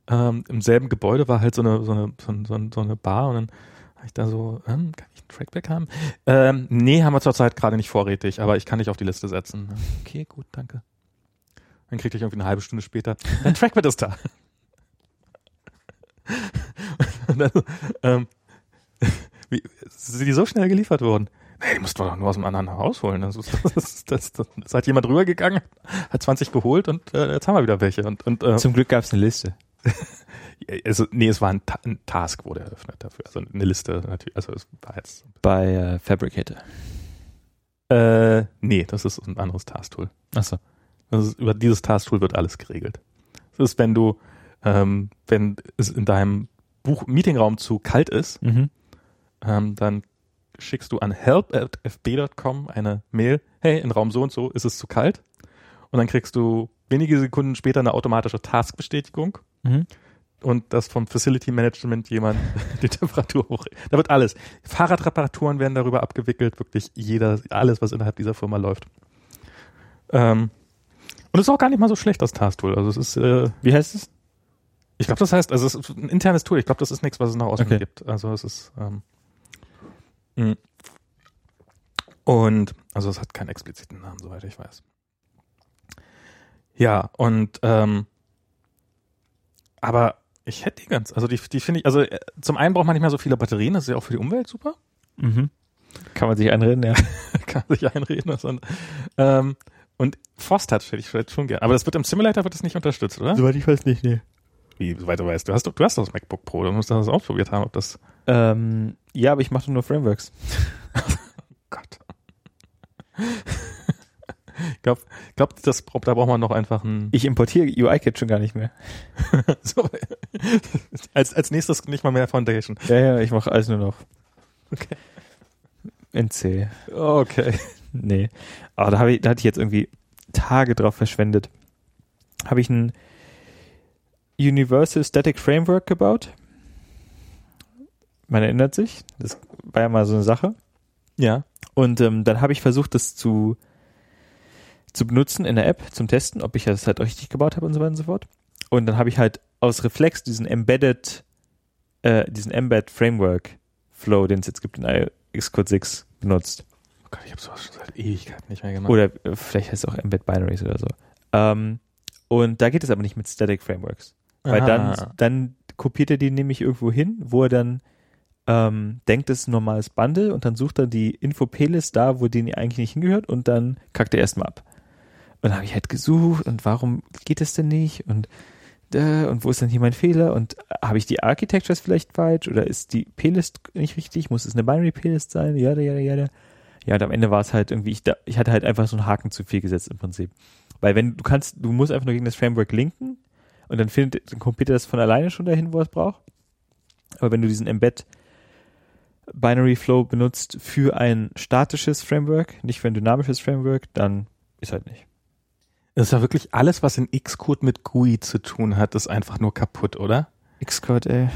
ähm, im selben Gebäude war halt so eine, so eine, so, eine- so eine Bar und dann habe ich da so, ähm, kann ich ein Trackpad haben? Ähm, nee, haben wir zurzeit gerade nicht vorrätig, aber ich kann dich auf die Liste setzen. Okay, gut, danke. Dann kriegte ich irgendwie eine halbe Stunde später, dein Trackpad ist da. Und dann, ähm, wie, sind die so schnell geliefert worden? Nee, die mussten wir doch nur aus dem anderen Haus holen. Das, ist, das, ist- das, das, das hat jemand rübergegangen, hat 20 geholt und äh, jetzt haben wir wieder welche. Und, und äh, Zum Glück gab es eine Liste. also, nee, es war ein, Ta ein Task wurde eröffnet dafür. Also eine Liste natürlich. Also es war jetzt. Bei äh, Fabricator. Äh, nee, das ist ein anderes Task-Tool. Achso. Das ist, über dieses Task-Tool wird alles geregelt. Das ist, wenn du, ähm, wenn es in deinem Buch Meetingraum zu kalt ist, Mhm. ähm, dann schickst du an help@fb.com eine Mail, hey, in Raum so und so ist es zu kalt. Und dann kriegst du wenige Sekunden später eine automatische Taskbestätigung Mhm. und das vom Facility Management jemand die Temperatur hoch. Da wird alles. Fahrradreparaturen werden darüber abgewickelt, wirklich jeder, alles, was innerhalb dieser Firma läuft. Ähm, und es ist auch gar nicht mal so schlecht, das Task-Tool. Also es ist, äh, Wie heißt es? ich glaube, das heißt, also es ist ein internes Tool. Ich glaube, das ist nichts, was es nach außen Okay. gibt. Also es ist ähm. Und also es hat keinen expliziten Namen, soweit ich weiß. Ja, und ähm, aber ich hätte die ganz, also die, die finde ich, also äh, zum einen braucht man nicht mehr so viele Batterien, das ist ja auch für die Umwelt super. Mhm. Kann man sich einreden, ja. Kann sich einreden. Und, ähm, und Force-Touch hätte ich vielleicht schon gern. Aber das wird im Simulator wird das nicht unterstützt, oder? Soweit ich weiß nicht, nee. Wie, soweit du weißt. Du hast, doch- du hast das MacBook Pro, du musst das ausprobiert haben, ob das Ähm, ja, aber ich mache nur Frameworks. Gott. ich glaube, glaub, das, da braucht man noch einfach ein. Ich importiere UI-Kit schon gar nicht mehr. so, als, als nächstes nicht mal mehr Foundation. Ja, ja, ich mache alles nur noch Okay. in C. Okay. Nee. Aber da, ich, da hatte ich jetzt irgendwie Tage drauf verschwendet. Habe ich ein Universal Static Framework gebaut. Man erinnert sich, das war ja mal so eine Sache. Ja. Und ähm, dann habe ich versucht, das zu, zu benutzen in der App zum Testen, ob ich das halt richtig gebaut habe und so weiter und so fort. Und dann habe ich halt aus Reflex diesen Embedded, äh, diesen Embed Framework Flow, den es jetzt gibt in Xcode 6 benutzt. Oh Gott, ich habe sowas schon seit Ewigkeiten nicht mehr gemacht. Oder äh, vielleicht heißt es auch Embed Binaries oder so. Ähm, und da geht es aber nicht mit Static Frameworks. Weil dann, dann kopiert er die nämlich irgendwo hin, wo er dann ähm, denkt, es ist ein normales Bundle und dann sucht er die Info-P-List da, wo die eigentlich nicht hingehört und dann kackt er erstmal ab. Und dann habe ich halt gesucht und warum geht das denn nicht und äh, und wo ist denn hier mein Fehler und äh, habe ich die Architectures vielleicht falsch oder ist die P-List nicht richtig? Muss es eine Binary P-List sein? Ja, ja, ja, ja. Ja, und am Ende war es halt irgendwie, ich, da, ich hatte halt einfach so einen Haken zu viel gesetzt im Prinzip. Weil wenn du kannst, du musst einfach nur gegen das Framework linken und dann findet, dann kopiert er das von alleine schon dahin, wo er es braucht. Aber wenn du diesen Embed Binary Flow benutzt für ein statisches Framework, nicht für ein dynamisches Framework, dann ist halt nicht. Das ist ja wirklich alles, was in Xcode mit GUI zu tun hat, ist einfach nur kaputt, oder? Xcode, ey.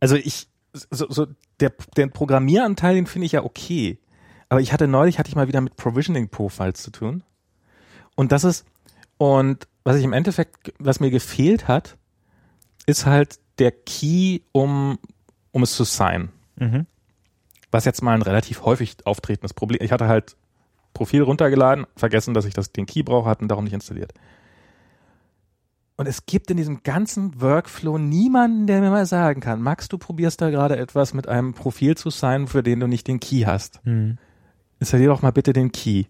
Also ich, so, so der, der Programmieranteil, den finde ich ja okay. Aber ich hatte neulich, hatte ich mal wieder mit Provisioning Profiles zu tun. Und das ist, und was ich im Endeffekt, was mir gefehlt hat, ist halt der Key, um, um es zu sein. Mhm. Was jetzt mal ein relativ häufig auftretendes Problem. Ich hatte halt Profil runtergeladen, vergessen, dass ich das, den Key brauche, hatten darum nicht installiert. Und es gibt in diesem ganzen Workflow niemanden, der mir mal sagen kann, Max, du probierst da gerade etwas mit einem Profil zu sein, für den du nicht den Key hast. Mhm. Installier doch mal bitte den Key.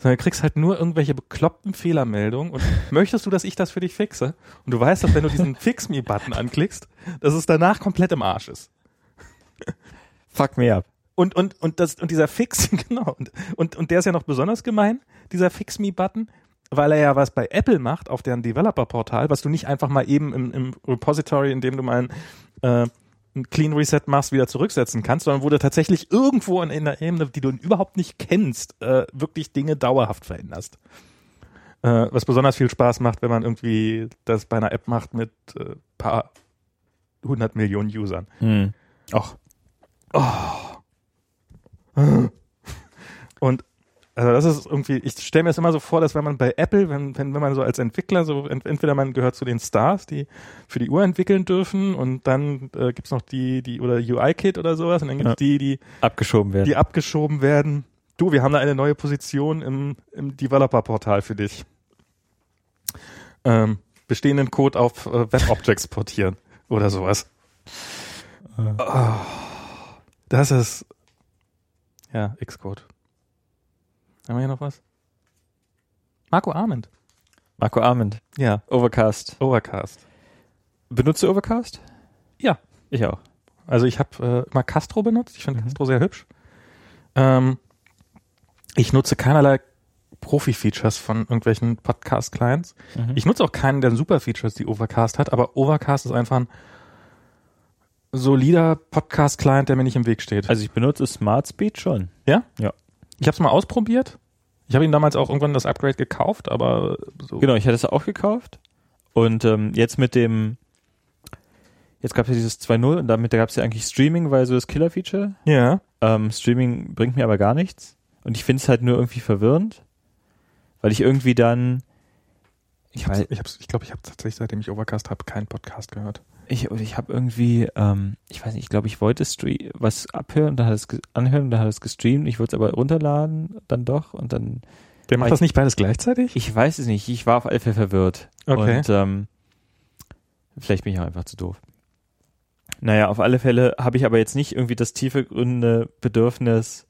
Sondern du kriegst halt nur irgendwelche bekloppten Fehlermeldungen und möchtest du, dass ich das für dich fixe? Und du weißt, dass wenn du diesen Fix Me-Button anklickst, dass es danach komplett im Arsch ist. Fuck me up. Und, und, und, das, und dieser Fix, genau, und, und, und der ist ja noch besonders gemein, dieser Fix-Me-Button, weil er ja was bei Apple macht auf deren Developer-Portal, was du nicht einfach mal eben im, im Repository, in dem du mal äh, ein Clean Reset machst, wieder zurücksetzen kannst, sondern wo du tatsächlich irgendwo in, in einer Ebene, die du überhaupt nicht kennst, äh, wirklich Dinge dauerhaft veränderst. Äh, was besonders viel Spaß macht, wenn man irgendwie das bei einer App macht mit äh, paar hundert Millionen Usern. Hm. Ach, Und also das ist irgendwie, ich stelle mir das immer so vor, dass wenn man bei Apple, wenn, wenn, wenn man so als Entwickler, so ent, entweder man gehört zu den Stars, die für die Uhr entwickeln dürfen und dann äh, gibt's noch die, die oder UI-Kit oder sowas und dann gibt's Ja. die, die, abgeschoben werden. die abgeschoben werden. Du, wir haben da eine neue Position im, im Developer-Portal für dich. Ähm, bestehenden Code auf äh, Web-Objects portieren oder sowas. Äh. Oh, das ist ja Xcode. Haben wir hier noch was? Marco Arment. Marco Arment, Ja, Overcast. Overcast. Benutzt du Overcast? Ja. Ich auch. Also ich habe äh, mal Castro benutzt. Ich finde Mhm. Castro sehr hübsch. Ähm, ich nutze keinerlei Profi-Features von irgendwelchen Podcast-Clients. Mhm. Ich nutze auch keinen der Super-Features, die Overcast hat, aber Overcast ist einfach ein solider Podcast-Client, der mir nicht im Weg steht. Also ich benutze Smart Speed schon. ja? ja. Ich habe es mal ausprobiert. Ich habe ihm damals auch irgendwann das Upgrade gekauft, aber so. Genau, ich hatte es auch gekauft. Und ähm, jetzt mit dem, jetzt gab es ja dieses 2.0 und damit gab es ja eigentlich Streaming, weil so das Killer-Feature. Ja. Ähm, Streaming bringt mir aber gar nichts. Und ich finde es halt nur irgendwie verwirrend, weil ich irgendwie dann, Ich glaube, ich, hab's- ich, glaub, ich habe tatsächlich, seitdem ich Overcast habe, keinen Podcast gehört. ich, ich habe irgendwie, ähm, ich weiß nicht, ich glaube, ich wollte Stre was abhören, dann hat es anhören, dann hat es gestreamt, ich wollte es aber runterladen, dann doch und dann, Der macht Ich- das nicht beides gleichzeitig? ich weiß es nicht, ich war auf alle Fälle verwirrt. Okay. Und ähm, vielleicht bin ich auch einfach zu doof. Naja, auf alle Fälle habe ich aber jetzt nicht irgendwie das tiefe gründe Bedürfnis,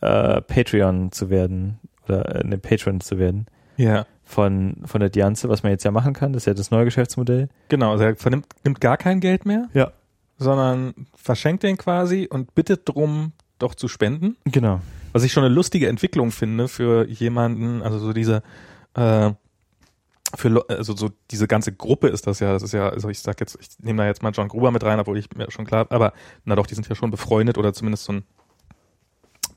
äh, Patreon zu werden oder äh, eine Patron zu werden Ja. Von, von der Dianze, was man jetzt ja machen kann. Das ist ja das neue Geschäftsmodell. Genau, also er vernimmt, nimmt gar kein Geld mehr, Ja. sondern verschenkt den quasi und bittet drum, doch zu spenden. Genau. Was ich schon eine lustige Entwicklung finde für jemanden, also so diese, äh, für, also so diese ganze Gruppe ist das ja, das ist ja, also ich sag jetzt, ich nehme da jetzt mal John Gruber mit rein, obwohl ich mir schon klar, aber na doch, die sind ja schon befreundet oder zumindest so ein,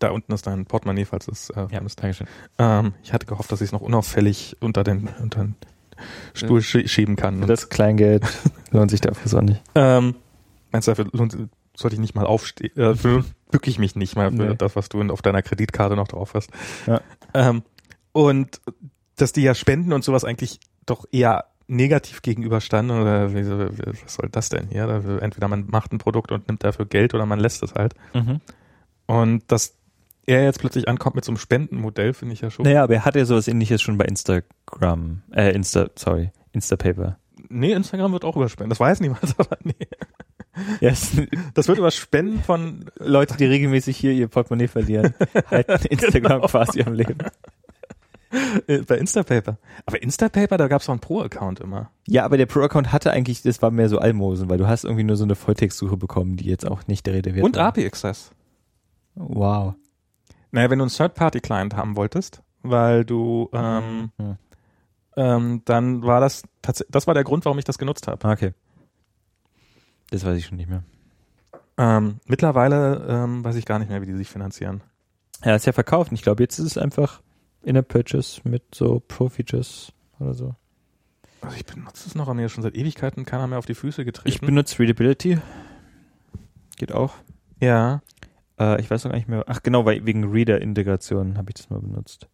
da unten ist dein Portemonnaie, falls es äh, Ja, ist. Dankeschön. Ähm, ich hatte gehofft, dass ich es noch unauffällig unter den, unter den Stuhl schie- schieben kann. Für das Kleingeld lohnt sich dafür so nicht. Ähm, meinst du, dafür lohnt, sollte ich nicht mal aufstehen? Äh, dafür bücke ich mich nicht mal für Nee. das, was du auf deiner Kreditkarte noch drauf hast. Ja. Ähm, und dass die ja Spenden und sowas eigentlich doch eher negativ gegenüberstanden oder wie, was soll das denn hier? Entweder man macht ein Produkt und nimmt dafür Geld oder man lässt es halt. Mhm. Und dass er jetzt plötzlich ankommt mit so einem Spendenmodell, finde ich ja schon. Naja, aber er hat ja sowas ähnliches schon bei Instagram, äh, Insta, sorry, Instapaper. Nee, Instagram wird auch überspenden. Das weiß niemand, aber nee. Yes. Das wird über Spenden von Leute, die regelmäßig hier ihr Portemonnaie verlieren, halten Instagram Genau. quasi am Leben. Äh, bei Instapaper. Aber Instapaper, da gab es auch einen Pro-Account immer. Ja, aber der Pro-Account hatte eigentlich, das war mehr so Almosen, weil du hast irgendwie nur so eine Volltextsuche bekommen, die jetzt auch nicht der Rede wert Und war. API Access. Wow. Naja, wenn du einen Third-Party-Client haben wolltest, weil du, ähm, Hm. ähm, dann war das tatsächlich, das war der Grund, warum ich das genutzt habe. Okay. Das weiß ich schon nicht mehr. Ähm, mittlerweile ähm, weiß ich gar nicht mehr, wie die sich finanzieren. Ja, ist ja verkauft. Und ich glaube, jetzt ist es einfach in der Purchase mit so Pro-Features oder so. Also ich benutze es noch, aber mir ist schon seit Ewigkeiten keiner mehr auf die Füße getreten. Ich benutze Readability. Geht auch. ja. Äh, ich weiß noch gar nicht mehr. Ach genau, weil wegen Reader-Integration habe ich das mal benutzt.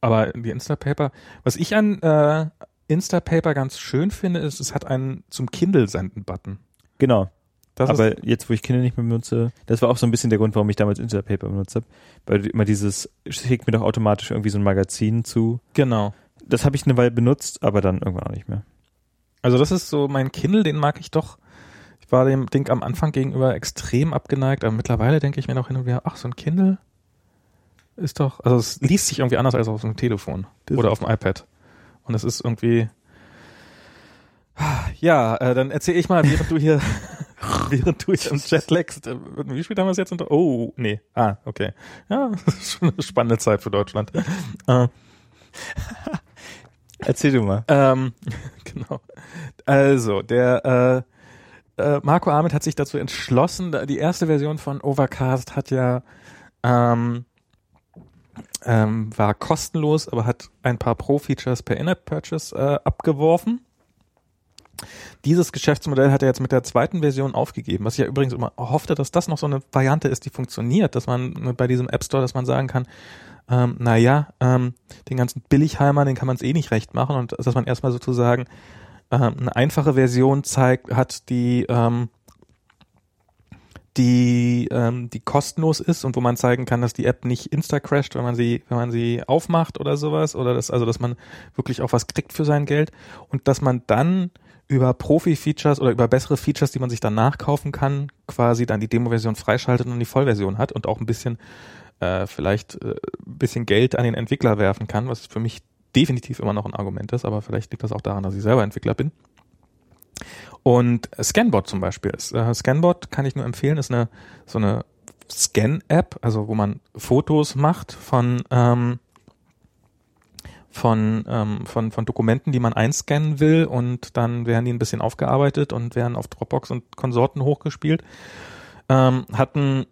Aber die Instapaper, was ich an äh, Instapaper ganz schön finde, ist, es hat einen zum Kindle senden Button. Genau. Das aber jetzt, wo ich Kinder nicht mehr benutze, das war auch so ein bisschen der Grund, warum ich damals Instapaper benutzt habe. Weil immer dieses, schickt mir doch automatisch irgendwie so ein Magazin zu. genau. Das habe ich eine Weile benutzt, aber dann irgendwann auch nicht mehr. Also das ist so mein Kindle, den mag ich doch. Ich war dem Ding am Anfang gegenüber extrem abgeneigt, aber mittlerweile denke ich mir noch hin und wieder, ach, so ein Kindle ist doch, also es liest sich irgendwie anders als auf dem Telefon oder auf dem iPad. Und es ist irgendwie, ja, äh, dann erzähle ich mal, während du hier während du im Jet lagst. Äh, Wie spät haben wir es jetzt? Unter oh, nee. Ah, okay. Ja, das ist schon eine spannende Zeit für Deutschland. Äh, Erzähl du mal. ähm, genau. Also, der äh, äh, Marco Ahmed hat sich dazu entschlossen, die erste Version von Overcast hat ja ähm, ähm, war kostenlos, aber hat ein paar Pro-Features per In-App-Purchase äh, abgeworfen. Dieses Geschäftsmodell hat er jetzt mit der zweiten Version aufgegeben, was ich ja übrigens immer hoffte, dass das noch so eine Variante ist, die funktioniert, dass man äh, bei diesem App Store, dass man sagen kann, ähm, naja, ähm, den ganzen Billigheimern, den kann man es eh nicht recht machen und dass man erstmal sozusagen ähm, eine einfache Version zeigt, hat, die ähm, die ähm, die kostenlos ist und wo man zeigen kann, dass die App nicht insta crasht, wenn man sie wenn man sie aufmacht oder sowas oder das also dass man wirklich auch was kriegt für sein Geld und dass man dann über Profi-Features oder über bessere Features, die man sich dann nachkaufen kann, quasi dann die Demo-Version freischaltet und die Vollversion hat und auch ein bisschen äh, vielleicht äh, ein bisschen Geld an den Entwickler werfen kann, was für mich definitiv immer noch ein Argument ist, aber vielleicht liegt das auch daran, dass ich selber Entwickler bin. Und Scanbot zum Beispiel ist. Äh, Scanbot kann ich nur empfehlen, ist eine so eine Scan-App, also wo man Fotos macht von ähm, von, ähm, von, von Dokumenten, die man einscannen will und dann werden die ein bisschen aufgearbeitet und werden auf Dropbox und Konsorten hochgespielt. Ähm, hatten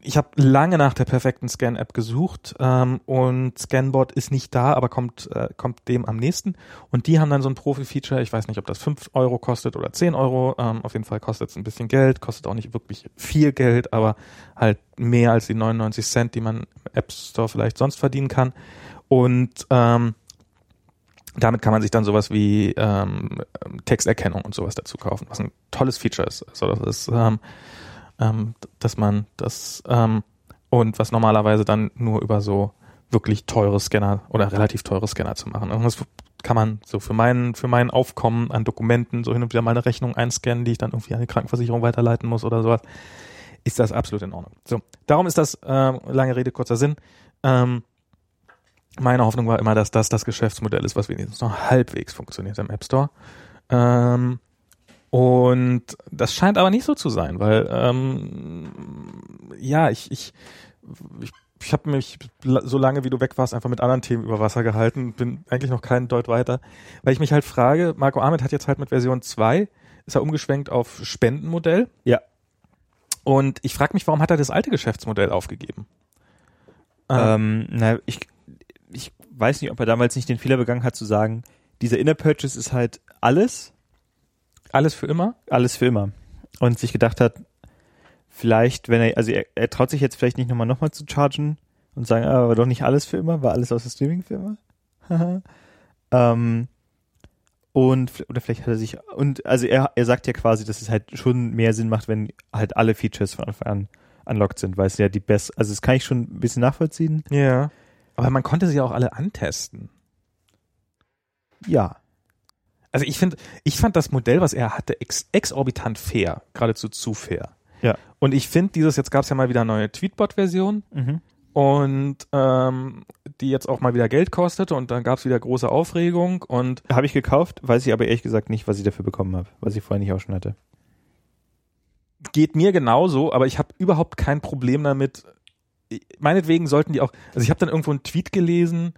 ich habe lange nach der perfekten Scan-App gesucht ähm, und Scanbot ist nicht da, aber kommt, äh, kommt dem am nächsten. Und die haben dann so ein Profi-Feature, ich weiß nicht, ob das 5 Euro kostet oder 10 Euro. Ähm, auf jeden Fall kostet es ein bisschen Geld, kostet auch nicht wirklich viel Geld, aber halt mehr als die 99 Cent, die man im App Store vielleicht sonst verdienen kann. Und ähm, damit kann man sich dann sowas wie ähm, Texterkennung und sowas dazu kaufen, was ein tolles Feature ist. Also das ist ähm, ähm, dass man das ähm, und was normalerweise dann nur über so wirklich teure Scanner oder relativ teure Scanner zu machen. Und das kann man so für meinen für mein Aufkommen an Dokumenten so hin und wieder mal eine Rechnung einscannen, die ich dann irgendwie an die Krankenversicherung weiterleiten muss oder sowas, ist das absolut in Ordnung. So, darum ist das äh, lange Rede kurzer Sinn. Ähm, meine Hoffnung war immer, dass das das Geschäftsmodell ist, was wenigstens noch halbwegs funktioniert im App Store. Ähm, und das scheint aber nicht so zu sein, weil ähm, ja, ich, ich, ich, ich habe mich so lange, wie du weg warst, einfach mit anderen Themen über Wasser gehalten, bin eigentlich noch keinen Deut weiter, weil ich mich halt frage, Marco Ahmed hat jetzt halt mit Version 2, ist er umgeschwenkt auf Spendenmodell Ja. und ich frage mich, warum hat er das alte Geschäftsmodell aufgegeben? Äh, Ähm, na, ich, ich weiß nicht, ob er damals nicht den Fehler begangen hat zu sagen, dieser Inner Purchase ist halt alles, alles für immer? alles für immer. Und sich gedacht hat, vielleicht, wenn er, also er, er traut sich jetzt vielleicht nicht nochmal nochmal zu chargen und sagen, ah, aber doch nicht alles für immer, war alles aus der Streaming für immer. Haha. ähm, und, oder vielleicht hat er sich, und also er, er sagt ja quasi, dass es halt schon mehr Sinn macht, wenn halt alle Features von Anfang an unlocked sind, weil es ja die best, also das kann ich schon ein bisschen nachvollziehen. Ja. Aber man konnte sie ja auch alle antesten. Ja. Also ich finde, ich fand das Modell, was er hatte, ex exorbitant fair, geradezu zu fair. Ja. Und ich finde dieses, jetzt gab es ja mal wieder eine neue Tweetbot-Version Mhm. und ähm, die jetzt auch mal wieder Geld kostete und dann gab es wieder große Aufregung und Habe ich gekauft, weiß ich aber ehrlich gesagt nicht, was ich dafür bekommen habe, was ich vorher nicht auch schon hatte. geht mir genauso, aber ich habe überhaupt kein Problem damit. Meinetwegen sollten die auch, also ich habe dann irgendwo einen Tweet gelesen,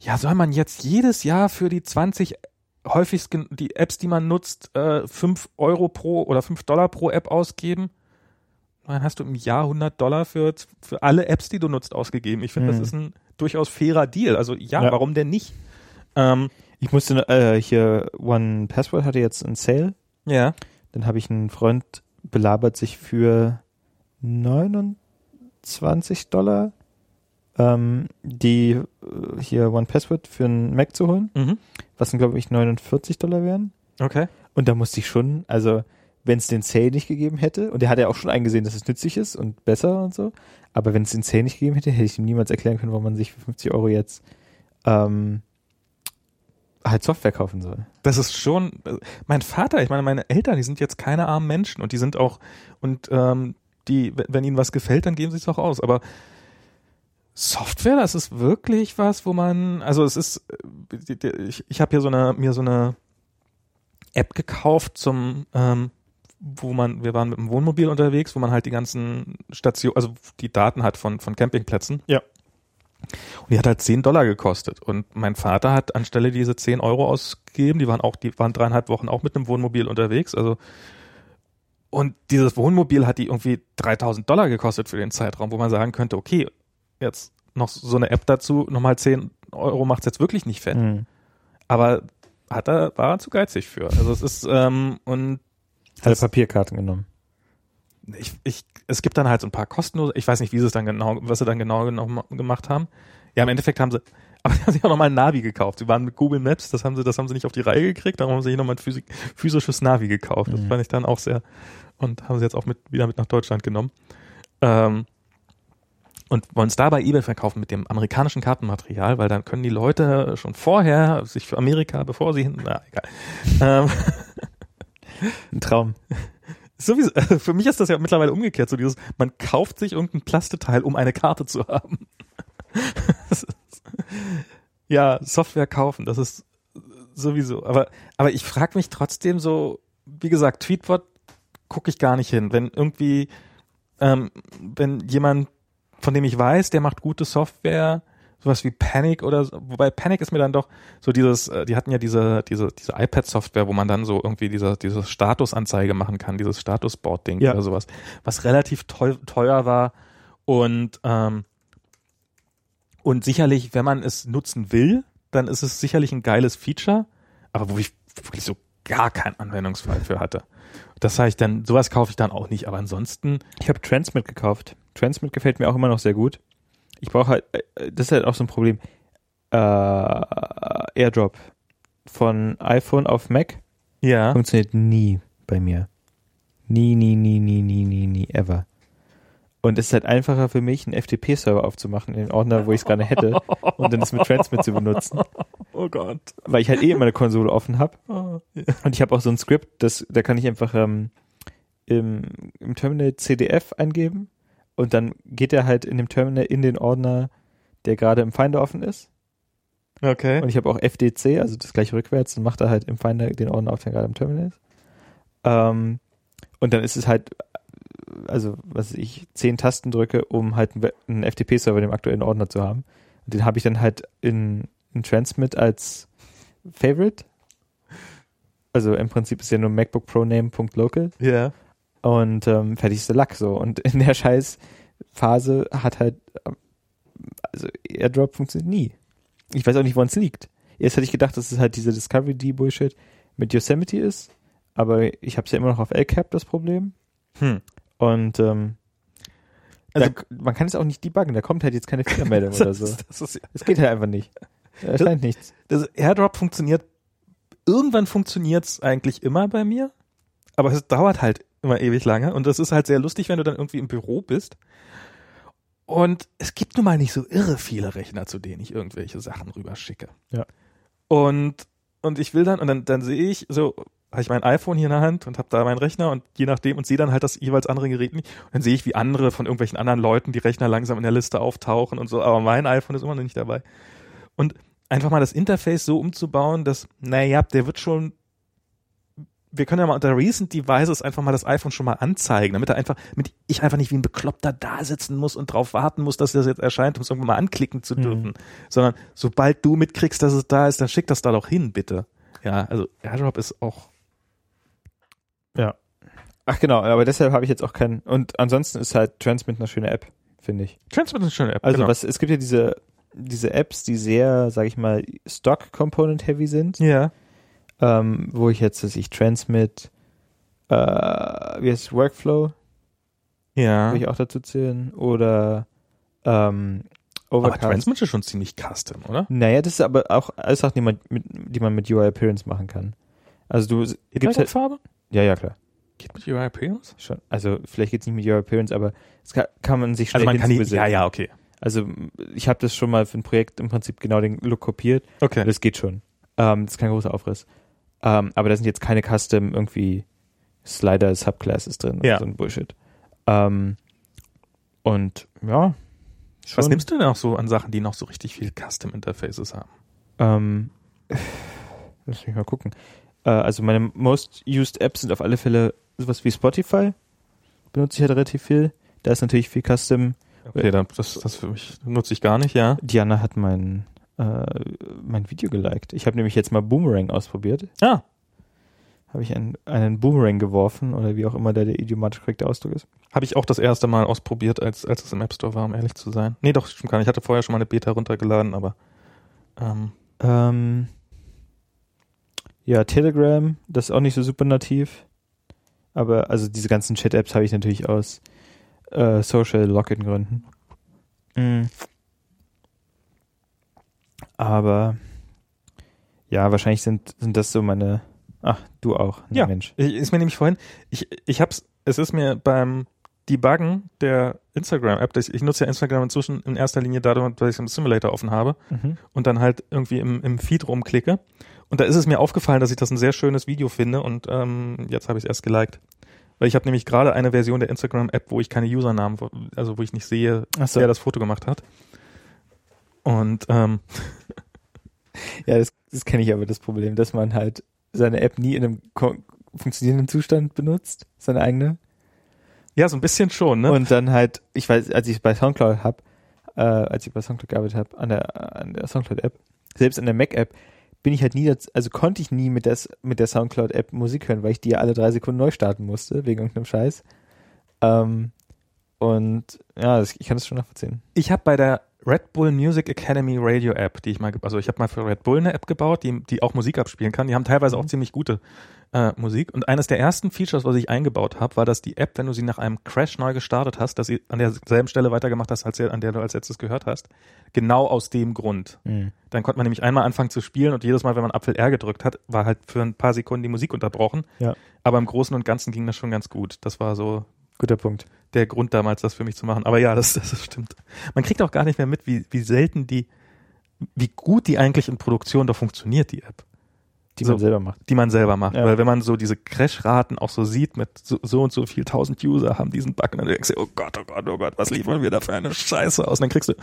ja, soll man jetzt jedes Jahr für die 20 häufigst die Apps, die man nutzt, äh, 5 Euro pro oder 5 Dollar pro App ausgeben? Dann hast du im Jahr 100 Dollar für, für alle Apps, die du nutzt, ausgegeben. Ich finde, Mhm. das ist ein durchaus fairer Deal. Also ja, Ja. warum denn nicht? Ähm, Ich musste äh, hier One Password hatte jetzt einen Sale, ja. dann habe ich einen Freund belabert, sich für 29 Dollar ähm, die äh, hier One Password für einen Mac zu holen, Mhm. Was dann glaube ich 49 Dollar wären. Okay. Und da musste ich schon, also wenn es den Sale nicht gegeben hätte, und er hat ja auch schon eingesehen, dass es nützlich ist und besser und so, aber wenn es den Sale nicht gegeben hätte, hätte ich ihm niemals erklären können, warum man sich für 50 Euro jetzt ähm, halt Software kaufen soll. Das ist schon, mein Vater, ich meine, meine Eltern, die sind jetzt keine armen Menschen und die sind auch, und ähm, die, wenn ihnen was gefällt, dann geben sie es auch aus. Aber Software, das ist wirklich was, wo man, also es ist, äh, ich, ich habe hier so eine, mir so eine App gekauft zum, ähm, wo man, wir waren mit dem Wohnmobil unterwegs, wo man halt die ganzen Station, also die Daten hat von, von Campingplätzen. Ja. Und die hat halt 10 Dollar gekostet. Und mein Vater hat anstelle diese 10 Euro ausgegeben, die waren auch, die waren dreieinhalb Wochen auch mit einem Wohnmobil unterwegs, also und dieses Wohnmobil hat die irgendwie 3000 Dollar gekostet für den Zeitraum, wo man sagen könnte, okay, jetzt noch so eine App dazu, nochmal 10 Euro macht's jetzt wirklich nicht fett. Mhm. Aber hat er, war er zu geizig für. Also es ist, ähm, und Hat er Papierkarten genommen. ich, ich, es gibt dann halt so ein paar kostenlose, ich weiß nicht, wie sie es dann genau, was sie dann genau, genau gemacht haben. Ja, im Endeffekt haben sie, aber sie haben sich auch nochmal ein Navi gekauft. Sie waren mit Google Maps, das haben sie, das haben sie nicht auf die Reihe gekriegt, darum haben sie sich nochmal ein physik, physisches Navi gekauft. Das Mhm. fand ich dann auch sehr, und haben sie jetzt auch mit, wieder mit nach Deutschland genommen. Ähm, und wollen es da bei eBay verkaufen mit dem amerikanischen Kartenmaterial, weil dann können die Leute schon vorher sich für Amerika, bevor sie hin, na egal. Ähm, Ein Traum. Sowieso, also für mich ist das ja mittlerweile umgekehrt, so dieses, man kauft sich irgendein Plasteteil, um eine Karte zu haben. Ist, ja, Software kaufen, das ist sowieso. Aber, aber ich frage mich trotzdem so, wie gesagt, Tweetbot gucke ich gar nicht hin. Wenn irgendwie, ähm, wenn jemand, von dem ich weiß, der macht gute Software, sowas wie Panic oder so, wobei Panic ist mir dann doch so dieses, äh, die hatten ja diese, diese, diese iPad-Software, wo man dann so irgendwie diese, diese Statusanzeige machen kann, dieses Statusboard-Ding Ja. oder sowas, was relativ teu teuer war und, ähm, und sicherlich, wenn man es nutzen will, dann ist es sicherlich ein geiles Feature, aber wo ich wirklich so gar keinen Anwendungsfall für hatte. Das sage ich dann, sowas kaufe ich dann auch nicht, aber ansonsten, Ich habe Transmit gekauft. Transmit gefällt mir auch immer noch sehr gut. Ich brauche halt, äh, das ist halt auch so ein Problem. Äh, AirDrop von iPhone auf Mac ja. funktioniert nie bei mir. Nie, nie, nie, nie, nie, nie, nie, ever. Und es ist halt einfacher für mich, einen FTP-Server aufzumachen in den Ordner, wo ich es gerne hätte und dann das mit Transmit zu benutzen. Oh Gott. Weil ich halt eh immer eine Konsole offen habe. Oh, ja. Und ich habe auch so ein Skript, das, da kann ich einfach ähm, im, im Terminal CDF eingeben und dann geht er halt in dem Terminal in den Ordner, der gerade im Finder offen ist. Okay. Und ich habe auch FDC, also das gleiche rückwärts, und macht er halt im Finder den Ordner auf, der gerade im Terminal ist. Ähm, und dann ist es halt, also was ich, zehn Tasten drücke, um halt einen, FTP-Server dem aktuellen Ordner zu haben. Und den habe ich dann halt in, in Transmit als Favorite. Also im Prinzip ist ja nur MacBook Pro Name.local Ja. und ähm, fertig ist der Lack so. Und in der scheiß Phase hat halt, ähm, also AirDrop funktioniert nie. Ich weiß auch nicht, woran es liegt. Jetzt hätte ich gedacht, dass es halt diese Discovery-D-Bullshit mit Yosemite ist, aber ich habe es ja immer noch auf LCAP, das Problem. Hm. Und ähm, Also- da, man kann es auch nicht debuggen, da kommt halt jetzt keine Fehlermeldung oder so. Das ist, Es geht halt einfach nicht. Da erscheint nichts. das AirDrop funktioniert, irgendwann funktioniert es eigentlich immer bei mir, aber es dauert halt immer ewig lange und das ist halt sehr lustig, wenn du dann irgendwie im Büro bist und es gibt nun mal nicht so irre viele Rechner, zu denen ich irgendwelche Sachen rüberschicke. Ja. Und, und ich will dann, und dann, dann sehe ich so, habe ich mein iPhone hier in der Hand und habe da meinen Rechner und je nachdem und sehe dann halt das jeweils andere Gerät nicht. Und dann sehe ich, wie andere von irgendwelchen anderen Leuten die Rechner langsam in der Liste auftauchen und so, aber mein iPhone ist immer noch nicht dabei. Und einfach mal das Interface so umzubauen, dass, naja, der wird schon, wir können ja mal unter Recent Devices einfach mal das iPhone schon mal anzeigen, damit er einfach, damit ich einfach nicht wie ein Bekloppter da sitzen muss und drauf warten muss, dass das jetzt erscheint, um es irgendwann mal anklicken zu Mhm. dürfen. Sondern sobald du mitkriegst, dass es da ist, dann schick das da doch hin, bitte. Ja, also AirDrop ist auch, Ach genau, aber deshalb habe ich jetzt auch keinen. Und ansonsten ist halt Transmit eine schöne App, finde ich. Transmit ist eine schöne App. Also genau. was, es gibt ja diese, diese Apps, die sehr, sag ich mal, Stock-Component-heavy sind, Ja. ähm, wo ich jetzt, dass ich Transmit, äh, wie heißt es, Workflow, Ja. würde ich auch dazu zählen, oder ähm, Aber Overcast. Transmit ist schon ziemlich custom, oder? naja, das ist aber auch alles Sachen, die man mit, die man mit UI Appearance machen kann. Also du gibst halt, Farbe? Ja, ja, klar. Geht mit UI Appearance? Schon. Also vielleicht geht's nicht mit UI Appearance, aber es kann, kann man sich schnell Also man kann die, ja, ja, okay. Also ich habe das schon mal für ein Projekt im Prinzip genau den Look kopiert. Okay. Das geht schon. Ähm, das ist kein großer Aufriss. Ähm, aber da sind jetzt keine Custom irgendwie Slider Subclasses drin Ja. und so ein Bullshit. Ähm, und ja. Schon, Was nimmst du denn auch so an Sachen, die noch so richtig viel Custom Interfaces haben? Ähm, lass mich mal gucken. Äh, also meine most used Apps sind auf alle Fälle sowas wie Spotify benutze ich halt relativ viel. Da ist natürlich viel Custom. Okay, dann, das, das für mich nutze ich gar nicht, ja. Diana hat mein, äh, mein Video geliked. Ich habe nämlich jetzt mal Boomerang ausprobiert. Ah, Habe ich einen, einen Boomerang geworfen oder wie auch immer der, der idiomatisch korrekte Ausdruck ist. habe ich auch das erste Mal ausprobiert, als, als es im App Store war, um ehrlich zu sein. Nee, doch, stimmt gar nicht. Ich hatte vorher schon mal eine Beta runtergeladen, aber ähm, Ähm, ja, Telegram, das ist auch nicht so super nativ. Aber also diese ganzen Chat-Apps habe ich natürlich aus äh, Social Login-Gründen. Mm. Aber ja, wahrscheinlich sind, sind das so meine. Ach, du auch. Nee, Ja. Mensch. Ist mir nämlich vorhin, ich, ich hab's, es ist mir beim Debuggen der Instagram-App, ich nutze ja Instagram inzwischen in erster Linie dadurch, dass ich einen Simulator offen habe Mhm. und dann halt irgendwie im, im Feed rumklicke. Und da ist es mir aufgefallen, dass ich das ein sehr schönes Video finde und ähm, jetzt habe ich es erst geliked. Weil ich habe nämlich gerade eine Version der Instagram-App, wo ich keine Usernamen, also wo ich nicht sehe, so. wer das Foto gemacht hat. Und ähm, Ja, das, das kenne ich aber das Problem, dass man halt seine App nie in einem funktionierenden Zustand benutzt, seine eigene. ja, so ein bisschen schon, ne? Und dann halt, ich weiß, als ich bei Soundcloud hab, äh, als ich bei Soundcloud gearbeitet habe, an der, an der Soundcloud-App, selbst an der Mac-App, bin ich halt nie, dazu, also konnte ich nie mit, das, mit der Soundcloud-App Musik hören, weil ich die ja alle drei Sekunden neu starten musste, wegen irgendeinem Scheiß. Ähm, und ja, das, ich kann das schon nachvollziehen. Ich habe bei der Red Bull Music Academy Radio App, die ich mal, also ich habe mal für Red Bull eine App gebaut, die, die auch Musik abspielen kann. Die haben teilweise auch ziemlich gute äh, Musik. Und eines der ersten Features, was ich eingebaut habe, war, dass die App, wenn du sie nach einem Crash neu gestartet hast, dass sie an derselben Stelle weitergemacht hast, als an der du als letztes gehört hast. Genau aus dem Grund. Dann konnte man nämlich einmal anfangen zu spielen und jedes Mal, wenn man Apfel R gedrückt hat, war halt für ein paar Sekunden die Musik unterbrochen. Ja. Aber im Großen und Ganzen ging das schon ganz gut. Das war so Guter Punkt. der Grund damals, das für mich zu machen. Aber ja, das, das stimmt. Man kriegt auch gar nicht mehr mit, wie, wie selten die, wie gut die eigentlich in Produktion doch funktioniert, die App, Die So. man selber macht. die man selber macht. Ja. Weil wenn man so diese Crash-Raten auch so sieht, mit so, so und so viel tausend User haben diesen Bug, und dann denkst du, oh Gott, oh Gott, oh Gott, was liefern wir da für eine Scheiße aus? Und dann kriegst du,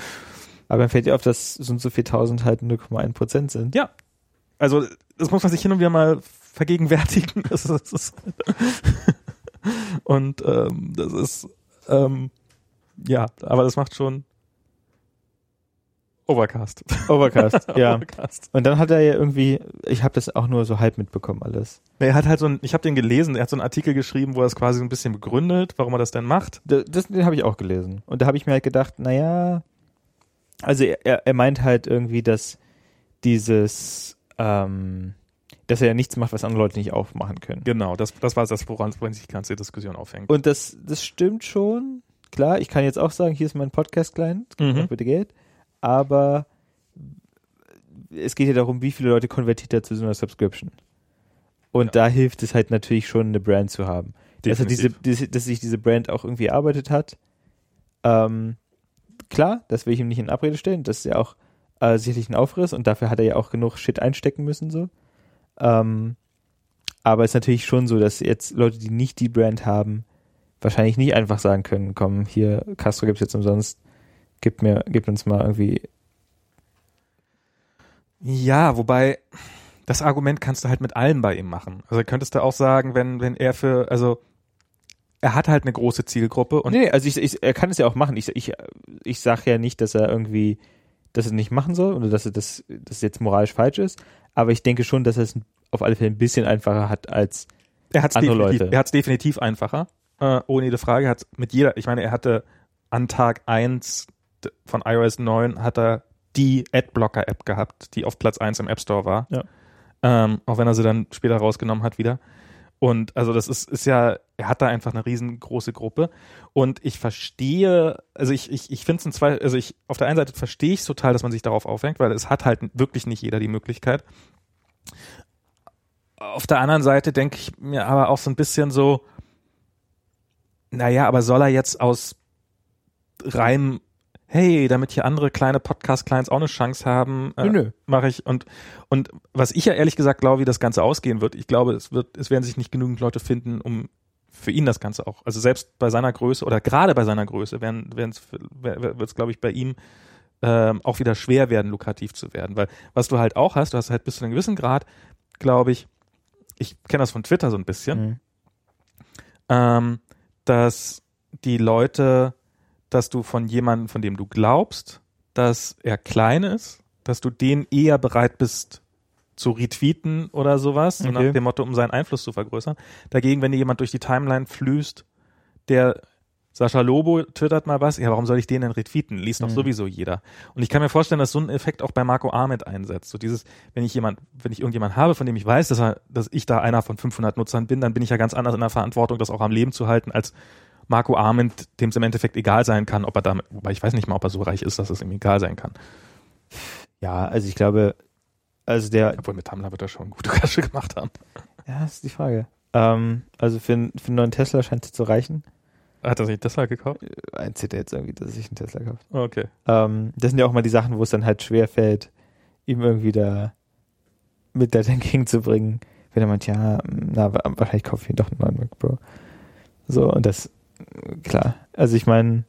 Aber dann fällt dir auf, dass so und so viel tausend halt 0,1 Prozent sind. ja, also das muss man sich hin und wieder mal vergegenwärtigen. Das ist, das ist und ähm, das ist, ähm, ja, aber das macht schon Overcast. Overcast, ja. Overcast. Und dann hat er ja irgendwie, ich habe das auch nur so halb mitbekommen alles. Er hat halt so ein, ich habe den gelesen, er hat so einen Artikel geschrieben, wo er es quasi so ein bisschen begründet, warum er das denn macht. Da- Das, den habe ich auch gelesen. Und da habe ich mir halt gedacht, naja, also er, er er meint halt irgendwie, dass dieses, ähm, dass er ja nichts macht, was andere Leute nicht auch machen können. Genau, das, das war das, woran, woran sich die ganze Diskussion aufhängt. Und das, das stimmt schon. Klar, ich kann jetzt auch sagen, hier ist mein Podcast-Client, Mhm. bitte Geld. Aber es geht ja darum, wie viele Leute konvertiert er zu so einer Subscription. Und Ja. da hilft es halt natürlich schon, eine Brand zu haben. Dass, Definitiv. diese, dass sich diese Brand auch irgendwie erarbeitet hat. Ähm, klar, das will ich ihm nicht in Abrede stellen. Das ist ja auch äh, sicherlich ein Aufriss und dafür hat er ja auch genug Shit einstecken müssen, so. Ähm, aber es ist natürlich schon so, dass jetzt Leute, die nicht die Brand haben, wahrscheinlich nicht einfach sagen können, komm, hier, Castro gibt's jetzt umsonst, gib mir, gib uns mal irgendwie. Ja, wobei das Argument kannst du halt mit allem bei ihm machen. Also könntest du auch sagen, wenn, wenn er für, also er hat halt eine große Zielgruppe und nee, also ich, ich, er kann es ja auch machen. Ich, ich, ich sag ja nicht, dass er irgendwie, dass er nicht machen soll oder dass er das, das jetzt moralisch falsch ist, aber ich denke schon, dass er es auf alle Fälle ein bisschen einfacher hat als er hat es andere Leute. er hat's definitiv einfacher. Äh, ohne jede Frage. Er hat's mit jeder, ich meine, er hatte an Tag eins d- von iOS 9 hat er die Adblocker-App gehabt, die auf Platz eins im App Store war. Ja. Ähm, auch wenn er sie dann später rausgenommen hat wieder. Und also das ist, ist ja, er hat da einfach eine riesengroße Gruppe. Und ich verstehe, also ich, ich, ich finde es in zwei, also ich, auf der einen Seite verstehe ich total, dass man sich darauf aufhängt, weil es hat halt wirklich nicht jeder die Möglichkeit. Auf der anderen Seite denke ich mir aber auch so ein bisschen so, naja, aber soll er jetzt aus reinem, hey, damit hier andere kleine Podcast-Clients auch eine Chance haben, äh, Nö, nö. mache ich. Und, und was ich ja ehrlich gesagt glaube, wie das Ganze ausgehen wird, ich glaube, es wird, es werden sich nicht genügend Leute finden, um für ihn das Ganze auch. Also selbst bei seiner Größe oder gerade bei seiner Größe werden, werden es, wird es, glaube ich, bei ihm ähm, auch wieder schwer werden, lukrativ zu werden. Weil was du halt auch hast, du hast halt bis zu einem gewissen Grad, glaube ich, ich kenne das von Twitter so ein bisschen, Mhm. ähm, dass die Leute, dass du von jemandem, von dem du glaubst, dass er klein ist, dass du den eher bereit bist zu retweeten oder sowas, so Okay. nach dem Motto, um seinen Einfluss zu vergrößern. Dagegen, wenn dir jemand durch die Timeline flüßt, der Sascha Lobo twittert mal was, ja, warum soll ich den denn retweeten? Liest doch Mhm. sowieso jeder. Und ich kann mir vorstellen, dass so ein Effekt auch bei Marco Arment einsetzt. So dieses, wenn ich jemand, wenn ich irgendjemand habe, von dem ich weiß, dass er, dass ich da einer von 500 Nutzern bin, dann bin ich ja ganz anders in der Verantwortung, das auch am Leben zu halten, als Marco Arment, dem es im Endeffekt egal sein kann, ob er damit, wobei ich weiß nicht mal, ob er so reich ist, dass es ihm egal sein kann. Ja, also ich glaube, also der, Obwohl mit Tumblr wird er schon gute Kasche gemacht haben. ja, das ist die Frage. Ähm, also für, einen- für einen neuen Tesla scheint es zu reichen. Hat er sich Tesla gekauft? Eins sieht er jetzt irgendwie, dass er sich einen Tesla kauft. Okay. Ähm, das sind ja auch mal die Sachen, wo es dann halt schwer fällt, ihm irgendwie da mit da entgegenzubringen. Wenn er meint, ja, na, wa- wahrscheinlich kaufe ich mir doch einen neuen Mac Pro. So, und das, äh, klar. Also ich meine,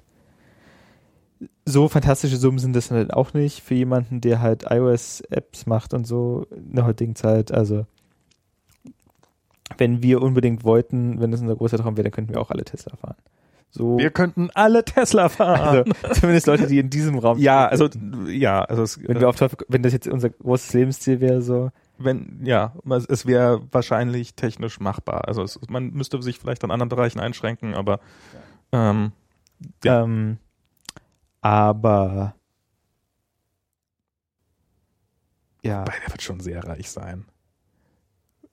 so fantastische Summen sind das halt auch nicht für jemanden, der halt iOS-Apps macht und so in der heutigen Zeit. Also, wenn wir unbedingt wollten, wenn das unser großer Traum wäre, dann könnten wir auch alle Tesla fahren. So, Wir könnten alle Tesla fahren. also, zumindest Leute, die in diesem Raum ja, also, ja, also es, wenn wir auf Teufel, wenn das jetzt unser großes Lebensziel wäre, so. wenn, ja, es, wäre wahrscheinlich technisch machbar. Also es, man müsste sich vielleicht an anderen Bereichen einschränken, aber ähm, Ja. Ähm, aber ja, Wobei, der wird schon sehr reich sein.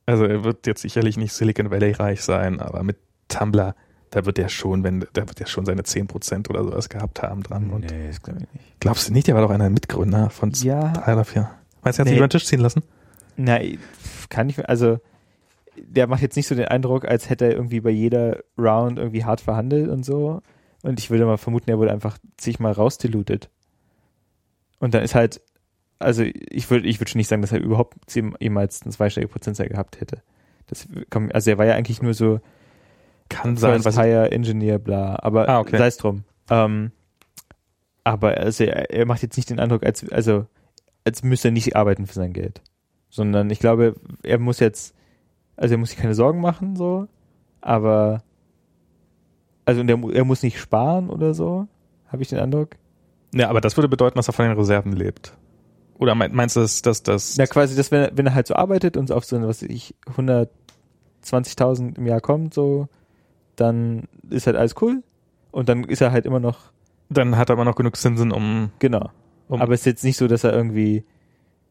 Also er wird jetzt sicherlich nicht Silicon Valley reich sein, aber mit Tumblr, da wird er schon, wenn, da wird er schon seine 10% oder sowas gehabt haben dran. Und nee, das glaube ich nicht. glaubst du nicht, der war doch einer der Mitgründer von Ja, drei oder vier. Meinst du, er hat sich über den Tisch ziehen lassen? na, kann ich, also der macht jetzt nicht so den Eindruck, als hätte er irgendwie bei jeder Round irgendwie hart verhandelt und so. Und ich würde mal vermuten, er wurde einfach sich mal rausdilutet. Und dann ist halt, also ich würde, ich würde schon nicht sagen, dass er überhaupt jemals eine zweistellige Prozentzahl gehabt hätte. Das also er war ja eigentlich nur so, Kann sein, was Hire Engineer, bla. Aber Ah, okay. sei es drum. Ähm, aber also er, er macht jetzt nicht den Eindruck, als, also, als müsste er nicht arbeiten für sein Geld. Sondern ich glaube, er muss jetzt, also er muss sich keine Sorgen machen, so, aber, also und er, mu- muss nicht sparen oder so, habe ich den Eindruck. Ja, aber das würde bedeuten, dass er von den Reserven lebt. Oder mein- meinst du, dass, das Na, quasi, dass wenn, er- wenn er halt so arbeitet und auf so, was weiß ich, 120.000 im Jahr kommt, so, dann ist halt alles cool. Und dann ist er halt immer noch, dann hat er aber noch genug Zinsen, um, genau. um Aber es ist jetzt nicht so, dass er irgendwie,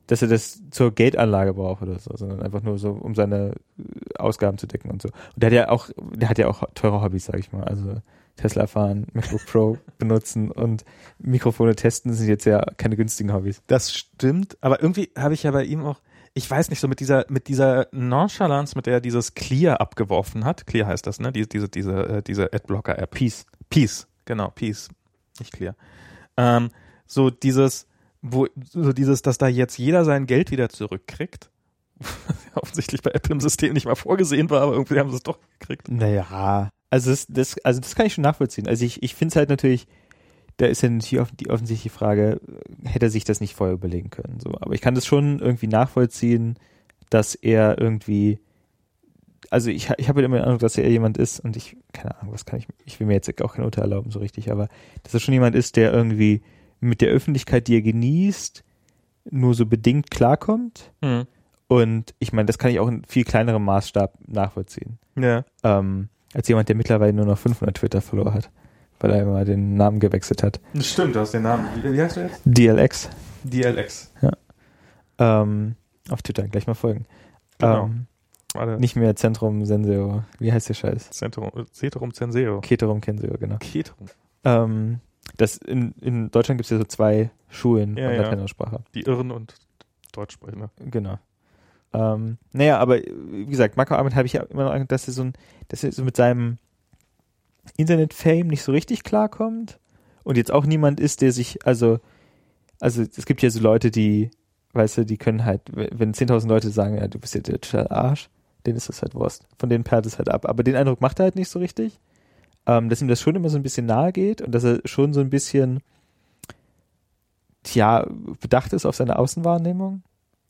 dass er das zur Geldanlage braucht oder so, sondern einfach nur so, um seine äh, Ausgaben zu decken und so. Und der hat ja auch, der hat ja auch teure Hobbys, sag ich mal. Also Tesla fahren, MacBook Pro benutzen und Mikrofone testen sind jetzt ja keine günstigen Hobbys. Das stimmt, aber irgendwie habe ich ja bei ihm auch, ich weiß nicht, so mit dieser, mit dieser Nonchalance, mit der er dieses Clear abgeworfen hat. Clear heißt das, ne? Die, diese, diese, äh, diese Adblocker-App. Peace. Peace, genau, Peace. Nicht Clear. Ähm, so dieses, wo, so dieses, dass da jetzt jeder sein Geld wieder zurückkriegt. Offensichtlich bei Apple im System nicht mal vorgesehen war, aber irgendwie haben sie es doch gekriegt. Naja, also das, das, also das kann ich schon nachvollziehen. Also ich, ich finde es halt natürlich, da ist ja natürlich die offensichtliche Frage, hätte er sich das nicht vorher überlegen können. So. Aber ich kann das schon irgendwie nachvollziehen, dass er irgendwie, also ich, ich habe halt immer den Eindruck, dass er jemand ist und ich, keine Ahnung, was kann ich, ich will mir jetzt auch kein Urteil erlauben so richtig, aber dass er schon jemand ist, der irgendwie mit der Öffentlichkeit, die er genießt, nur so bedingt klarkommt. Hm. Und ich meine, das kann ich auch in viel kleinerem Maßstab nachvollziehen Ja. ähm, als jemand, der mittlerweile nur noch 500 Twitter-Follower hat, weil er immer den Namen gewechselt hat. Das stimmt, du hast den Namen. Wie, heißt du jetzt? DLX DLX. ähm, auf Twitter, gleich mal folgen. Genau. Ähm, Warte. nicht mehr Zentrum Senseo, wie heißt der Scheiß? Centrum, Ceterum Censeo. Keterum Kenseo, genau. Keterum. Ähm, das in, in Deutschland gibt es ja so zwei Schulen Ja, von ja. Die Irren und Deutschsprechende. Genau. Ähm, naja, aber wie gesagt, Marco Arment habe ich ja immer noch dass er so, ein, dass er so mit seinem Internet-Fame nicht so richtig klarkommt und jetzt auch niemand ist, der sich, also, also es gibt ja so Leute, die, weißt du, die können halt, wenn 10.000 Leute sagen, ja, du bist ja der Arsch, denen ist das halt Wurst. Von denen perlt es halt ab. Aber den Eindruck macht er halt nicht so richtig, ähm, dass ihm das schon immer so ein bisschen nahe geht und dass er schon so ein bisschen, tja, bedacht ist auf seine Außenwahrnehmung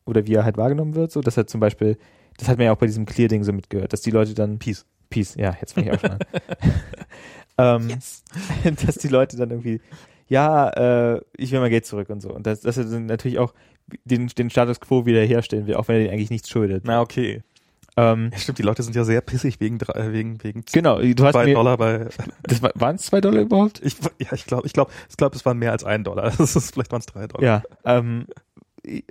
oder wie er halt wahrgenommen wird, so dass er zum Beispiel, das hat man ja auch bei diesem Clear-Ding so mitgehört, dass die Leute dann Peace. Peace, ja, jetzt fange ich auch schon an. ähm, Yes. dass die Leute dann irgendwie, ja, äh, ich will mein Geld zurück und so. Und dass, dass er dann natürlich auch den, den Status quo wiederherstellen will, auch wenn er den eigentlich nichts schuldet. Na, okay. Ähm, Ja, stimmt, die Leute sind ja sehr pissig wegen, drei- äh, wegen, wegen genau, du hast zwei mir, Dollar bei, das war, waren es zwei Dollar überhaupt? ich, ja, ich glaube, ich glaube, ich glaube, es waren mehr als ein Dollar. Das ist, vielleicht waren es drei Dollar. Ja, ähm, Ich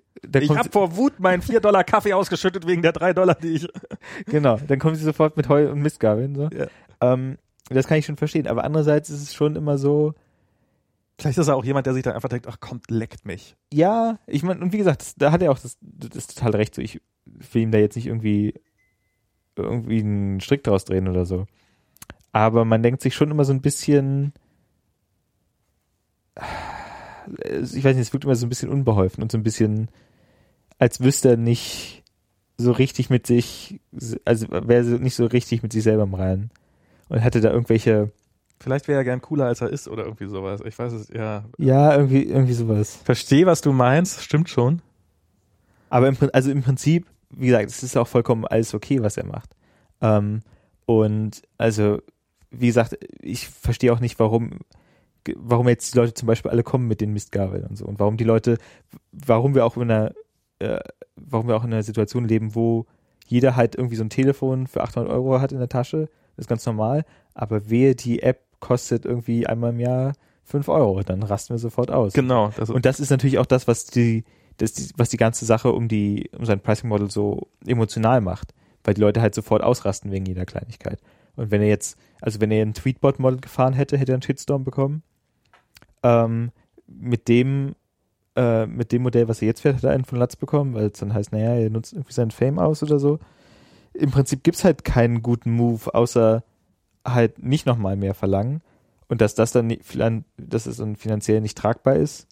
habe vor Wut meinen 4 Dollar Kaffee ausgeschüttet wegen der 3 Dollar, die ich. genau, dann kommen sie sofort mit Heu und Mistgabeln, so. Ja. Ähm, das kann ich schon verstehen, aber andererseits ist es schon immer so, Vielleicht ist er auch jemand, der sich dann einfach denkt, ach kommt, leckt mich. ja, ich meine, und wie gesagt, das, da hat er auch das, das ist total recht, so ich will ihm da jetzt nicht irgendwie irgendwie einen Strick draus drehen oder so. Aber man denkt sich schon immer so ein bisschen, ich weiß nicht, es wirkt immer so ein bisschen unbeholfen und so ein bisschen, als wüsste er nicht so richtig mit sich, also wäre nicht so richtig mit sich selber im Reinen. Und hätte da irgendwelche, Vielleicht wäre er gern cooler, als er ist oder irgendwie sowas. Ich weiß es, ja. ja, irgendwie, irgendwie sowas. Verstehe, was du meinst, stimmt schon. Aber im, also im Prinzip, wie gesagt, es ist auch vollkommen alles okay, was er macht. Ähm, und also, wie gesagt, ich verstehe auch nicht, warum, warum jetzt die Leute zum Beispiel alle kommen mit den Mistgabeln und so. Und warum die Leute, warum wir auch in einer, äh, warum wir auch in einer Situation leben, wo jeder halt irgendwie so ein Telefon für 800 Euro hat in der Tasche. Das ist ganz normal. Aber wehe, die App kostet irgendwie einmal im Jahr 5 Euro. Dann rasten wir sofort aus. Genau. Das Und das ist natürlich auch das, was die, das was die ganze Sache um die, um sein Pricing Model so emotional macht, weil die Leute halt sofort ausrasten wegen jeder Kleinigkeit. Und wenn er jetzt, also wenn er ein Tweetbot Model gefahren hätte, hätte er einen Shitstorm bekommen. Ähm, mit dem, äh, mit dem Modell, was er jetzt fährt, hat er einen von Latz bekommen, weil es dann heißt, naja, er nutzt irgendwie seinen Fame aus oder so. Im Prinzip gibt's halt keinen guten Move, außer halt nicht nochmal mehr verlangen. Und dass das dann, dass es dann finanziell nicht tragbar ist,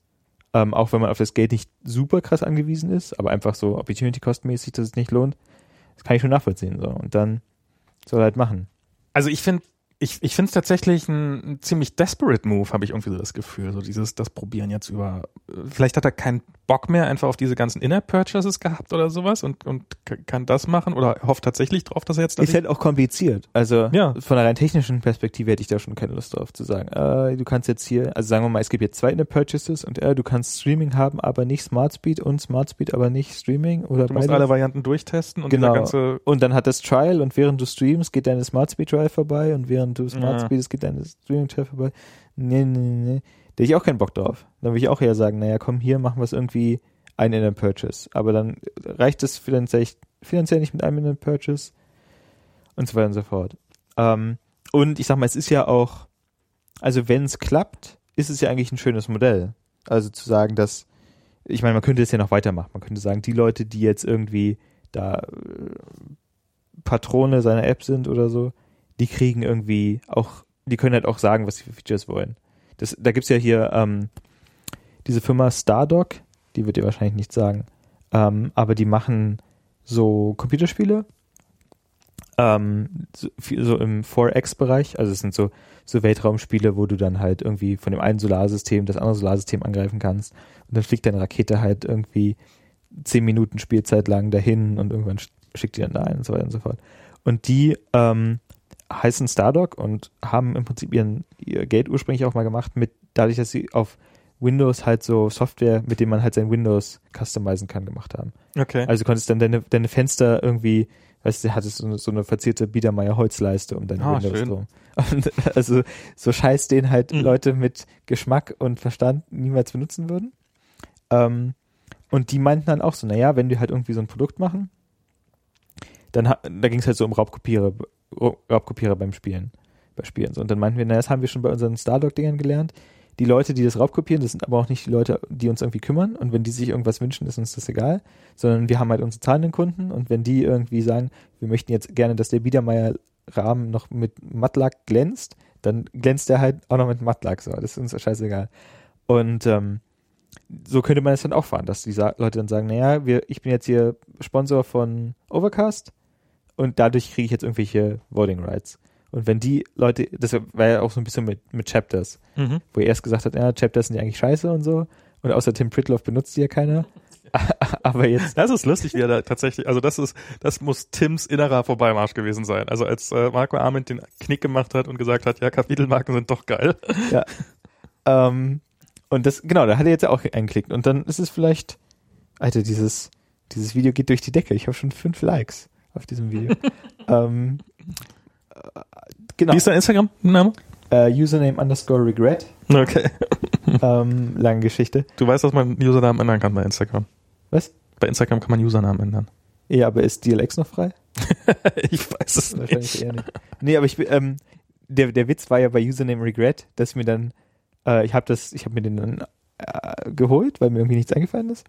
ähm, auch wenn man auf das Geld nicht super krass angewiesen ist, aber einfach so Opportunity-Cost-mäßig, dass es nicht lohnt, das kann ich schon nachvollziehen. So. Und dann soll er halt machen. Also ich finde, ich, ich finde es tatsächlich ein, ein ziemlich desperate Move, habe ich irgendwie so das Gefühl. So dieses, das Probieren jetzt über. Vielleicht hat er keinen Bock mehr einfach auf diese ganzen In-App-Purchases gehabt oder sowas und, und kann das machen oder hofft tatsächlich drauf, dass er jetzt da Ist halt auch kompliziert. Also Ja. von einer rein technischen Perspektive hätte ich da schon keine Lust drauf zu sagen, äh, du kannst jetzt hier, also sagen wir mal, es gibt jetzt zwei In-App-Purchases und äh, du kannst Streaming haben, aber nicht Smart Speed und Smart Speed, aber nicht Streaming oder Du musst alle Varianten durchtesten und Genau. ganze. Und dann hat das Trial und während du streamst, geht deine Smart Speed Trial vorbei und während du Smart Ja. Speedest, geht deine Streaming Trial vorbei. Nee, nee, nee, nee. Da hätte ich auch keinen Bock drauf. Dann würde ich auch eher sagen, naja, komm, hier machen wir es irgendwie ein in Purchase. Aber dann reicht es finanziell, finanziell nicht mit einem in Purchase und so weiter und so fort. Ähm, und ich sag mal, es ist ja auch, also wenn es klappt, ist es ja eigentlich ein schönes Modell. Also zu sagen, dass, ich meine, man könnte es ja noch weitermachen. Man könnte sagen, die Leute, die jetzt irgendwie da äh, Patrone seiner App sind oder so, die kriegen irgendwie auch, die können halt auch sagen, was sie für Features wollen. Das, da gibt's ja hier ähm, diese Firma Stardock, die wird dir wahrscheinlich nicht sagen, ähm, aber die machen so Computerspiele, ähm, so, so im 4X-Bereich, also es sind so, so Weltraumspiele, wo du dann halt irgendwie von dem einen Solarsystem das andere Solarsystem angreifen kannst und dann fliegt deine Rakete halt irgendwie zehn Minuten Spielzeit lang dahin und irgendwann sch- schickt die dann da ein und so weiter und so fort. Und die ähm, heißen Stardock und haben im Prinzip ihren, ihr Geld ursprünglich auch mal gemacht mit, dadurch, dass sie auf Windows halt so Software, mit dem man halt sein Windows customizen kann, gemacht haben. Okay. Also du konntest dann deine, deine Fenster irgendwie, weißt du, hattest so eine, so eine verzierte Biedermeier Holzleiste um deine Ah, Windows schön. drum. Und also so scheiß den halt Mhm. Leute mit Geschmack und Verstand niemals benutzen würden. Ähm, und die meinten dann auch so, naja, wenn die halt irgendwie so ein Produkt machen, dann da ging es halt so um Raubkopierer, Raubkopierer beim Spielen, bei Spielen. Und dann meinten wir, naja, das haben wir schon bei unseren Stardock-Dingern gelernt. Die Leute, die das raubkopieren, das sind aber auch nicht die Leute, die uns irgendwie kümmern. Und wenn die sich irgendwas wünschen, ist uns das egal. Sondern wir haben halt unsere zahlenden Kunden. Und wenn die irgendwie sagen, wir möchten jetzt gerne, dass der Biedermeier-Rahmen noch mit Mattlack glänzt, dann glänzt der halt auch noch mit Mattlack. So, das ist uns scheißegal. Und ähm, so könnte man es dann auch fahren, dass die Leute dann sagen, naja, wir, ich bin jetzt hier Sponsor von Overcast und dadurch kriege ich jetzt irgendwelche Voting Rights. Und wenn die Leute, das war ja auch so ein bisschen mit, mit Chapters, Mhm. wo er erst gesagt hat, ja, Chapters sind ja eigentlich scheiße und so. Und außer Tim Pritloff benutzt die ja keiner. Aber jetzt, Das ist lustig, wie er da tatsächlich, also das ist, das muss Tims innerer Vorbeimarsch gewesen sein. Also als äh, Marco Arment den Knick gemacht hat und gesagt hat, ja, Kapitelmarken sind doch geil. ja. ähm, und das, genau, da hat er jetzt auch eingeklickt. Und dann ist es vielleicht, Alter, dieses, dieses Video geht durch die Decke. Ich habe schon fünf Likes auf diesem Video. ähm, äh, genau. Wie ist dein Instagram-Name? Äh, Username underscore regret. Okay. ähm, lange Geschichte. Du weißt, dass man Usernamen ändern kann bei Instagram. Was? Bei Instagram kann man Usernamen ändern. Ja, aber ist DLX noch frei? ich weiß es Wahrscheinlich nicht. eher nicht. Nee, aber ich ähm, der, der Witz war ja bei Username Regret, dass mir dann, äh, ich habe das, ich habe mir den dann äh, geholt, weil mir irgendwie nichts eingefallen ist.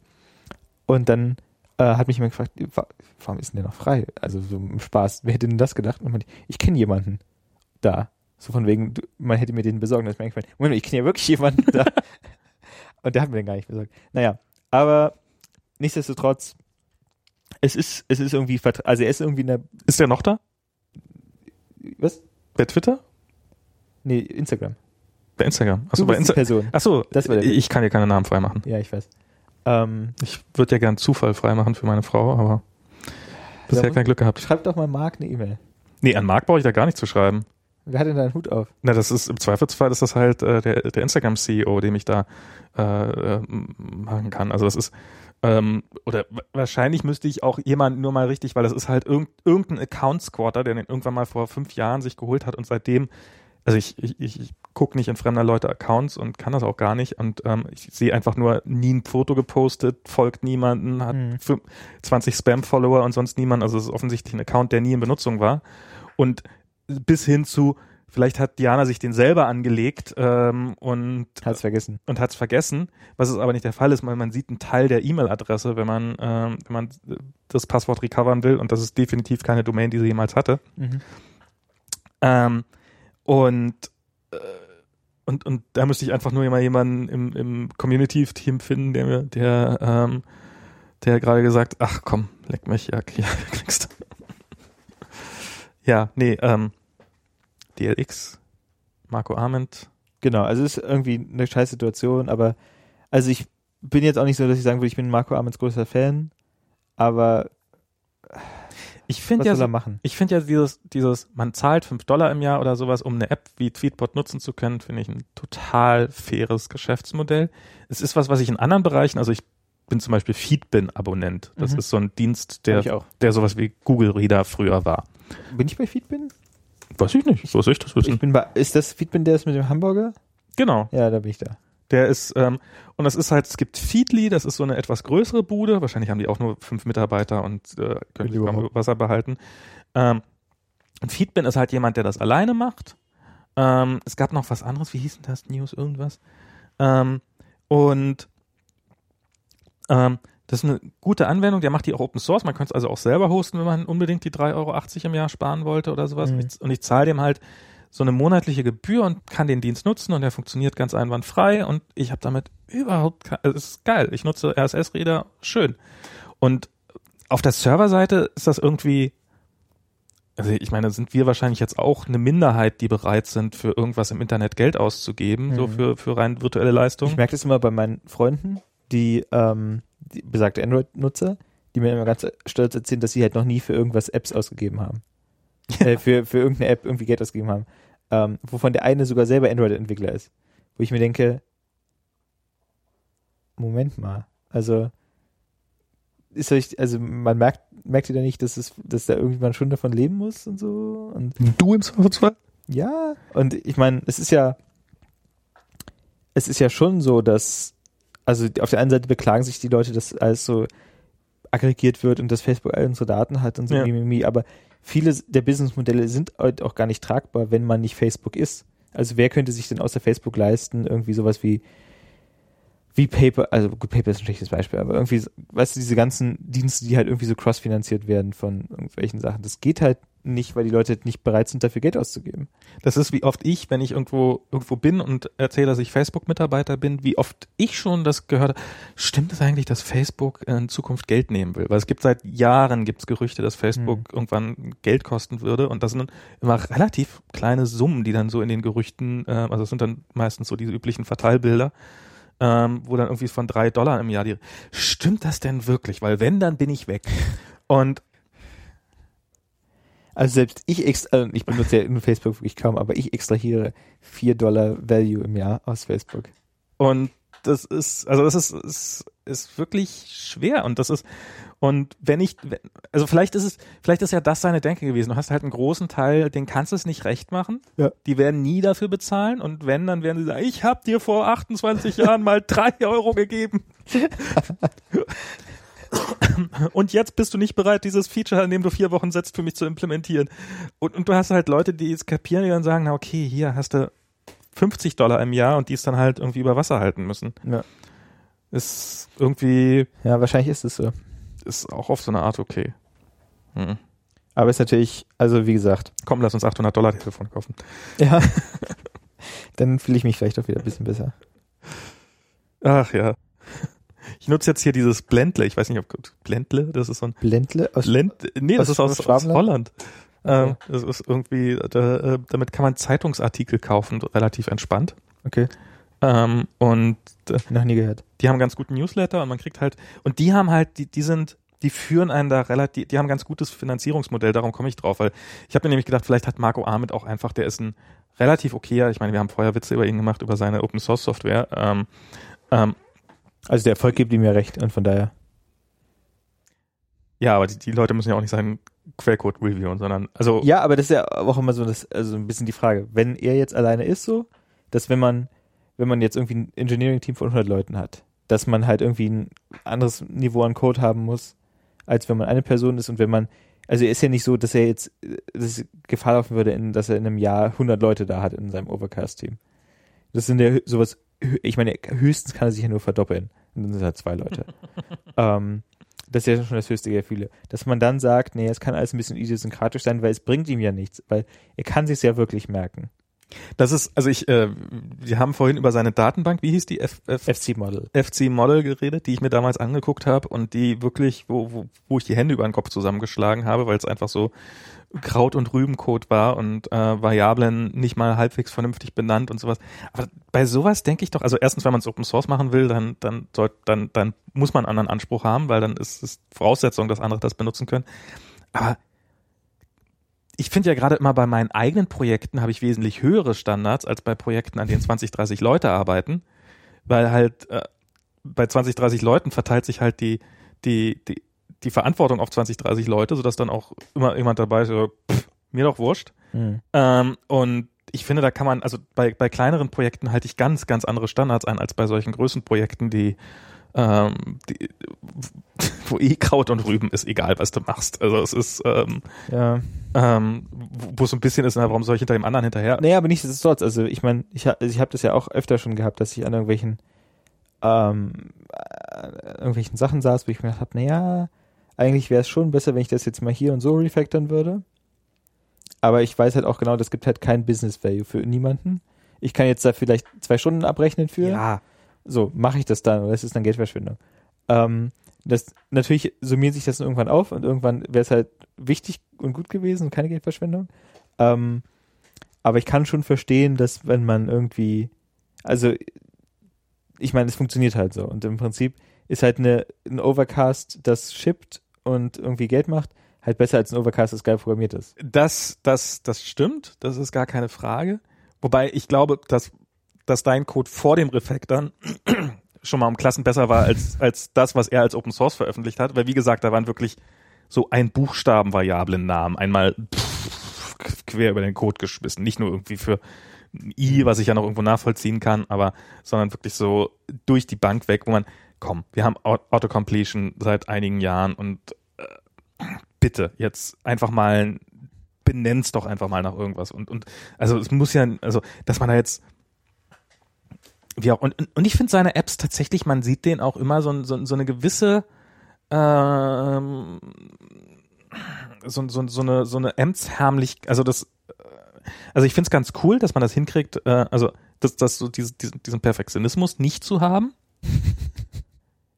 Und dann äh, hat mich jemand gefragt, wa- warum ist denn der noch frei? Also so im Spaß, wer hätte denn das gedacht? Und ich meinte, ich kenne jemanden da. So von wegen, man hätte mir den besorgen, das ist mir eingefallen. Moment, ich kenne ja wirklich jemanden da. Und der hat mir den gar nicht besorgt. Naja, aber nichtsdestotrotz, es ist, es ist irgendwie, also er ist irgendwie in der, Ist der noch da? was? Bei Twitter? Nee, Instagram. Bei Instagram. Achso, bei Instagram. Person. Achso, Das war der ich kann dir keine Namen freimachen. Ja, ich weiß. Ähm, Ich würde ja gern Zufall freimachen für meine Frau, aber bisher Ja. kein Glück gehabt. schreib doch mal Marc eine E-Mail. Nee, an Marc brauche ich da gar nicht zu schreiben. Wer hat denn da einen Hut auf? Na, das ist im Zweifelsfall ist das halt äh, der, der Instagram-CEO, dem ich da äh, äh, machen kann. Also das ist ähm, oder wa- wahrscheinlich müsste ich auch jemanden nur mal richtig, weil das ist halt irgend, irgendein Account-Squatter, der den irgendwann mal vor fünf Jahren sich geholt hat und seitdem, also ich, ich, ich, ich gucke nicht in fremder Leute Accounts und kann das auch gar nicht und ähm, ich sehe einfach nur nie ein Foto gepostet, folgt niemanden, hat Mhm. fün- 20 Spam-Follower und sonst niemand. Also es ist offensichtlich ein Account, der nie in Benutzung war und bis hin zu Vielleicht hat Diana sich den selber angelegt ähm, und Hat's vergessen. und hat es vergessen, was es aber nicht der Fall ist, weil man sieht einen Teil der E-Mail-Adresse, wenn man ähm, wenn man das Passwort recovern will und das ist definitiv keine Domain, die sie jemals hatte. Mhm. Ähm, und und und da müsste ich einfach nur mal jemanden im, im Community-Team finden, der der ähm, der gerade gesagt, ach komm, leck mich, ja, ja kriegst ja, nee, ähm, DLX, Marco Arment, Genau, also es ist irgendwie eine scheiß Situation, aber also ich bin jetzt auch nicht so, dass ich sagen würde, ich bin Marco Amens größter Fan, aber ich finde ja so, er machen? Ich finde ja dieses, dieses, man zahlt 5 Dollar im Jahr oder sowas, um eine App wie Tweetbot nutzen zu können, finde ich ein total faires Geschäftsmodell. Es ist was, was ich in anderen Bereichen, also ich bin zum Beispiel Feedbin-Abonnent. Das Mhm. ist so ein Dienst, der, der sowas wie Google Reader früher war. Bin ich bei Feedbin? Weiß ich nicht, so ich das wissen. Ich bin bei, ist das Feedbin der ist mit dem Hamburger? genau. Ja, da bin ich da. Der ist, ähm, und das ist halt, es gibt Feedly, das ist so eine etwas größere Bude. Wahrscheinlich haben die auch nur fünf Mitarbeiter und äh, können sich Überhaupt. kaum Wasser behalten. Ähm, und Feedbin ist halt jemand, der das alleine macht. Ähm, es gab noch was anderes, wie hieß denn das? News irgendwas? Ähm, und ähm, das ist eine gute Anwendung, der macht die auch Open Source. Man könnte es also auch selber hosten, wenn man unbedingt die 3,80 Euro im Jahr sparen wollte oder sowas. Mhm. Und ich, und ich zahle dem halt so eine monatliche Gebühr und kann den Dienst nutzen und der funktioniert ganz einwandfrei und ich habe damit überhaupt, ke- es ist geil. Ich nutze RSS-Reader, schön. Und auf der Serverseite ist das irgendwie, also ich meine, sind wir wahrscheinlich jetzt auch eine Minderheit, die bereit sind, für irgendwas im Internet Geld auszugeben, so Mhm. für, für rein virtuelle Leistung. Ich merke das immer bei meinen Freunden, die, ähm, die besagte Android-Nutzer, die mir immer ganz stolz erzählen, dass sie halt noch nie für irgendwas Apps ausgegeben haben. Äh, für, für irgendeine App irgendwie Geld ausgegeben haben. Ähm, wovon der eine sogar selber Android-Entwickler ist. Wo ich mir denke, Moment mal, also ist euch, also man merkt, merkt ihr da nicht, dass es, dass da irgendjemand schon davon leben muss und so? Und Du im Zweifelsfall? ja, und ich meine, es ist ja, es ist ja schon so, dass, also auf der einen Seite beklagen sich die Leute, dass alles so aggregiert wird und dass Facebook all unsere Daten hat und so, Ja. aber viele der Businessmodelle sind halt auch gar nicht tragbar, wenn man nicht Facebook ist. Also wer könnte sich denn außer Facebook leisten, irgendwie sowas wie wie Paper, also gut, Paper ist ein schlechtes Beispiel, aber irgendwie, weißt du, diese ganzen Dienste, die halt irgendwie so crossfinanziert werden von irgendwelchen Sachen, das geht halt nicht, weil die Leute nicht bereit sind, dafür Geld auszugeben. Das ist wie oft ich, wenn ich irgendwo irgendwo bin und erzähle, dass ich Facebook-Mitarbeiter bin, wie oft ich schon das gehört habe. Stimmt es eigentlich, dass Facebook in Zukunft Geld nehmen will? Weil es gibt seit Jahren gibt's Gerüchte, dass Facebook irgendwann Geld kosten würde und das sind immer relativ kleine Summen, die dann so in den Gerüchten, äh, also es sind dann meistens so diese üblichen Verteilbilder, ähm, wo dann irgendwie von drei Dollar im Jahr die. Stimmt das denn wirklich? Weil wenn, dann bin ich weg. Und Also selbst ich extra, ich benutze ja nur Facebook wirklich kaum, aber ich extrahiere 4 Dollar Value im Jahr aus Facebook. Und das ist, also das ist, ist, ist wirklich schwer und das ist, und wenn ich, also vielleicht ist es, vielleicht ist ja das seine Denke gewesen. Du hast halt einen großen Teil, den kannst du es nicht recht machen. Ja. Die werden nie dafür bezahlen und wenn, dann werden sie sagen, ich habe dir vor 28 Jahren mal drei Euro gegeben. Und jetzt bist du nicht bereit, dieses Feature, in dem du vier Wochen setzt, für mich zu implementieren. Und, und du hast halt Leute, die es kapieren, die dann sagen, na okay, hier hast du 50 Dollar im Jahr und die es dann halt irgendwie über Wasser halten müssen. Ja. Ist irgendwie, Ja, wahrscheinlich ist es so. ist auch auf so eine Art okay. Hm. Aber ist natürlich, also wie gesagt, Komm, lass uns 800 Dollar Telefon kaufen. ja. Dann fühle ich mich vielleicht auch wieder ein bisschen besser. Ach ja. Ich nutze jetzt hier dieses Blendle. Ich weiß nicht, ob Blendle, das ist so ein Blendle aus Blend, nee, das Aus- ist aus, aus? Holland. Okay. Ähm, das ist irgendwie, da, äh, damit kann man Zeitungsartikel kaufen, relativ entspannt. Okay, Ähm, und äh, noch nie gehört. die haben ganz guten Newsletter und man kriegt halt, und die haben halt, die, die sind, die führen einen da relativ, die haben ein ganz gutes Finanzierungsmodell, darum komme ich drauf, weil ich habe mir nämlich gedacht, vielleicht hat Marco Ahmed auch einfach, der ist ein relativ okayer, ich meine, wir haben vorher Witze über ihn gemacht, über seine Open Source Software, ähm, ähm, Also der Erfolg gibt ihm ja recht und von daher. ja, aber die, die Leute müssen ja auch nicht seinen Quellcode reviewen, sondern, also, Ja, aber das ist ja auch immer so das, also ein bisschen die Frage. Wenn er jetzt alleine ist so, dass wenn man, wenn man jetzt irgendwie ein Engineering-Team von 100 Leuten hat, dass man halt irgendwie ein anderes Niveau an Code haben muss, als wenn man eine Person ist und wenn man, also er ist ja nicht so, dass er jetzt, dass Gefahr laufen würde, in, dass er in einem Jahr 100 Leute da hat in seinem Overcast-Team. Das sind ja sowas, ich meine, höchstens kann er sich ja nur verdoppeln. Und dann sind halt zwei Leute. ähm, das ist ja schon das höchste Gefühle. Dass man dann sagt, nee, es kann alles ein bisschen idiosynkratisch sein, weil es bringt ihm ja nichts, weil er kann sich ja wirklich merken. Das ist, also ich, äh, wir haben vorhin über seine Datenbank, wie hieß die, F, F, FC-Model. FC Model geredet, die ich mir damals angeguckt habe und die wirklich, wo, wo, wo ich die Hände über den Kopf zusammengeschlagen habe, weil es einfach so Kraut- und Rübencode war und äh, Variablen nicht mal halbwegs vernünftig benannt und sowas. Aber bei sowas denke ich doch, also erstens, wenn man es Open Source machen will, dann, dann, soll, dann, dann muss man einen anderen Anspruch haben, weil dann ist es Voraussetzung, dass andere das benutzen können. Aber ich finde ja gerade immer bei meinen eigenen Projekten habe ich wesentlich höhere Standards als bei Projekten, an denen 20, 30 Leute arbeiten, weil halt äh, bei 20, 30 Leuten verteilt sich halt die, die, die, die Verantwortung auf 20, 30 Leute, sodass dann auch immer jemand dabei ist, so, pff, mir doch wurscht. Hm. Ähm, und ich finde, da kann man, also bei, bei kleineren Projekten halte ich ganz, ganz andere Standards ein als bei solchen Größenprojekten, die, ähm, die wo eh Kraut und Rüben ist, egal was du machst. Also es ist, ähm, Ja. ähm, wo es so ein bisschen ist, na, warum soll ich hinter dem anderen hinterher? Naja, aber nichtsdestotrotz, also ich meine, ich, ha- ich habe das ja auch öfter schon gehabt, dass ich an irgendwelchen ähm, äh, irgendwelchen Sachen saß, wo ich mir gedacht habe, naja, eigentlich wäre es schon besser, wenn ich das jetzt mal hier und so refactoren würde. Aber ich weiß halt auch genau, das gibt halt kein Business Value für niemanden. Ich kann jetzt da vielleicht zwei Stunden abrechnen für. Ja, So, mache ich das dann oder ist es dann Geldverschwendung? Ähm, das, natürlich summiert sich das irgendwann auf und irgendwann wäre es halt wichtig und gut gewesen und keine Geldverschwendung. Ähm, aber ich kann schon verstehen, dass wenn man irgendwie, also ich meine, es funktioniert halt so und im Prinzip ist halt eine, ein Overcast, das shippt und irgendwie Geld macht, halt besser als ein Overcast, das geil programmiert ist. das, das, das stimmt, das ist gar keine Frage. Wobei ich glaube, dass, dass dein Code vor dem Refactoren schon mal um Klassen besser war als, als das, was er als Open Source veröffentlicht hat. Weil wie gesagt, da waren wirklich so ein Buchstabenvariablen Namen einmal pff, quer über den Code geschmissen. Nicht nur irgendwie für ein I, was ich ja noch irgendwo nachvollziehen kann, aber sondern wirklich so durch die Bank weg, wo man, komm, wir haben Au- Autocompletion seit einigen Jahren und äh, bitte jetzt einfach mal benenn's doch einfach mal nach irgendwas und und also es muss ja also dass man da jetzt wie auch und und- ich finde seine Apps tatsächlich man sieht denen auch immer so, so, so eine gewisse ähm, so, so, so eine so eine Amtshärmlich also das äh, also ich finde es ganz cool dass man das hinkriegt äh, also dass das so diesen, diesen diesen Perfektionismus nicht zu haben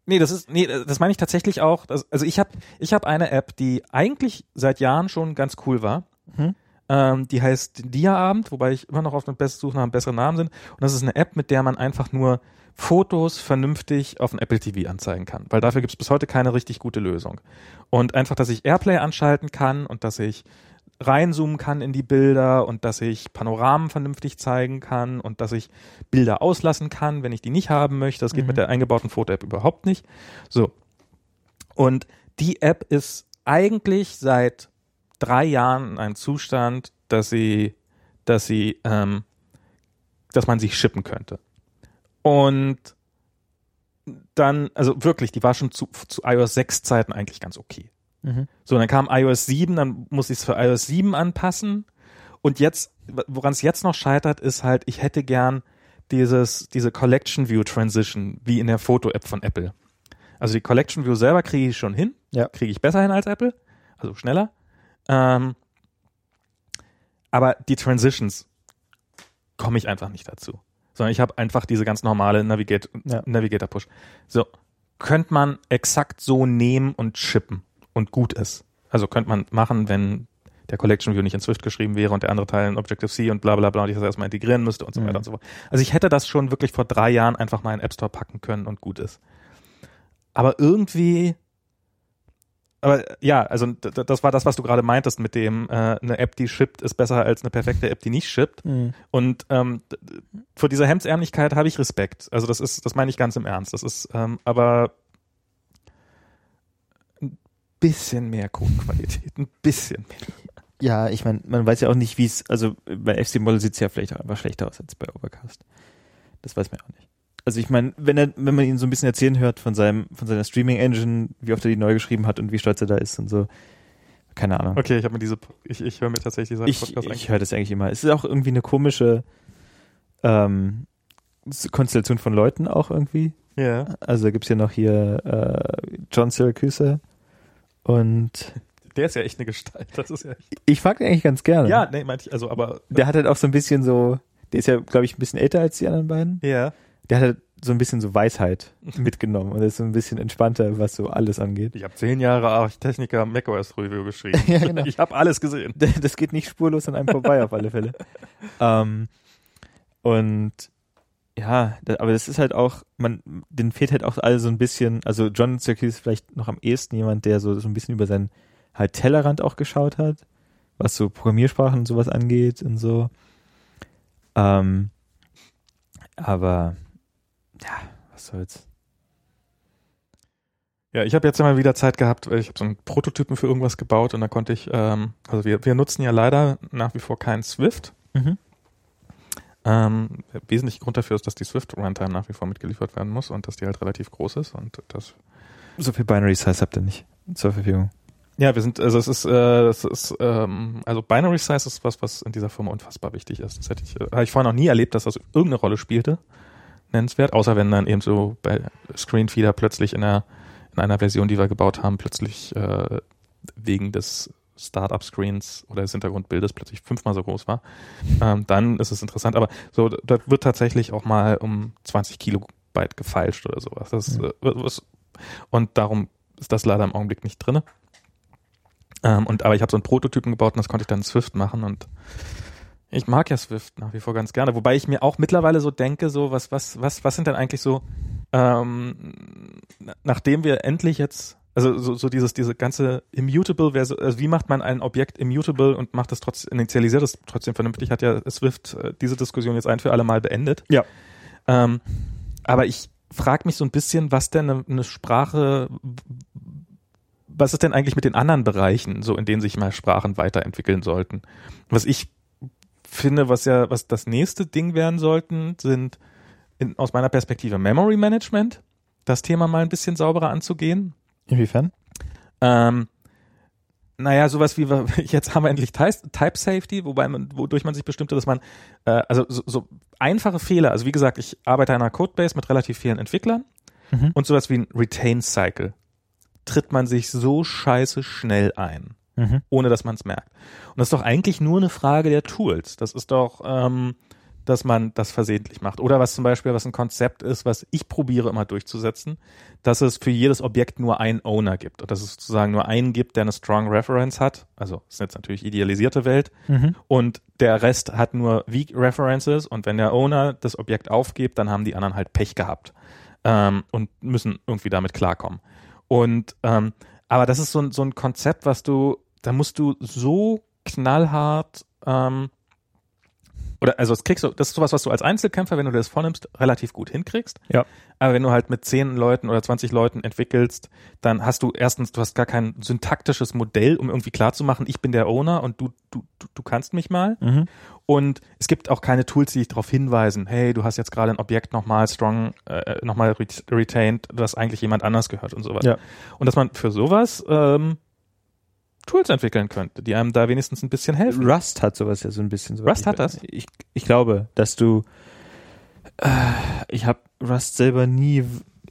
Nee, das ist nee, das meine ich tatsächlich auch. Das, also ich habe ich habe eine App, die eigentlich seit Jahren schon ganz cool war, Mhm. Ähm, die heißt Dia-Abend, wobei ich immer noch auf eine bessere Suche nach einem besseren Namen sind. Und das ist eine App, mit der man einfach nur Fotos vernünftig auf dem Apple TV anzeigen kann. Weil dafür gibt es bis heute keine richtig gute Lösung. Und einfach, dass ich Airplay anschalten kann und dass ich reinzoomen kann in die Bilder und dass ich Panoramen vernünftig zeigen kann und dass ich Bilder auslassen kann, wenn ich die nicht haben möchte. Das geht Mhm. mit der eingebauten Foto-App überhaupt nicht. So. Und die App ist eigentlich seit drei Jahren in einem Zustand, dass sie, dass sie, ähm, dass man sie shippen könnte. Und dann, also wirklich, die war schon zu, zu iOS 6 Zeiten eigentlich ganz okay. Mhm. So, dann kam iOS 7, dann muss ich es für iOS 7 anpassen. Und jetzt, woran es jetzt noch scheitert, ist halt, ich hätte gern dieses, diese Collection View Transition, wie in der Foto-App von Apple. Also die Collection View selber kriege ich schon hin. Ja. Kriege ich besser hin als Apple. Also schneller. Ähm, aber die Transitions komme ich einfach nicht dazu. Sondern ich habe einfach diese ganz normale Navigate, Ja. Navigator-Push. So, könnte man exakt so nehmen und chippen und gut ist. Also könnte man machen, wenn der Collection View nicht in Swift geschrieben wäre und der andere Teil in Objective-C und bla bla bla und ich das erstmal integrieren müsste und so Mhm. weiter und so fort. Also ich hätte das schon wirklich vor drei Jahren einfach mal in den App Store packen können und gut ist. Aber irgendwie, aber ja, also das war das, was du gerade meintest mit dem, äh, eine App, die shippt, ist besser als eine perfekte App, die nicht shippt. Mhm. Und ähm, vor dieser Hemdsärmlichkeit habe ich Respekt. Also das ist, das meine ich ganz im Ernst. Das ist, ähm, aber ein bisschen mehr Codequalität, ein bisschen mehr. Ja, ich meine, man weiß ja auch nicht, wie es, also bei FC Model sieht es ja vielleicht auch einfach schlechter aus als bei Overcast. Das weiß man ja auch nicht. Also ich meine, wenn er, wenn man ihn so ein bisschen erzählen hört von seinem, von seiner Streaming-Engine, wie oft er die neu geschrieben hat und wie stolz er da ist und so. Keine Ahnung. Okay, ich habe mir diese, ich, ich höre mir tatsächlich diese ich Podcast ich höre das eigentlich immer. Es ist auch irgendwie eine komische ähm, Konstellation von Leuten auch irgendwie. Ja. Also gibt's ja noch hier äh, John Syracuse und Der ist ja echt eine Gestalt. Das ist ja echt. ich frage eigentlich ganz gerne. Ja, nee, meinte ich, also, aber. Der hat halt auch so ein bisschen so, der ist ja, glaube ich, ein bisschen älter als die anderen beiden. Ja. Der hat halt so ein bisschen so Weisheit mitgenommen und ist so ein bisschen entspannter, was so alles angeht. Ich habe zehn Jahre Architechniker macOS Review geschrieben. Ja, genau. Ich habe alles gesehen. Das geht nicht spurlos an einem vorbei, auf alle Fälle. ähm, und ja, da, aber das ist halt auch, man, den fehlt halt auch alle so ein bisschen, also John Syracuse ist vielleicht noch am ehesten jemand, der so, so ein bisschen über seinen halt Tellerrand auch geschaut hat, was so Programmiersprachen und sowas angeht und so. Ähm, aber ja, was soll's. Ja, ich habe jetzt mal wieder Zeit gehabt, weil ich habe so einen Prototypen für irgendwas gebaut und da konnte ich, ähm, also wir, wir nutzen ja leider nach wie vor keinen Swift. Mhm. Ähm, der wesentliche Grund dafür ist, dass die Swift Runtime nach wie vor mitgeliefert werden muss und dass die halt relativ groß ist und das So viel Binary Size habt ihr nicht zur Verfügung. Ja, wir sind, also es ist, äh, es ist, ähm, also Binary Size ist was, was in dieser Firma unfassbar wichtig ist. Das hätte ich, äh, habe ich vorher noch nie erlebt, dass das irgendeine Rolle spielte, nennenswert, außer wenn dann eben so bei Screenfeeder plötzlich in einer, in einer Version, die wir gebaut haben, plötzlich äh, wegen des Startup-Screens oder des Hintergrundbildes plötzlich fünfmal so groß war, ähm, dann ist es interessant. Aber so, da wird tatsächlich auch mal um 20 Kilobyte gefeilscht oder sowas. Das, Mhm. äh, was, und darum ist das leider im Augenblick nicht drinne. Ähm, und aber ich habe so einen Prototypen gebaut und das konnte ich dann in Swift machen und ich mag ja Swift nach wie vor ganz gerne, wobei ich mir auch mittlerweile so denke, so was was was was sind denn eigentlich so ähm, na- nachdem wir endlich jetzt also so, so dieses diese ganze immutable also wie macht man ein Objekt immutable und macht das trotzdem initialisiert es trotzdem vernünftig, hat ja Swift äh, diese Diskussion jetzt ein für alle Mal beendet. Ja. Ähm, aber ich frage mich so ein bisschen, was denn eine, eine Sprache was ist denn eigentlich mit den anderen Bereichen, so in denen sich mal Sprachen weiterentwickeln sollten? Was ich finde, was ja, was das nächste Ding werden sollten, sind in, aus meiner Perspektive Memory Management, das Thema mal ein bisschen sauberer anzugehen. Inwiefern? Ähm, naja, sowas wie wir, jetzt haben wir endlich Type, Type Safety, wobei man, wodurch man sich bestimmte, dass man, äh, also so, so einfache Fehler, also wie gesagt, ich arbeite an einer Codebase mit relativ vielen Entwicklern Mhm. und sowas wie ein Retain Cycle tritt man sich so scheiße schnell ein, Mhm. ohne dass man es merkt. Und das ist doch eigentlich nur eine Frage der Tools. Das ist doch, ähm, dass man das versehentlich macht. Oder was zum Beispiel, was ein Konzept ist, was ich probiere immer durchzusetzen, dass es für jedes Objekt nur einen Owner gibt und dass es sozusagen nur einen gibt, der eine strong Reference hat. Also ist jetzt natürlich idealisierte Welt. Mhm. Und der Rest hat nur weak References und wenn der Owner das Objekt aufgibt, dann haben die anderen halt Pech gehabt ähm, und müssen irgendwie damit klarkommen. Und ähm, aber das ist so ein, so ein Konzept, was du, da musst du so knallhart ähm, oder also das kriegst du, das ist sowas, was du als Einzelkämpfer, wenn du das vornimmst, relativ gut hinkriegst. Ja. Aber wenn du halt mit zehn Leuten oder 20 Leuten entwickelst, dann hast du erstens, du hast gar kein syntaktisches Modell, um irgendwie klarzumachen, ich bin der Owner und du, du, du, du kannst mich mal. Mhm. Und es gibt auch keine Tools, die dich darauf hinweisen, hey, du hast jetzt gerade ein Objekt nochmal strong, äh, nochmal ret retained, das eigentlich jemand anders gehört und sowas. Ja. Und dass man für sowas ähm, Tools entwickeln könnte, die einem da wenigstens ein bisschen helfen. Rust hat sowas ja so ein bisschen. So Rust hat das? Ich, ich glaube, dass du. Äh, ich habe Rust selber nie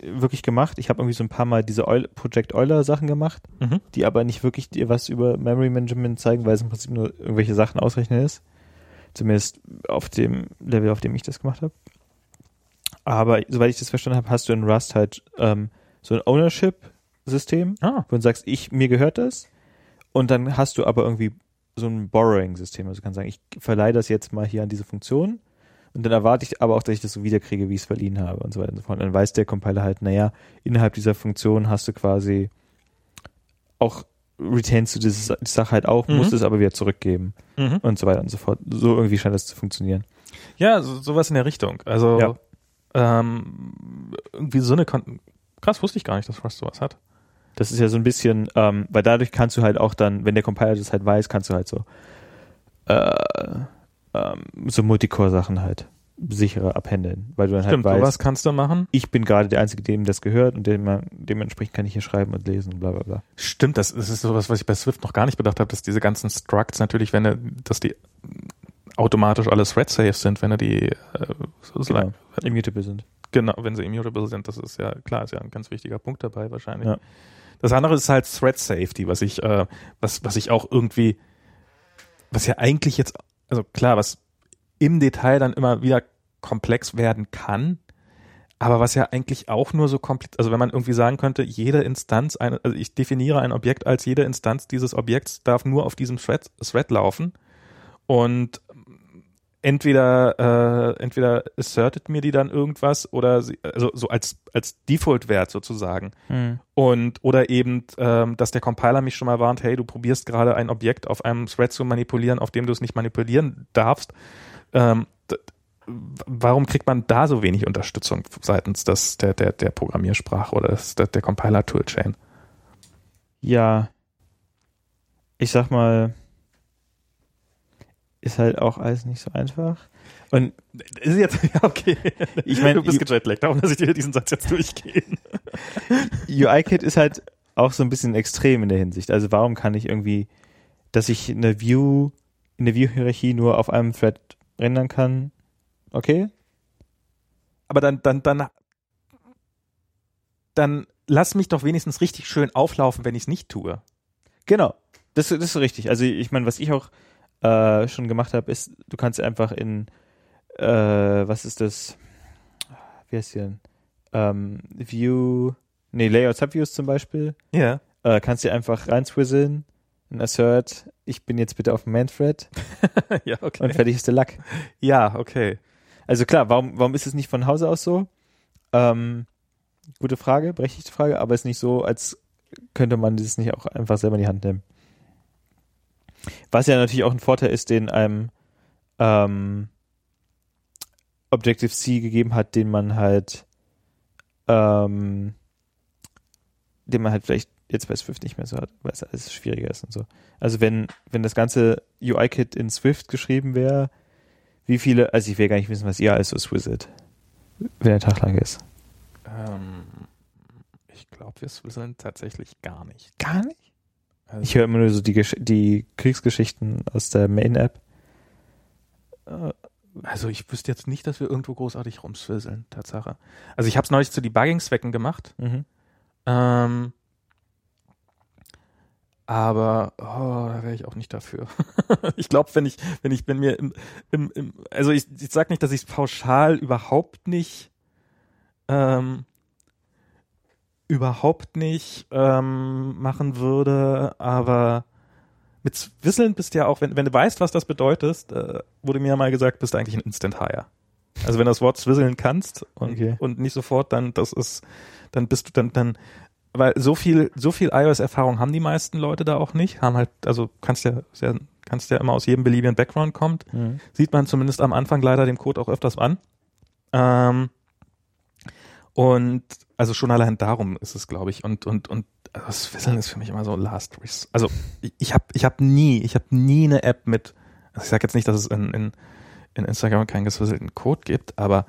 wirklich gemacht. Ich habe irgendwie so ein paar Mal diese Eul Project Euler Sachen gemacht, Mhm. die aber nicht wirklich dir was über Memory Management zeigen, weil es im Prinzip nur irgendwelche Sachen ausrechnen ist. Zumindest auf dem Level, auf dem ich das gemacht habe. Aber soweit ich das verstanden habe, hast du in Rust halt ähm, so ein Ownership-System, Ah, wo du sagst, ich, mir gehört das. Und dann hast du aber irgendwie so ein Borrowing-System. Also du kannst sagen, ich verleihe das jetzt mal hier an diese Funktion. Und dann erwarte ich aber auch, dass ich das so wiederkriege, wie ich es verliehen habe und so weiter und so fort. Und dann weiß der Compiler halt, naja, innerhalb dieser Funktion hast du quasi auch retainst du diese die Sache halt auch, Mhm. musst es aber wieder zurückgeben mhm. und so weiter und so fort. So irgendwie scheint das zu funktionieren. Ja, so, sowas in der Richtung. Also Ja. ähm, irgendwie so eine Kon krass wusste ich gar nicht, dass Rust sowas hat. Das ist ja so ein bisschen, ähm, weil dadurch kannst du halt auch dann, wenn der Compiler das halt weiß, kannst du halt so äh, ähm, so Multicore-Sachen halt sicherer abhändeln, weil du dann Stimmt, halt weißt, sowas kannst du machen. ich bin gerade der Einzige, dem das gehört und dem, dementsprechend kann ich hier schreiben und lesen und bla bla bla. Stimmt, das, das ist sowas, was ich bei Swift noch gar nicht bedacht habe, dass diese ganzen Structs natürlich, wenn du, dass die automatisch alle thread-safe sind, wenn du die äh, so, so Genau. Immutable sind. Genau, wenn sie immutable sind, das ist ja klar, ist ja ein ganz wichtiger Punkt dabei wahrscheinlich. Ja. Das andere ist halt Thread Safety, was ich, äh, was, was ich auch irgendwie, was ja eigentlich jetzt, also klar, was im Detail dann immer wieder komplex werden kann, aber was ja eigentlich auch nur so komplex, also wenn man irgendwie sagen könnte, jede Instanz, eine, also ich definiere ein Objekt als jede Instanz dieses Objekts darf nur auf diesem Thread, Thread laufen und entweder äh, entweder assertet mir die dann irgendwas oder sie, also so als als Default-Wert sozusagen und oder eben, ähm, dass der Compiler mich schon mal warnt, hey, du probierst gerade ein Objekt auf einem Thread zu manipulieren, auf dem du es nicht manipulieren darfst. Ähm, warum kriegt man da so wenig Unterstützung seitens des, der, der, der Programmiersprache oder des, der, der Compiler-Toolchain? Ja. Ich sag mal, ist halt auch alles nicht so einfach. Und Ist jetzt, ja, okay. Ich mein, du bist gejetlaggt, darum lasse ich dir diesen Satz jetzt durchgehen. UI-Kit ist halt auch so ein bisschen extrem in der Hinsicht. Also warum kann ich irgendwie, dass ich eine View, in der View-Hierarchie nur auf einem Thread rendern kann? Okay. Aber dann, dann, dann, dann lass mich doch wenigstens richtig schön auflaufen, wenn ich es nicht tue. Genau. Das, das ist richtig. Also ich meine, was ich auch äh, schon gemacht habe, ist, du kannst einfach in, äh, was ist das? Wie heißt die denn? Ähm, View, nee, Layout Subviews zum Beispiel, Ja. äh, kannst du einfach reinswizzeln, ein Assert, ich bin jetzt bitte auf dem Man-Thread ja, okay. und fertig ist der Lack. ja, okay. Also klar, warum, warum ist es nicht von Hause aus so? Ähm, gute Frage, berechtigte Frage, aber es ist nicht so, als könnte man das nicht auch einfach selber in die Hand nehmen. Was ja natürlich auch ein Vorteil ist, den einem ähm, Objective-C gegeben hat, den man halt ähm, den man halt vielleicht jetzt bei Swift nicht mehr so hat, weil es alles schwieriger ist und so. Also wenn, wenn das ganze UI-Kit in Swift geschrieben wäre, wie viele, also ich will gar nicht wissen, was ihr alles so swizzelt, wenn der Tag lang ist. Ähm, ich glaube, wir swizzlen tatsächlich gar nicht. Gar nicht? Also, Ich höre immer nur so die, Gesch die Kriegsgeschichten aus der Main-App. Äh, also ich wüsste jetzt nicht, dass wir irgendwo großartig rumswizzeln, Tatsache. Also ich habe es neulich zu Debugging-Zwecken gemacht. mhm. Ähm, aber oh, da wäre ich auch nicht dafür. ich glaube, wenn ich, wenn ich, wenn mir im, im, im also ich, ich sag nicht, dass ich es pauschal überhaupt nicht ähm, überhaupt nicht ähm, machen würde, aber mit Whisteln bist du ja auch, wenn, wenn du weißt, was das bedeutet, äh, wurde mir ja mal gesagt, bist du eigentlich ein Instant Hire. Also wenn du das Wort swisseln kannst und, Okay. und nicht sofort, dann das ist, dann bist du dann, dann, weil so viel, so viel iOS-Erfahrung haben die meisten Leute da auch nicht, haben halt, also kannst ja, sehr, kannst ja immer aus jedem beliebigen Background kommt, Mhm. sieht man zumindest am Anfang leider dem Code auch öfters an. Ähm, und also schon allein darum ist es, glaube ich. Und und und also das Whisteln ist für mich immer so Last Res Also ich, habe ich hab nie, ich habe nie eine App mit. Also ich sage jetzt nicht, dass es in, in, in Instagram keinen geswisselten Code gibt, aber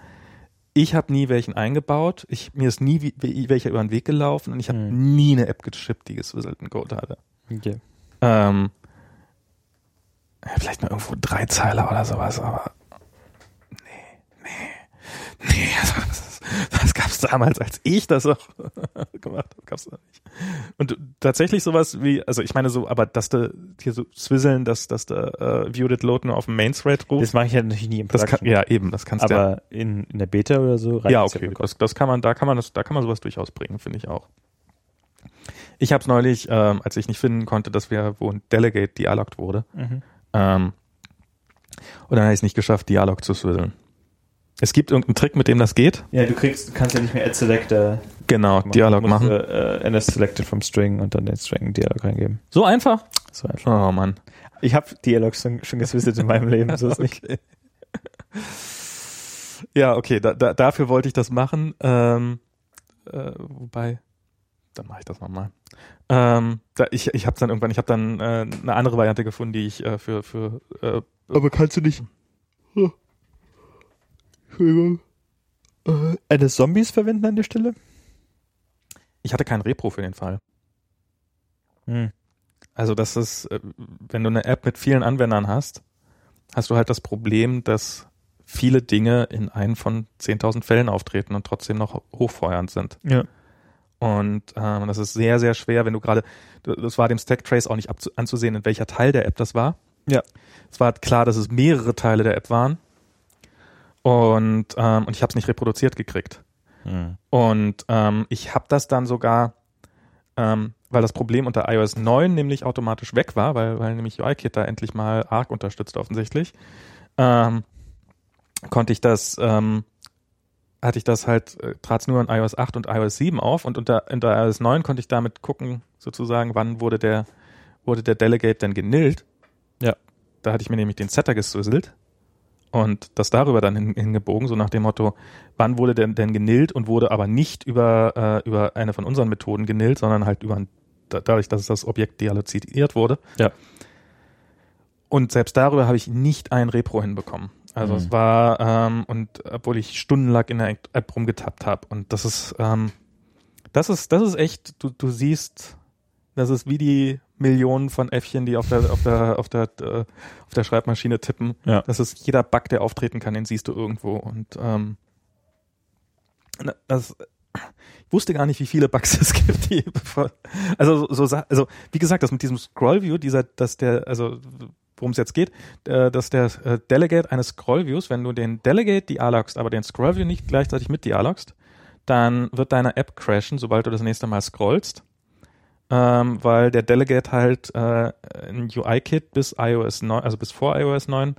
ich habe nie welchen eingebaut. Ich, mir ist nie wie, welcher über den Weg gelaufen und ich habe Hm. nie eine App geschippt, die geswisselten Code hatte. Okay. Ähm, vielleicht mal irgendwo drei Zeiler oder sowas, aber nee, nee, nee, also das, ist, das gab's damals, als ich das auch gemacht habe, gab's da nicht. Und tatsächlich sowas wie, also ich meine so, aber dass du hier so swisseln, dass, dass du äh, View It Load nur auf dem Main Thread Das rufst, mache ich ja natürlich nie im das kann, ja eben, das kannst du ja. aber in, in der Beta oder so reicht Ja, es okay, das, das kann man, da kann man das, da kann man sowas durchaus bringen, finde ich auch. Ich habe es neulich, ähm, als ich nicht finden konnte, dass wir, wo ein Delegate dialogt wurde, Mhm. Ähm, und dann habe ich es nicht geschafft, Dialog zu swisseln. Es gibt irgendeinen Trick, mit dem das geht. Ja, du kriegst, du kannst ja nicht mehr Add Selector Genau, Dialog Du musst, machen. Äh, NS Selected vom String und dann den String Dialog reingeben. So einfach? So einfach. Oh Mann. Ich habe Dialogs schon, schon geswisselt in meinem Leben, so ist nicht. Okay. Ja, okay, da, da, dafür wollte ich das machen. Ähm, äh, wobei, dann mache ich das nochmal. Ähm, da, ich ich habe dann irgendwann, ich habe dann äh, eine andere Variante gefunden, die ich äh, für für äh, Aber kannst du nicht. Entschuldigung. Äh, NS Zombies verwenden an der Stelle? ich hatte kein Repro für den Fall. Hm. Also das ist, äh, wenn du eine App mit vielen Anwendern hast, hast du halt das Problem, dass viele Dinge in einen von 10.000 Fällen auftreten und trotzdem noch hochfeuernd sind. Ja. Und ähm, das ist sehr, sehr schwer, wenn du gerade, das war dem Stack Trace auch nicht anzusehen, in welcher Teil der App das war. Ja. Es war klar, dass es mehrere Teile der App waren. Und, ähm, und ich habe es nicht reproduziert gekriegt. Hm. Und ähm, ich habe das dann sogar, ähm, weil das Problem unter iOS 9 nämlich automatisch weg war, weil, weil nämlich UIKit da endlich mal Arc unterstützt offensichtlich, ähm, konnte ich das, ähm, hatte ich das halt, äh, trat es nur in iOS 8 und iOS 7 auf und unter, unter iOS 9 konnte ich damit gucken, sozusagen, wann wurde der, wurde der Delegate denn genillt. Ja. Da hatte ich mir nämlich den Setter geswisselt und das darüber dann hin, hingebogen, so nach dem Motto, wann wurde denn, denn genillt und wurde aber nicht über, äh, über eine von unseren Methoden genillt, sondern halt über ein, da, dadurch, dass das Objekt dealloziert wurde. Ja. Und selbst darüber habe ich nicht ein Repro hinbekommen. Also Mhm. es war, ähm, und obwohl ich stundenlang in der App rumgetappt habe. Und das ist, ähm, das ist, das ist echt, du, du siehst, das ist wie die Millionen von Äffchen, die auf der, auf der, auf der, äh, auf der Schreibmaschine tippen. Ja. Das ist jeder Bug, der auftreten kann, den siehst du irgendwo. Und ähm, das, ich wusste gar nicht, wie viele Bugs es gibt, die also so, so also wie gesagt, das mit diesem Scroll-View, dieser, dass der, also worum es jetzt geht, äh, dass der äh, Delegate eines Scroll-Views, wenn du den Delegate dialogst, aber den Scroll-View nicht gleichzeitig mit dialogst, dann wird deine App crashen, sobald du das nächste Mal scrollst, ähm, weil der Delegate halt äh, in UI-Kit bis iOS 9, also bis vor iOS 9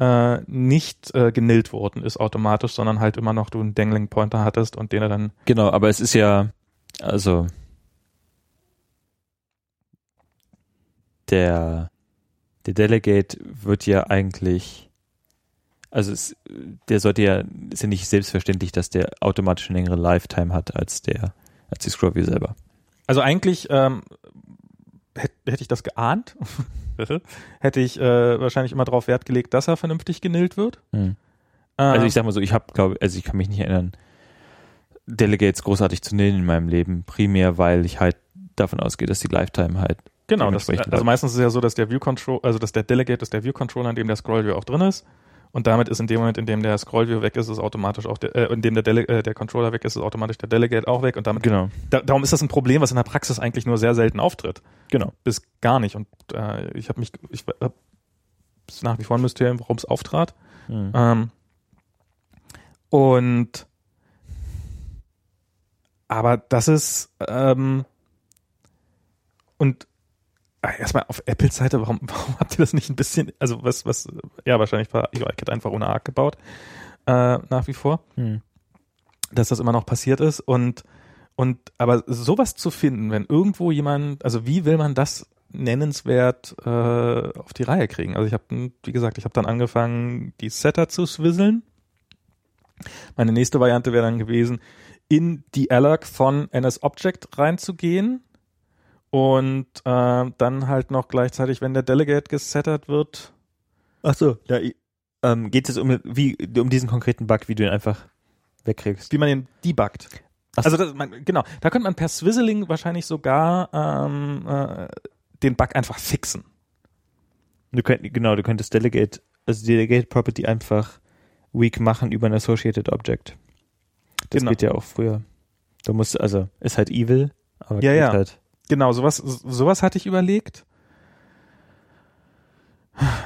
äh, nicht äh, genillt worden ist automatisch, sondern halt immer noch du einen Dangling Pointer hattest und den er dann Genau, aber es ist ja, also der, der Delegate wird ja eigentlich, also es, der sollte ja, ist ja nicht selbstverständlich, dass der automatisch eine längere Lifetime hat als der, als die Scrollview selber. Also eigentlich ähm, hätte hätt ich das geahnt, hätte ich äh, wahrscheinlich immer darauf Wert gelegt, dass er vernünftig genillt wird. Hm. Äh, Also ich sag mal so, ich habe, glaube also ich kann mich nicht erinnern, Delegates großartig zu nennen in meinem Leben, primär weil ich halt davon ausgehe, dass die Lifetime halt genau, das, also meistens ist es ja so, dass der View Control, also dass der Delegate ist der View Controller, in dem der Scroll View auch drin ist Und damit ist in dem Moment, in dem der Scrollview weg ist, ist automatisch auch der, äh, in dem der, Dele äh, der Controller weg ist, ist automatisch der Delegate auch weg. Und damit, Genau. da, darum ist das ein Problem, was in der Praxis eigentlich nur sehr selten auftritt. Genau. Bis gar nicht. Und äh, ich habe mich, ich hab, ist nach wie vor ein Mysterium, warum es auftrat. Mhm. Ähm, und aber das ist ähm, und erstmal auf Apples Seite, warum, warum habt ihr das nicht ein bisschen, also was, was, ja, wahrscheinlich war UIKit einfach ohne Arc gebaut, äh, nach wie vor, Mhm. dass das immer noch passiert ist und und aber sowas zu finden, wenn irgendwo jemand, also wie will man das nennenswert äh, auf die Reihe kriegen? Also ich habe, wie gesagt, ich habe dann angefangen, die Setter zu swisseln. Meine nächste Variante wäre dann gewesen, in die Alloc von NSObject reinzugehen und äh, dann halt noch gleichzeitig, wenn der Delegate gesettert wird, Ach so, ja, i- ähm, geht es um, wie, um diesen konkreten Bug, wie du ihn einfach wegkriegst? wie man den debuggt. Ach Also das, man, genau, da könnte man per Swizzling wahrscheinlich sogar ähm, äh, den Bug einfach fixen. Du könnt, genau, du könntest Delegate, also Delegate Property einfach weak machen über ein Associated Object. Das Genau. geht ja auch früher. Du musst, also, ist halt evil, aber Ja, geht ja. halt. Genau, sowas, sowas hatte ich überlegt.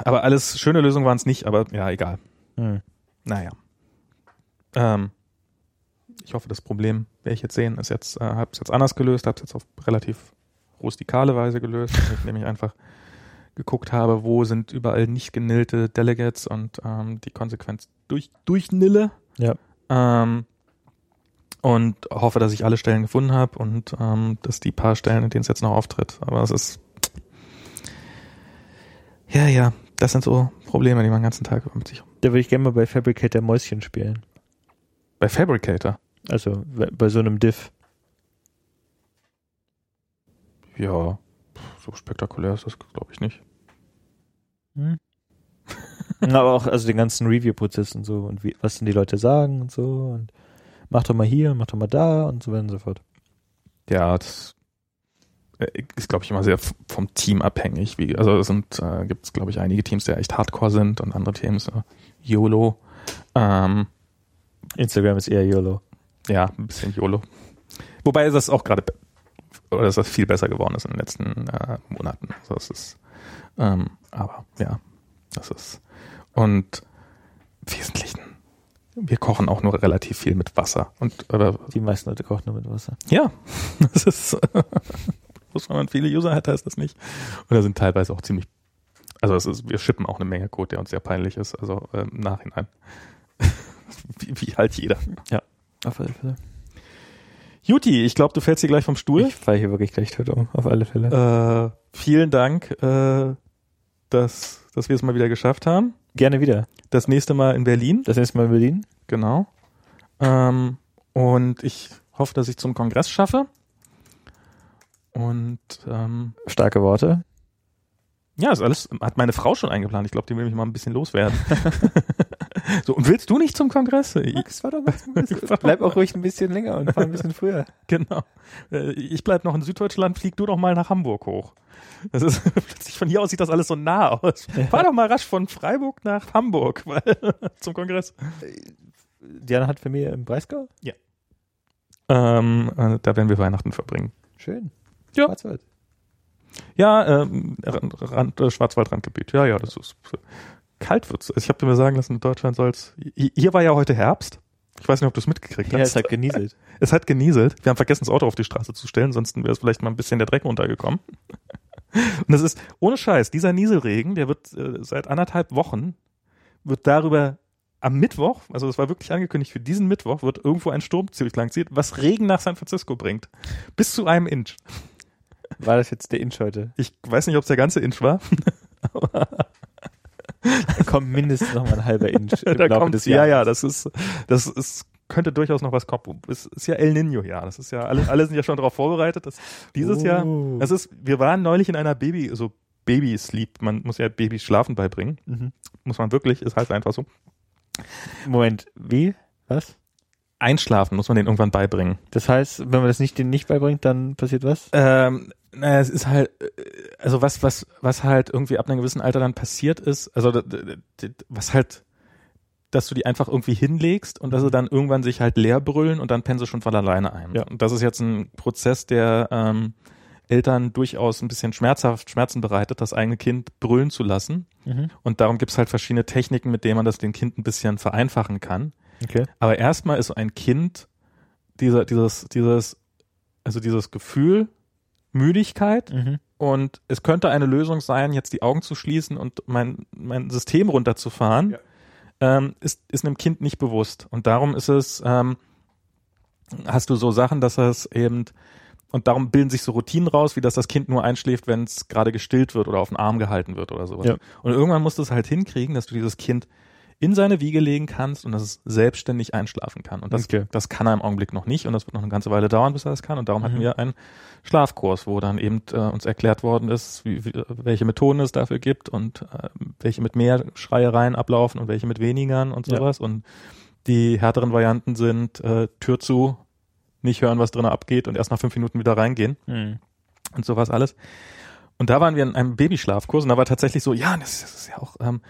Aber alles schöne Lösungen waren es nicht, aber ja, egal. Hm. Naja. Ähm, ich hoffe, das Problem, werde ich jetzt sehen, ist jetzt, äh, habe es jetzt anders gelöst, habe es jetzt auf relativ rustikale Weise gelöst, indem ich nämlich einfach geguckt habe, wo sind überall nicht genillte Delegates und ähm, die Konsequenz durch, durchnille. Ja. Ähm, und hoffe, dass ich alle Stellen gefunden habe und ähm, dass die paar Stellen, in denen es jetzt noch auftritt. Aber es ist ja, ja, das sind so Probleme, die man den ganzen Tag mit sich Da würde ich gerne mal bei Fabricator Mäuschen spielen. Bei Fabricator. Also, bei so einem Diff. Ja, so spektakulär ist das, glaube ich, nicht. Hm. Aber auch, also den ganzen Review-Prozess und so und wie, was denn die Leute sagen und so und mach doch mal hier, mach doch mal da und so weiter und so fort. Ja, das ist, glaube ich, immer sehr vom Team abhängig. Wie, also es sind, äh, gibt es, glaube ich, einige Teams, die echt hardcore sind und andere Teams äh, YOLO. Ähm, Instagram ist eher YOLO. ja, ein bisschen YOLO. Wobei das auch gerade, oder dass das viel besser geworden ist in den letzten äh, Monaten. Also es ist, ähm, aber ja, das ist. Und im Wesentlichen, wir kochen auch nur relativ viel mit Wasser. Und oder Die meisten Leute kochen nur mit Wasser. ja, das ist, wenn man viele User hat, heißt das nicht. Und da sind teilweise auch ziemlich, also es ist, wir shippen auch eine Menge Code, der uns sehr peinlich ist, also ähm, im Nachhinein. wie, wie halt jeder. Auf alle Fälle. Juti, ich glaube, du fällst hier gleich vom Stuhl. Ich falle hier wirklich gleich tot um, auf alle Fälle. Äh, vielen Dank, äh, dass, dass wir es mal wieder geschafft haben. Gerne wieder. Das nächste Mal in Berlin, Das nächste Mal in Berlin. genau. Ähm, und ich hoffe, dass ich zum Kongress schaffe. Und ähm, Starke Worte. ja, ist alles hat meine Frau schon eingeplant. Ich glaube, die will mich mal ein bisschen loswerden. so, und willst du nicht zum Kongress? Ich, fahr doch mal Bleib auch ruhig ein bisschen länger und fahr ein bisschen früher. genau. Äh, Ich bleib noch in Süddeutschland, flieg du doch mal nach Hamburg hoch. Das ist plötzlich von hier aus sieht das alles so nah aus. Fahr doch mal rasch von Freiburg nach Hamburg weil, zum Kongress. Diana hat Familie im Breisgau? Ähm, äh, da werden wir Weihnachten verbringen. Schön. Ja. Schwarzwald. Ja, ähm, Rand, äh, Schwarzwaldrandgebiet. Ja, ja, das ist kalt wird's. Also ich habe mir sagen lassen, in Deutschland soll's. hi- Hier war ja heute Herbst. Ich weiß nicht, ob du es mitgekriegt Ja, hast. es hat genieselt. Es hat genieselt. Wir haben vergessen, das Auto auf die Straße zu stellen, sonst wäre es vielleicht mal ein bisschen der Dreck runtergekommen. Und das ist, ohne Scheiß, dieser Nieselregen, der wird äh, seit anderthalb Wochen, wird darüber am Mittwoch, also es war wirklich angekündigt, für diesen Mittwoch wird irgendwo ein Sturm ziemlich lang zieht, was Regen nach San Francisco bringt. Bis zu einem Inch. War das jetzt der Inch heute? Ich weiß nicht, ob es der ganze Inch war. Da kommt mindestens noch mal ein halber Inch im da Laufe kommt, des ja, Jahres. ja, das ist, das ist, könnte durchaus noch was kommen. Es ist ja El Nino Jahr. Das ist ja, alle, alle sind ja schon darauf vorbereitet. Dass dieses Jahr, Oh. das ist, wir waren neulich in einer Baby, so Baby-Sleep. Man muss ja Babys schlafen beibringen. Mhm. Muss man wirklich, ist halt einfach so. Moment, wie? Was? Einschlafen muss man denen irgendwann beibringen. Das heißt, wenn man das nicht denen nicht beibringt, dann passiert was? Ähm, naja, es ist halt, äh, also was, was, was halt irgendwie ab einem gewissen Alter dann passiert ist, also was halt dass du die einfach irgendwie hinlegst und dass sie dann irgendwann sich halt leer brüllen und dann pennen sie schon von alleine ein. Ja. Und das ist jetzt ein Prozess, der ähm, Eltern durchaus ein bisschen schmerzhaft, Schmerzen bereitet, das eigene Kind brüllen zu lassen. Mhm. Und darum gibt's halt verschiedene Techniken, mit denen man das dem Kind ein bisschen vereinfachen kann. Okay. Aber erstmal ist so ein Kind dieser, dieses, dieses, also dieses Gefühl, Müdigkeit Mhm. und es könnte eine Lösung sein, jetzt die Augen zu schließen und mein, mein System runterzufahren, Ja. ähm, ist, ist einem Kind nicht bewusst. Und darum ist es, ähm, hast du so Sachen, dass es eben, und darum bilden sich so Routinen raus, wie dass das Kind nur einschläft, wenn es gerade gestillt wird oder auf den Arm gehalten wird oder sowas. Ja. Und irgendwann musst du es halt hinkriegen, dass du dieses Kind in seine Wiege legen kannst und dass es selbstständig einschlafen kann. Und das, Okay. das kann er im Augenblick noch nicht und das wird noch eine ganze Weile dauern, bis er das kann. Und darum hatten Mhm. wir einen Schlafkurs, wo dann eben äh, uns erklärt worden ist, wie, wie, welche Methoden es dafür gibt und äh, welche mit mehr Schreiereien ablaufen und welche mit wenigern und Ja. sowas. Und die härteren Varianten sind äh, Tür zu, nicht hören, was drinnen abgeht und erst nach fünf Minuten wieder reingehen Mhm. und sowas alles. Und da waren wir in einem Babyschlafkurs und da war tatsächlich so, ja, das, das ist ja auch, ähm,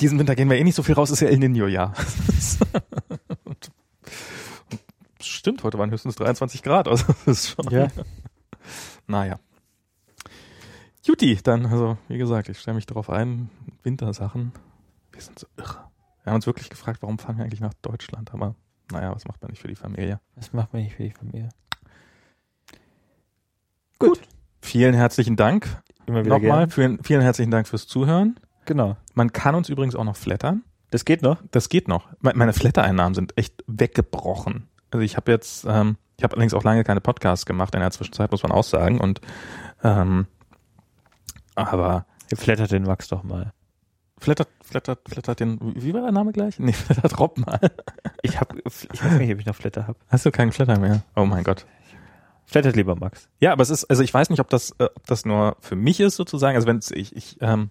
diesen Winter gehen wir eh nicht so viel raus, ist ja El Nino-Jahr. und, und stimmt, heute waren höchstens 23 Grad, also das ist schon, Ja. naja. Juti, dann, also wie gesagt, ich stelle mich darauf ein, Wintersachen, wir sind so irre. Wir haben uns wirklich gefragt, warum fahren wir eigentlich nach Deutschland, aber naja, was macht man nicht für die Familie? Das macht man nicht für die Familie. Vielen herzlichen Dank Immer wieder nochmal, vielen, vielen herzlichen Dank fürs Zuhören. Genau. Man kann uns übrigens auch noch flattern. Das geht noch. Das geht noch. Me- Meine Flatter-Einnahmen sind echt weggebrochen. Also ich habe jetzt, ähm, ich habe allerdings auch lange keine Podcasts gemacht in der Zwischenzeit, muss man auch sagen. Und ähm, aber flattert den Max doch mal. flattert, flattert, flattert den, wie war der Name gleich? Nee, flattert Rob mal. Ich hab, ich weiß nicht, ob ich noch Flatter hab. Hast du keinen Flatter mehr? Oh mein Gott. Flattert lieber Max. Ja, aber es ist, also ich weiß nicht, ob das, äh, ob das nur für mich ist sozusagen. Also wenn ich, ich, ähm,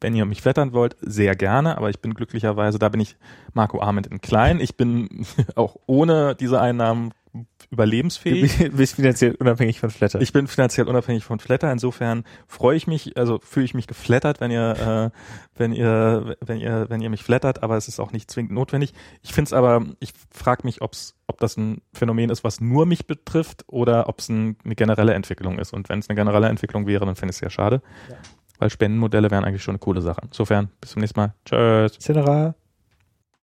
wenn ihr mich flattern wollt, sehr gerne, aber ich bin glücklicherweise, da bin ich Marco Arment in klein. Ich bin auch ohne diese Einnahmen Du überlebensfähig. bist- bist finanziell unabhängig von Flatter. Ich bin finanziell unabhängig von Flatter. Insofern freue ich mich, also fühle ich mich geflattert, wenn ihr, äh, wenn ihr, wenn ihr, wenn ihr mich flattert, aber es ist auch nicht zwingend notwendig. Ich finde es aber, ich frage mich, ob's, ob das ein Phänomen ist, was nur mich betrifft oder ob es ein, eine generelle Entwicklung ist. Und wenn es eine generelle Entwicklung wäre, dann fände ich es sehr schade. Ja. Weil Spendenmodelle wären eigentlich schon eine coole Sache. Insofern, bis zum nächsten Mal. Tschüss. Cetera.